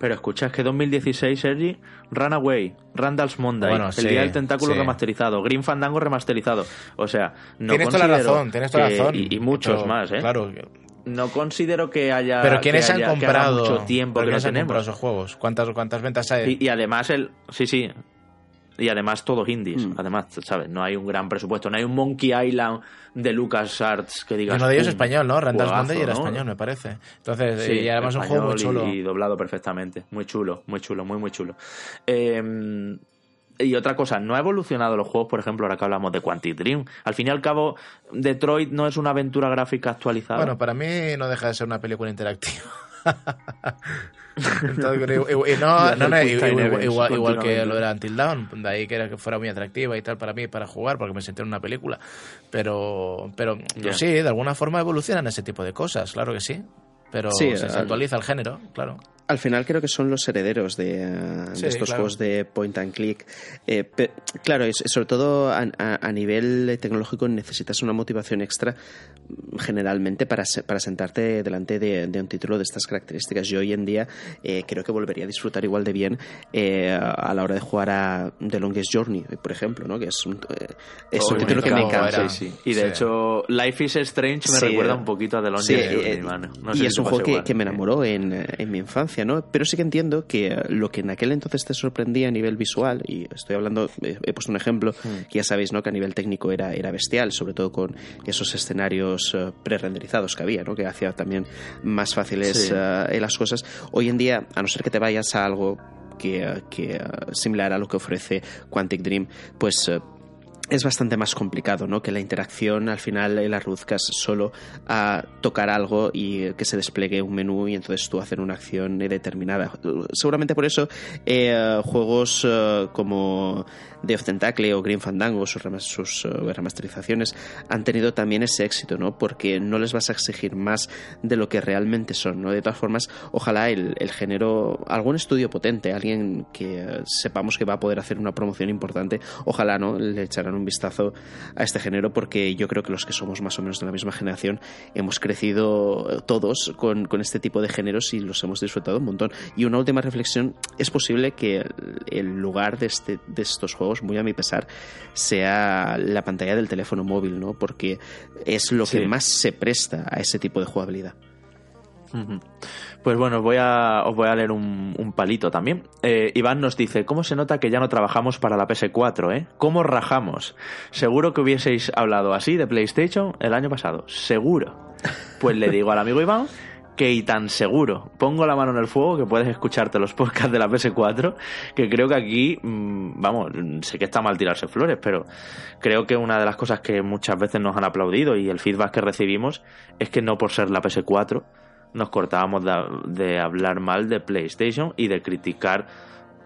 Pero escucha, es que 2016, Sergi, Runaway, Randall's Monday, Bueno, El sí, Día del Tentáculo sí. remasterizado, Green Fandango remasterizado. O sea, no tienes toda la razón, tienes toda la razón. Y, y muchos Pero, más, ¿eh? Claro, No considero que haya. pero ¿quiénes que han haya- haga comprado? mucho tiempo que no ¿quiénes han comprado tenemos. esos juegos? ¿Cuántas, cuántas ventas hay? Y, y además el. Sí, sí. Y además todos indies. Mm. Además, ¿sabes? No hay un gran presupuesto. No hay un Monkey Island de LucasArts que Y digas. uno de ellos "Pum, español, ¿no? Randall juegazo", Monday era ¿no? español, me parece. Entonces, Sí, y además un juego muy chulo. Y, y doblado perfectamente. Muy chulo, muy chulo, muy, muy chulo. Eh, y otra cosa, no ha evolucionado los juegos, por ejemplo, ahora que hablamos de Quantic Dream. Al fin y al cabo, Detroit no es una aventura gráfica actualizada. Bueno, para mí no deja de ser una película interactiva. Entonces, y- y- no, no, no, igual, igual- igual que lo era Until Dawn, de ahí que era que fuera muy atractiva y tal para mí para jugar porque me senté en una película. Pero, pero Ya. sí, de alguna forma evolucionan ese tipo de cosas, claro que sí. Pero Sí, se, se al- actualiza el género, claro. Al final creo que son los herederos de, eh, de estos claro. juegos de point and click. Eh, pe- claro, es- sobre todo a, a- a nivel tecnológico necesitas una motivación extra mm, generalmente para, se- para sentarte delante de, de un título de estas características. Yo hoy en día eh, creo que volvería a disfrutar igual de bien eh, a la hora de jugar a The Longest Journey, por ejemplo, ¿no? que es un, eh, es Oh, un título que me encanta. era. Sí, sí. Y de Sí. hecho, Life is Strange me Sí, recuerda un poquito a The Long Sí, Journey, eh. No y sé es si un juego que, que me enamoró en, en mi infancia, ¿no? Pero sí que entiendo que lo que en aquel entonces te sorprendía a nivel visual, y estoy hablando, eh, he puesto un ejemplo, Hmm. que ya sabéis, ¿no? Que a nivel técnico era, era bestial, sobre todo con esos escenarios eh, pre-renderizados que había, ¿no? Que hacía también más fáciles Sí. eh, las cosas. Hoy en día, a no ser que te vayas a algo que, que similar a lo que ofrece Quantic Dream, pues es bastante más complicado, ¿no? Que la interacción al final la reduzcas solo a tocar algo y que se despliegue un menú y entonces tú hacer una acción determinada. Seguramente por eso eh, juegos eh, como Day of Tentacle o Green Fandango, sus, remas- sus, eh, remasterizaciones, han tenido también ese éxito, ¿no? Porque no les vas a exigir más de lo que realmente son, ¿no? De todas formas, ojalá el, el género, algún estudio potente, alguien que sepamos que va a poder hacer una promoción importante, ojalá, ¿no? Le echarán un vistazo a este género porque yo creo que los que somos más o menos de la misma generación hemos crecido eh, todos con, con este tipo de géneros y los hemos disfrutado un montón. Y una última reflexión, es posible que el- el lugar de, este, de estos juegos, muy a mi pesar, sea la pantalla del teléfono móvil, ¿no? Porque es lo Sí. que más se presta a ese tipo de jugabilidad. Pues bueno, voy a, os voy a leer un, un palito también. Eh, Iván nos dice, ¿cómo se nota que ya no trabajamos para la PS4, eh? ¿Cómo rajamos? Seguro que hubieseis hablado así de PlayStation el año pasado. Seguro. Pues le digo al amigo Iván que y tan seguro. Pongo la mano en el fuego que puedes escucharte los podcasts de la PS4, que creo que aquí, mm, vamos, sé que está mal tirarse flores, pero creo que una de las cosas que muchas veces nos han aplaudido y el feedback que recibimos es que no por ser la PS4 nos cortábamos de, de hablar mal de PlayStation y de criticar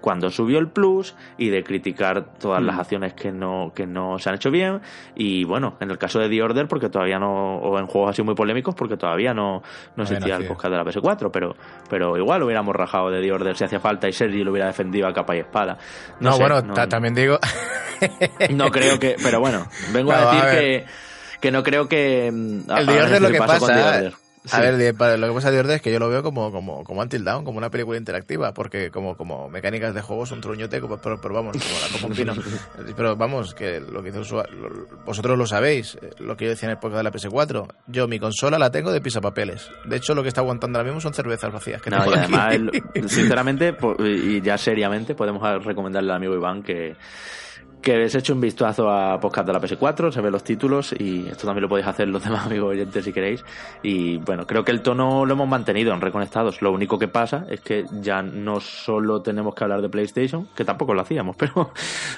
cuando subió el Plus y de criticar todas Mm. las acciones que no, que no se han hecho bien. Y bueno, en el caso de The Order, porque todavía no, o en juegos así muy polémicos, porque todavía no, no existía el podcast de la PS4, pero, pero igual hubiéramos rajado de The Order si hacía falta y Sergi lo hubiera defendido a capa y espada. No, sé, bueno, no- ta- también digo. no creo que, pero bueno, vengo a decir a que, que no creo que. mm, El The Order lo que con The pasa. Order. A ver, lo que pasa de es que yo lo veo como, como, como Until Down, como una película interactiva, porque como, como mecánicas de juego son truñote, pero, pero vamos, como, un pino. Pero vamos, que lo que hizo vosotros lo sabéis, eh, lo que yo decía en el podcast de la PS4. Yo mi consola la tengo de pisapapeles. De hecho, lo que está aguantando ahora mismo son cervezas vacías. Que no, y además, sinceramente, y ya seriamente, podemos recomendarle al amigo Iván que que habéis hecho un vistazo a podcast de la PS4, se ven los títulos y esto también lo podéis hacer los demás amigos oyentes si queréis. Y bueno, creo que el tono lo hemos mantenido en Reconectados. Lo único que pasa es que ya no solo tenemos que hablar de PlayStation, que tampoco lo hacíamos, pero,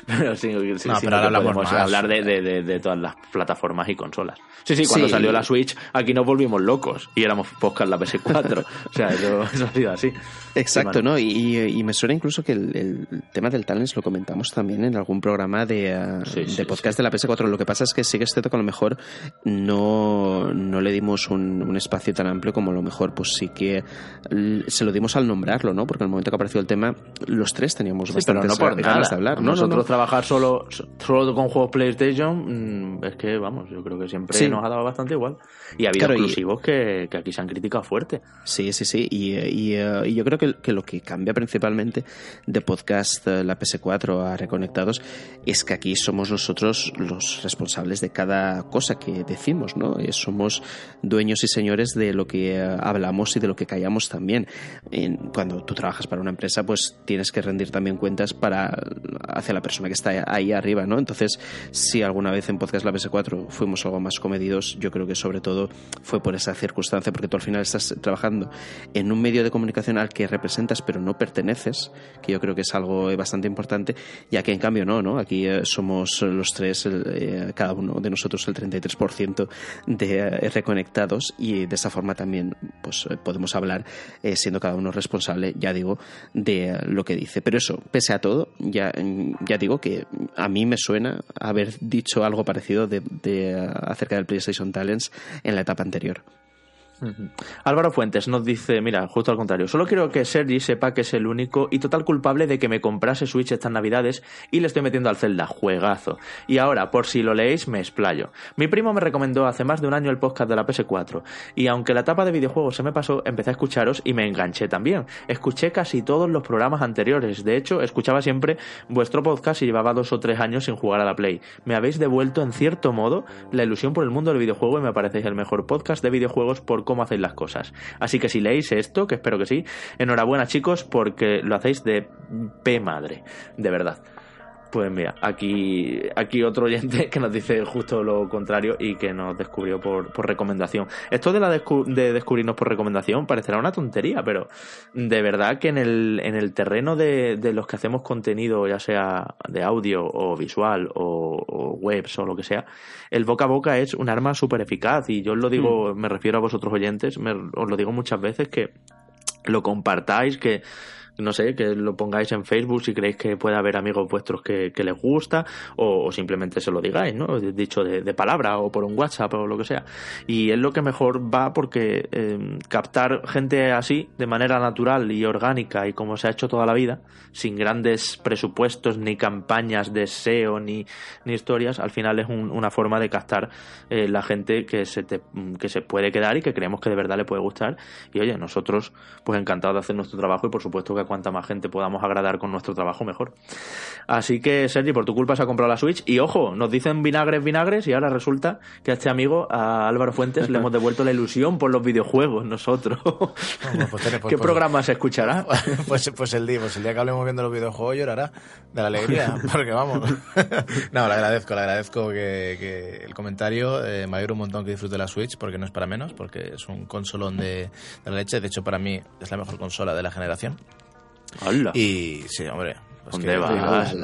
pero sí, sí, podemos hablar de, de, de, todas las plataformas y consolas. Sí, sí, cuando salió la Switch, aquí nos volvimos locos y éramos podcast la PS4. o sea, eso, ha sido así. Exacto, ¿no? Y, me suena incluso que el, el tema del talent lo comentamos también en algún programa de, eh, podcast de la PS4. Lo que pasa es que sí que es cierto que a lo mejor no, no le dimos un, espacio tan amplio como a lo mejor pues sí que se lo dimos al nombrarlo, ¿no? Porque en el momento que apareció el tema, los tres teníamos bastante ganas de hablar. Nosotros trabajar solo, solo con juegos PlayStation, mm, es que, vamos, yo creo que siempre nos ha dado bastante igual. Y ha habido exclusivos que, aquí se han criticado fuerte. Sí, sí, sí. Y, eh, yo creo que, que, lo que cambia principalmente de podcast eh, la PS4 a Reconectados es que aquí somos nosotros los responsables de cada cosa que decimos, ¿no? Eh, somos dueños y señores de lo que eh, hablamos y de lo que callamos también. cuando tú trabajas para una empresa, pues tienes que rendir también cuentas para hacia la persona que está ahí arriba, ¿no? Entonces, si alguna vez en Podcast La PS4 fuimos algo más comedidos, yo creo que sobre todo fue por esa circunstancia, porque tú al final estás trabajando en un medio de comunicación al que representas pero no perteneces, que yo creo que es algo bastante importante, y aquí en cambio no, ¿no? Aquí eh, somos los tres, eh, cada uno de nosotros el 33% de eh, reconectados y de esa forma también pues, podemos hablar siendo cada uno responsable, ya digo, de lo que dice. Pero eso, pese a todo, ya, ya digo que a mí me suena haber dicho algo parecido de acerca del PlayStation Talents en la etapa anterior. Álvaro Fuentes nos dice, mira, justo al contrario, solo quiero que Sergi sepa que es el único y total culpable de que me comprase Switch estas navidades y le estoy metiendo al Zelda, juegazo. Y ahora, por si lo leéis, me explayo. Mi primo me recomendó hace más de un año el podcast de la PS4 y aunque la etapa de videojuegos se me pasó, empecé a escucharos y me enganché también. Escuché casi todos los programas anteriores, de hecho, escuchaba siempre vuestro podcast y llevaba dos o tres años sin jugar a la Play. Me habéis devuelto en cierto modo la ilusión por el mundo del videojuego y me parecéis el mejor podcast de videojuegos por cómo hacéis las cosas. Así que si leéis esto, que espero que sí, enhorabuena chicos porque lo hacéis de P madre, de verdad. Pues mira, aquí, aquí otro oyente que nos dice justo lo contrario y que nos descubrió por, recomendación. Esto de, la de descubrirnos por recomendación parecerá una tontería, pero de verdad que en el, en el terreno de, los que hacemos contenido, ya sea de audio o visual o, webs o lo que sea, el boca a boca es un arma súper eficaz y yo os lo digo, hmm. me refiero a vosotros oyentes, os lo digo muchas veces que lo compartáis, que no sé, que lo pongáis en Facebook si creéis que puede haber amigos vuestros que, les gusta o, simplemente se lo digáis, ¿no? Dicho de, palabra o por un WhatsApp o lo que sea. Y es lo que mejor va porque em, captar gente así de manera natural y orgánica y como se ha hecho toda la vida, sin grandes presupuestos ni campañas de SEO ni, ni historias, al final es una forma de captar eh, la gente que se, que se puede quedar y que creemos que de verdad le puede gustar. Y oye, nosotros pues encantados de hacer nuestro trabajo y por supuesto que cuanta más gente podamos agradar con nuestro trabajo, mejor. Así que, Sergi, por tu culpa se ha comprado la Switch. Y ojo, nos dicen vinagres, vinagres, y ahora resulta que a este amigo, a Álvaro Fuentes, le hemos devuelto la ilusión por los videojuegos, nosotros. Pues, pues, ¿Qué pues, programa se escuchará? Pues, pues el día, pues el día que hablemos viendo los videojuegos llorará de la alegría, porque vamos. no, le agradezco, le agradezco que, el comentario eh, me alegra un montón que disfrute la Switch, porque no es para menos, porque es un consolón de, de la leche. De hecho, para mí es la mejor consola de la generación. Y sí, hombre. ¿Dónde vas?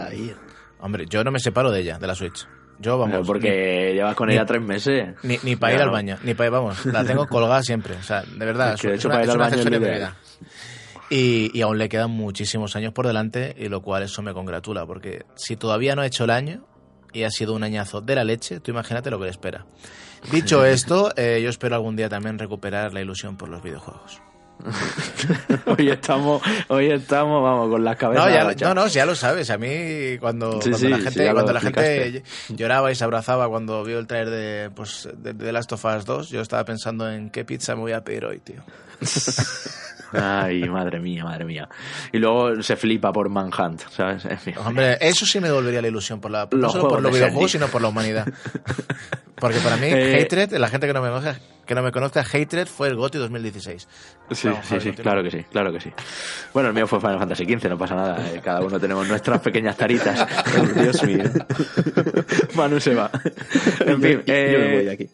Hombre, yo no me separo de ella, de la Switch. Yo, vamos. porque llevas con ella tres meses. Ni, ni para ir al baño, ni para ir, vamos. La tengo colgada siempre. O sea, de verdad. de hecho, para ir al baño vida. Y, y, aún le quedan muchísimos años por delante, y lo cual eso me congratula, porque si todavía no ha hecho el año y ha sido un añazo de la leche, tú imagínate lo que le espera. Dicho esto, eh, yo espero algún día también recuperar la ilusión por los videojuegos. hoy estamos, hoy estamos, vamos, con las cabezas. No, ya, no, no, ya lo sabes. A mí, cuando, Sí, cuando sí, la gente, cuando la lloraba y se abrazaba cuando vio el trailer de, pues, de, de Last of Us 2, yo estaba pensando en qué pizza me voy a pedir hoy, tío. Ay, madre mía, madre mía. Y luego se flipa por Manhunt, ¿sabes? Hombre, eso sí me devolvería la ilusión, por la, no Los solo por los de videojuegos, sino por la humanidad. Porque para mí, Eh, Hatred, la gente que no me conozca, que no me conozca, Hatred fue el GOTY 2016. Sí, Vamos, sí, sí, claro que sí, claro que sí. Bueno, el mío fue Final Fantasy XV, no pasa nada. eh, Cada uno tenemos nuestras pequeñas taritas. Dios mío. Manu se va. En fin, yo, yo me eh, voy de aquí.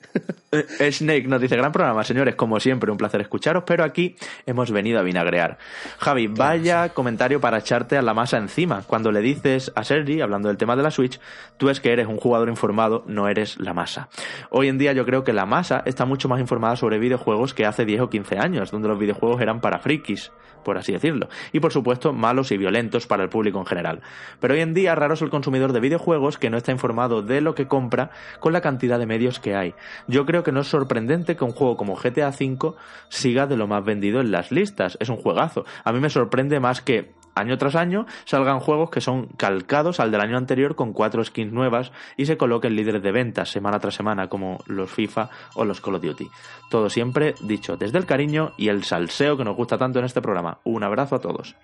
Eh, Snake nos dice, gran programa, señores, como siempre, un placer escucharos, pero aquí hemos venido a vinagrear. Javi, vaya comentario para echarte a la masa encima. Cuando le dices a Sergi, hablando del tema de la Switch, tú es que eres un jugador informado, no eres la masa. Hoy en día yo creo que la masa está mucho más informada sobre videojuegos que hace 10 o 15 años, donde los videojuegos eran para frikis, por así decirlo. Y por supuesto, malos y violentos para el público en general. Pero hoy en día raro es el consumidor de videojuegos que no está informado de lo que compra con la cantidad de medios que hay. Yo creo que no es sorprendente que un juego como GTA V siga de lo más vendido en las listas. Es un juegazo. A mí me sorprende más que año tras año salgan juegos que son calcados al del año anterior con cuatro skins nuevas y se coloquen líderes de ventas semana tras semana como los FIFA o los Call of Duty. Todo siempre dicho desde el cariño y el salseo que nos gusta tanto en este programa. Un abrazo a todos.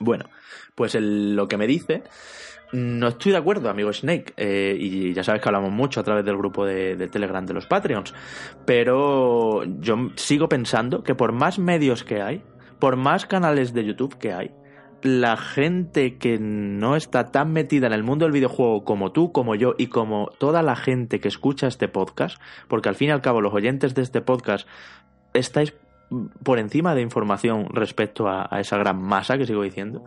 Bueno, pues lo que me dice no estoy de acuerdo, amigo Snake, eh, y ya sabes que hablamos mucho a través del grupo de Telegram de los Patreons, pero yo sigo pensando que por más medios que hay, por más canales de YouTube que hay, la gente que no está tan metida en el mundo del videojuego como tú, como yo y como toda la gente que escucha este podcast, porque al fin y al cabo los oyentes de este podcast estáis por encima de información respecto a, a esa gran masa que sigo diciendo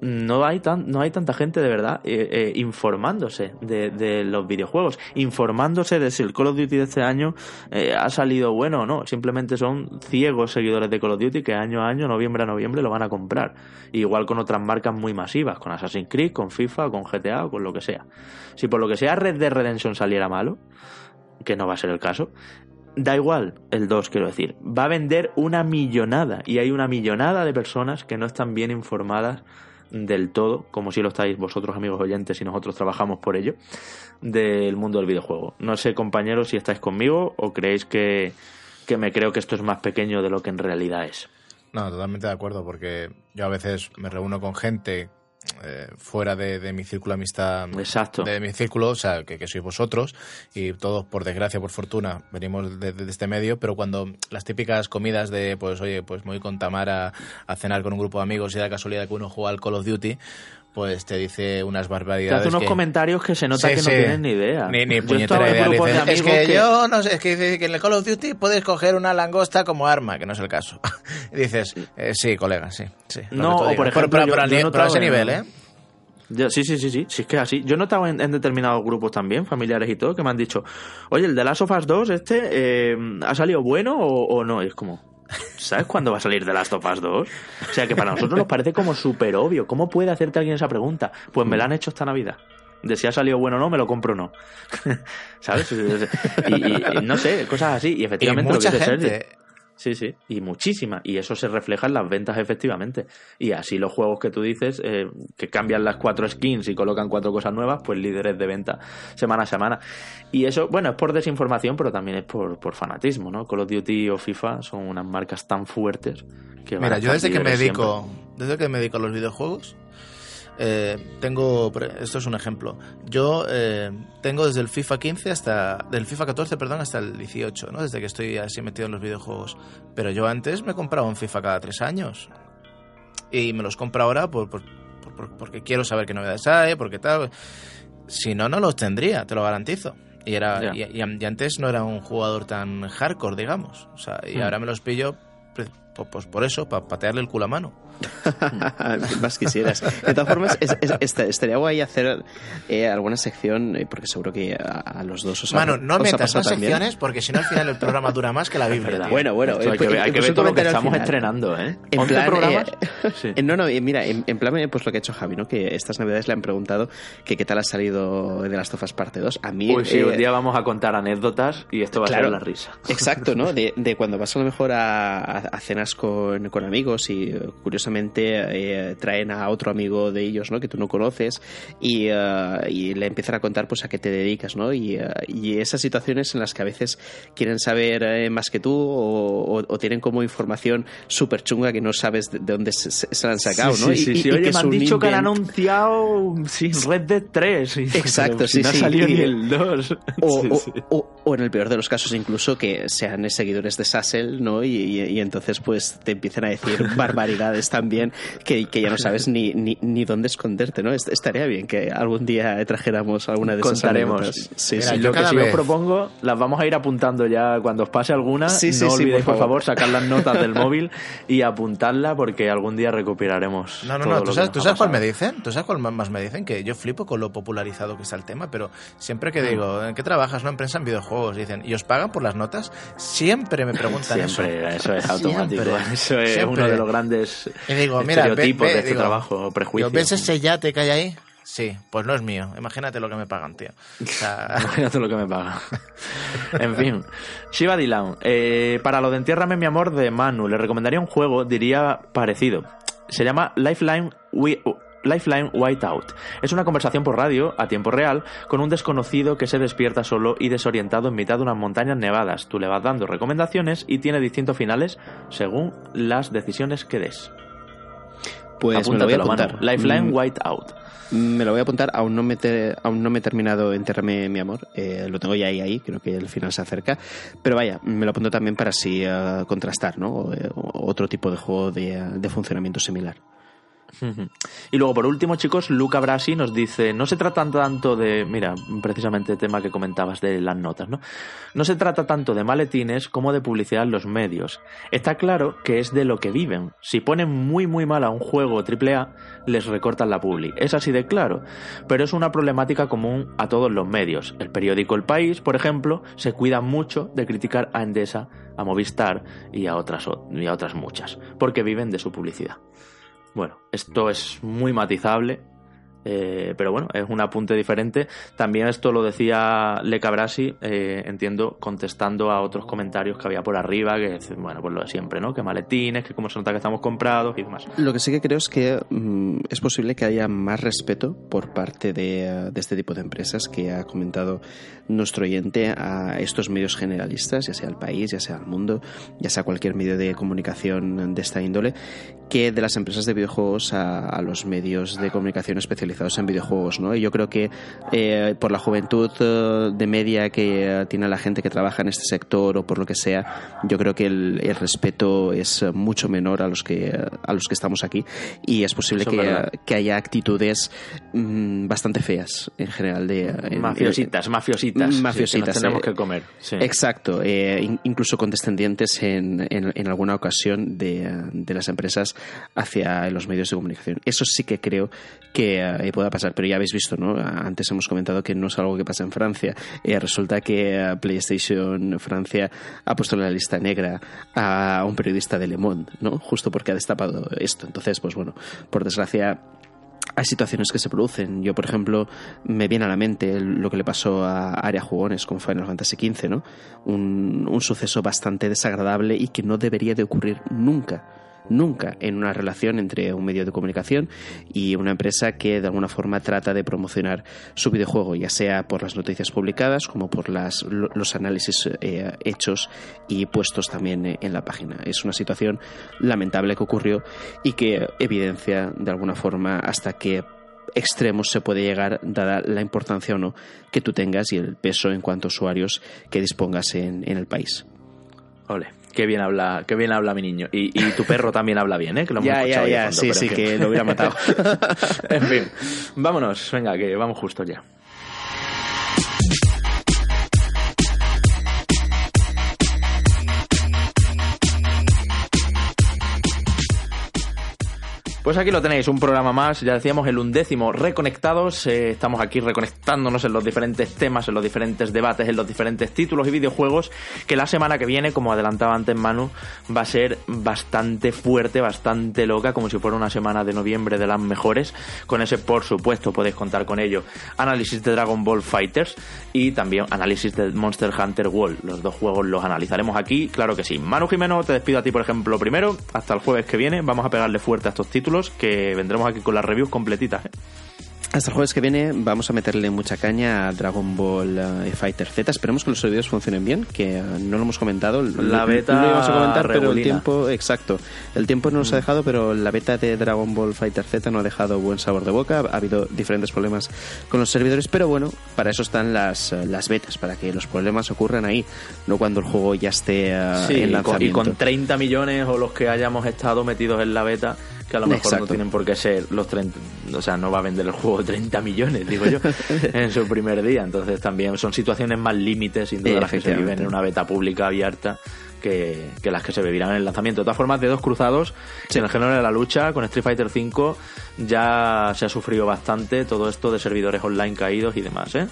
no hay tan, no hay tanta gente de verdad eh, eh, informándose de, los videojuegos, informándose de si el Call of Duty de este año eh, ha salido bueno o no. Simplemente son ciegos seguidores de Call of Duty que año a año, noviembre a noviembre, lo van a comprar. Igual con otras marcas muy masivas, con Assassin's Creed, con FIFA, con GTA con lo que sea. Si por lo que sea Red Dead Redemption saliera malo, que no va a ser el caso, Da igual, el 2 quiero decir, va a vender una millonada y hay una millonada de personas que no están bien informadas del todo, como si lo estáis vosotros amigos oyentes y nosotros trabajamos por ello, del mundo del videojuego. No sé compañeros si estáis conmigo o creéis que, que me creo que esto es más pequeño de lo que en realidad es. No, totalmente de acuerdo, porque yo a veces me reúno con gente eh, fuera de, de mi círculo de amistad, Exacto. de mi círculo, o sea, que, que sois vosotros, y todos, por desgracia, por fortuna, venimos de, de este medio, pero cuando las típicas comidas de, pues, oye, pues me voy con Tamara a cenar con un grupo de amigos y da casualidad que uno juega al Call of Duty, pues te dice unas Te barbaridades. hace unos que- comentarios que se nota Sí, que no sí. tienen ni idea. Ni, ni puñetera idea. es amigos que, yo no sé, es que dice que en el Call of Duty puedes coger una langosta como arma, que no es el caso. dices, eh, sí, colega, sí. sí No, que o por ejemplo, pero, yo a ese nivel, ¿eh? Yo- sí, sí, sí, sí, sí, es que es así. Yo he notado en, en determinados grupos también, familiares y todo, que me han dicho, oye, el de Last of Us 2, este, eh, ¿ha salido bueno o, o no? Y es como, ¿sabes cuándo va a salir The Last of Us 2? O sea, que para nosotros nos parece como súper obvio. ¿Cómo puede hacerte alguien esa pregunta? Pues me la han hecho esta Navidad. De si ha salido bueno o no, me lo compro o no. ¿Sabes? Y, y- y no sé, cosas así. Y Y efectivamente lo que dice Sergi. gente. Sí, sí, y muchísima. Y eso se refleja en las ventas efectivamente. Y así los juegos que tú dices, eh, que cambian las cuatro skins y colocan cuatro cosas nuevas, pues líderes de venta semana a semana. Y eso, bueno, es por desinformación, pero también es por, por fanatismo, ¿no? Call of Duty o FIFA son unas marcas tan fuertes que van Mira, a yo desde que me dedico, desde que me dedico a los videojuegos, eh, tengo, esto es un ejemplo. Yo eh, tengo desde el FIFA 15 hasta, del FIFA 14, perdón, hasta el 18, ¿no? Desde que estoy así metido en los videojuegos. Pero yo antes me compraba un FIFA cada tres años y me los compro ahora por, por- por- por- porque quiero saber qué novedades hay, porque tal. Si no, no los tendría, te lo garantizo. Y, era, y, antes no era un jugador tan hardcore, digamos. O sea, y Hmm. ahora me los pillo pues por eso, para patearle el culo a mano. Más quisieras. De todas formas, es- es- esta- estaría guay hacer eh, alguna sección, eh, porque seguro que a, a los dos os ha Mano, no os metas también. secciones porque si no al final el programa dura más que la Biblia. Bueno, bueno, Esto hay eh, que ver, hay que ver todo lo que estamos final. estrenando, ¿eh? En 11 plan, programas. eh, Sí. eh, no, no, eh, mira, en, en plan, eh, pues lo que ha hecho Javi, ¿no? Que estas navidades le han preguntado que qué tal ha salido de las tofas parte 2. A mí... Pues sí, eh, un día vamos a contar anécdotas y esto va a claro. ser la risa. Exacto, ¿no? De, de cuando vas a lo mejor a, a cenar cenas con, con amigos y eh, curiosamente eh, traen a otro amigo de ellos, ¿no? Que tú no conoces y, y le empiezan a contar pues a qué te dedicas, ¿no? Y, y esas situaciones en las que a veces quieren saber más que tú o, tienen como información súper chunga que no sabes de, dónde se, la han sacado, ¿no? Sí, sí, sí. Oye, me han dicho que han anunciado sí, Red Dead 3. Exacto, sí, no sí. salió ni el 2. O, o, en el peor de los casos incluso que sean seguidores de Sassel, ¿no? Y, entonces pues te empiezan a decir barbaridades también que, que ya no sabes ni, ni, ni, dónde esconderte, ¿no? Estaría bien que algún día trajéramos alguna de esas Contaremos. Sí, sí. Lo que sí os propongo, las vamos a ir apuntando ya cuando os pase alguna. no olvidéis, por favor. sacar las notas del móvil y apuntarla porque algún día recuperaremos. No, no, no. ¿Tú sabes, ¿tú sabes cuál me dicen? ¿Tú sabes cuál más me dicen? Que yo flipo con lo popularizado que está el tema, pero siempre que digo, ¿en qué trabajas? No, en prensa, en videojuegos. Dicen, ¿y os pagan por las notas? Siempre me preguntan siempre, eso. es automático. eso es uno de los grandes digo, mira, estereotipos de este trabajo, prejuicios. ¿Ves ese yate que hay ahí? Sí, pues no es mío. Imagínate lo que me pagan, tío. Imagínate lo que me pagan. en fin. Shiva Dilan. Eh, para lo de Entiérrame mi amor de Manu, le recomendaría un juego, diría parecido. Se llama Lifeline Lifeline Whiteout. Es una conversación por radio, a tiempo real, con un desconocido que se despierta solo y desorientado en mitad de unas montañas nevadas. Tú le vas dando recomendaciones y tiene distintos finales según las decisiones que des. Pues me lo voy a apuntar. Lifeline mm. Whiteout. Me lo voy a apuntar, aún no me, aún no me he terminado Enterrame mi amor, eh, lo tengo ya ahí, ahí, creo que el final se acerca, pero vaya, me lo apunto también para así eh, contrastar, ¿no? Eh, otro tipo de juego de funcionamiento similar. Y luego, por último, chicos, Luca Brasi nos dice, no se trata tanto de, mira, precisamente el tema que comentabas de las notas, ¿no? No se trata tanto de maletines como de publicidad en los medios. Está claro que es de lo que viven. Si ponen muy muy mal a un juego AAA, les recortan la publi. Es así de claro. Pero es una problemática común a todos los medios. El periódico El País, por ejemplo, se cuida mucho de criticar a Endesa, a Movistar y a otras, y a otras muchas, porque viven de su publicidad. Bueno, esto es muy matizable, eh, pero bueno, es un apunte diferente. También esto lo decía Le Cabrasi, eh, entiendo, contestando a otros comentarios que había por arriba, que bueno, pues lo de siempre, ¿no? Que maletines, que cómo se nota que estamos comprados y demás. Lo que sí que creo es que mm, es posible que haya más respeto por parte de, de, este tipo de empresas que ha comentado nuestro oyente a estos medios generalistas, ya sea el país, ya sea el mundo, ya sea cualquier medio de comunicación de esta índole, que de las empresas de videojuegos a, los medios de comunicación especializados en videojuegos, ¿no? Y yo creo que eh, por la juventud eh, de media que tiene la gente que trabaja en este sector o por lo que sea, yo creo que el, respeto es mucho menor a los que a los que estamos aquí y es posible que, haya actitudes mm, bastante feas en general de mafiositas, mafiositas, mafiositas, tenemos eh, que comer. Exacto, incluso condescendientes en, en, alguna ocasión de, de las empresas hacia los medios de comunicación. Eso sí que creo que eh, pueda pasar, pero ya habéis visto, ¿no? Antes hemos comentado que no es algo que pasa en Francia. Eh, resulta que eh, PlayStation Francia ha puesto en la lista negra a un periodista de Le Monde, ¿no? Justo porque ha destapado esto. Entonces, pues bueno, por desgracia hay situaciones que se producen. Yo, por ejemplo, me viene a la mente lo que le pasó a Área Jugones con Final Fantasy XV, ¿no? Un suceso bastante desagradable y que no debería de ocurrir nunca nunca en una relación entre un medio de comunicación y una empresa que de alguna forma trata de promocionar su videojuego, ya sea por las noticias publicadas como por las, los análisis eh, hechos y puestos también en la página. Es una situación lamentable que ocurrió y que evidencia de alguna forma hasta qué extremos se puede llegar dada la importancia o no que tú tengas y el peso en cuanto a usuarios que dispongas en, en el país. Ole. Qué bien habla, qué bien habla mi niño. Y, tu perro también habla bien, ¿eh? Que lo hemos ya, ya, ya, sí, sí, que lo hubiera matado. en fin, vámonos, venga, que vamos justo ya. Pues aquí lo tenéis, un programa más, ya decíamos el undécimo Reconectados. Eh, estamos aquí reconectándonos en los diferentes temas, en los diferentes debates, en los diferentes títulos y videojuegos. Que la semana que viene, como adelantaba antes Manu, va a ser bastante fuerte, bastante loca, como si fuera una semana de noviembre de las mejores. Con ese, por supuesto, podéis contar con ello. Análisis de Dragon Ball Fighters y también análisis de Monster Hunter World. Los dos juegos los analizaremos aquí, claro que sí. Manu Jimeno, te despido a ti, por ejemplo, primero. Hasta el jueves que viene. Vamos a pegarle fuerte a estos títulos que vendremos aquí con las reviews completitas. ¿eh? Hasta el jueves que viene vamos a meterle mucha caña a Dragon Ball eh, Fighter Z. Esperemos que los servidores funcionen bien, que eh, no lo hemos comentado. La beta lo íbamos a comentar, pero el tiempo, exacto. El tiempo no nos ha dejado, pero la beta de Dragon Ball Fighter Z no ha dejado buen sabor de boca. Ha habido diferentes problemas con los servidores, pero bueno, para eso están las, las betas, para que los problemas ocurran ahí, no cuando el juego ya esté eh, Sí, en con, y lanzamiento. con 30 millones o los que hayamos estado metidos en la beta, que a lo mejor no tienen por qué ser los 30, o sea, no va a vender el juego 30 millones, digo yo, en su primer día. Entonces también son situaciones más límites, sin duda, las que se viven en una beta pública abierta. Que, que las que se vivirán en el lanzamiento. De todas formas, de dos cruzados, en el género de la lucha, con Street Fighter V, ya se ha sufrido bastante todo esto de servidores online caídos y demás, ¿eh?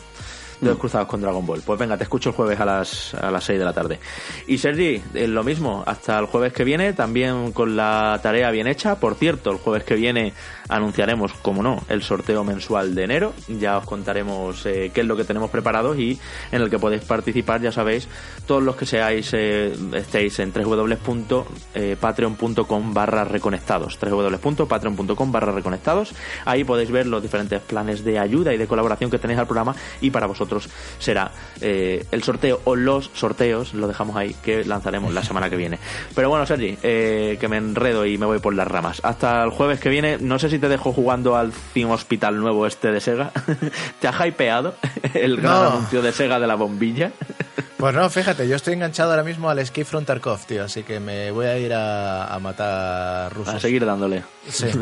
Dos cruzados con Dragon Ball. Pues venga, te escucho el jueves a las, a las 6 de la tarde. Y Sergi, eh, lo mismo, hasta el jueves que viene, también con la tarea bien hecha. Por cierto, el jueves que viene anunciaremos, como no, el sorteo mensual de enero. Ya os contaremos eh, qué es lo que tenemos preparado y en el que podéis participar, ya sabéis, todos los que seáis, eh, estéis en www.patreon.com barra reconectados. www.patreon.com barra reconectados. Ahí podéis ver los diferentes planes de ayuda y de colaboración que tenéis al programa y para vosotros será eh, el sorteo o los sorteos, lo dejamos ahí, que lanzaremos la semana que viene. Pero bueno, Sergi, eh, que me enredo y me voy por las ramas. Hasta el jueves que viene, no sé si te dejo jugando al Theme Hospital nuevo este de Sega. ¿Te ha hypeado el gran No. anuncio de Sega de la bombilla? Pues no, fíjate, yo estoy enganchado ahora mismo al Escape from Tarkov, tío, así que me voy a ir a, a matar rusos. A seguir dándole. Sí.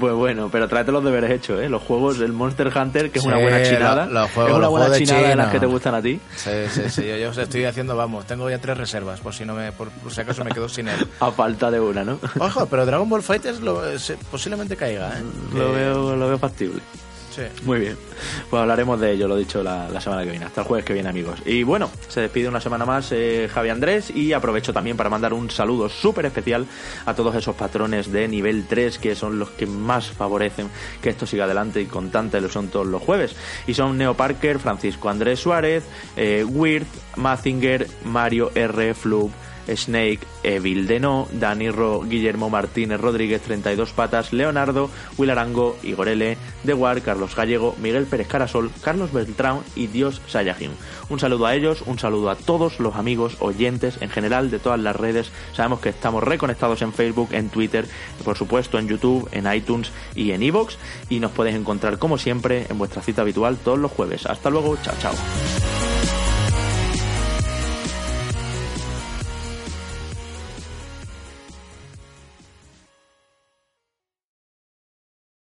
Pues bueno, pero tráete los deberes hechos, ¿eh? Los juegos, el Monster Hunter, que es Sí, una buena chinada. lo- es una buena de chinada de las que te gustan a ti. Sí, sí, sí, yo, yo os estoy haciendo, vamos, tengo ya tres reservas, por si no me, por, por si acaso me quedo sin él. A falta de una, ¿no? Ojo, pero Dragon Ball Fighters lo- se- posiblemente caiga, ¿eh? Lo veo, lo veo factible. Muy bien. Pues hablaremos de ello, lo dicho, la, la semana que viene. Hasta el jueves que viene, amigos. Y bueno, se despide una semana más eh, Javi Andrés y aprovecho también para mandar un saludo súper especial a todos esos patrones de nivel 3 que son los que más favorecen que esto siga adelante y con tanta ilusión todos los jueves. Y son Neo Parker, Francisco Andrés Suárez, eh, Weird, Mazinger, Mario R. Flub, Snake, Evil Deno, Dani Ro, Guillermo Martínez Rodríguez, 32 Patas, Leonardo, Will Arango, Igor L, De War, Carlos Gallego, Miguel Pérez Carasol, Carlos Beltrán y Dios Sayajin. Un saludo a ellos, un saludo a todos los amigos, oyentes en general de todas las redes. Sabemos que estamos reconectados en Facebook, en Twitter, por supuesto en YouTube, en iTunes y en Evox. Y nos podéis encontrar como siempre en vuestra cita habitual todos los jueves. Hasta luego, chao, chao.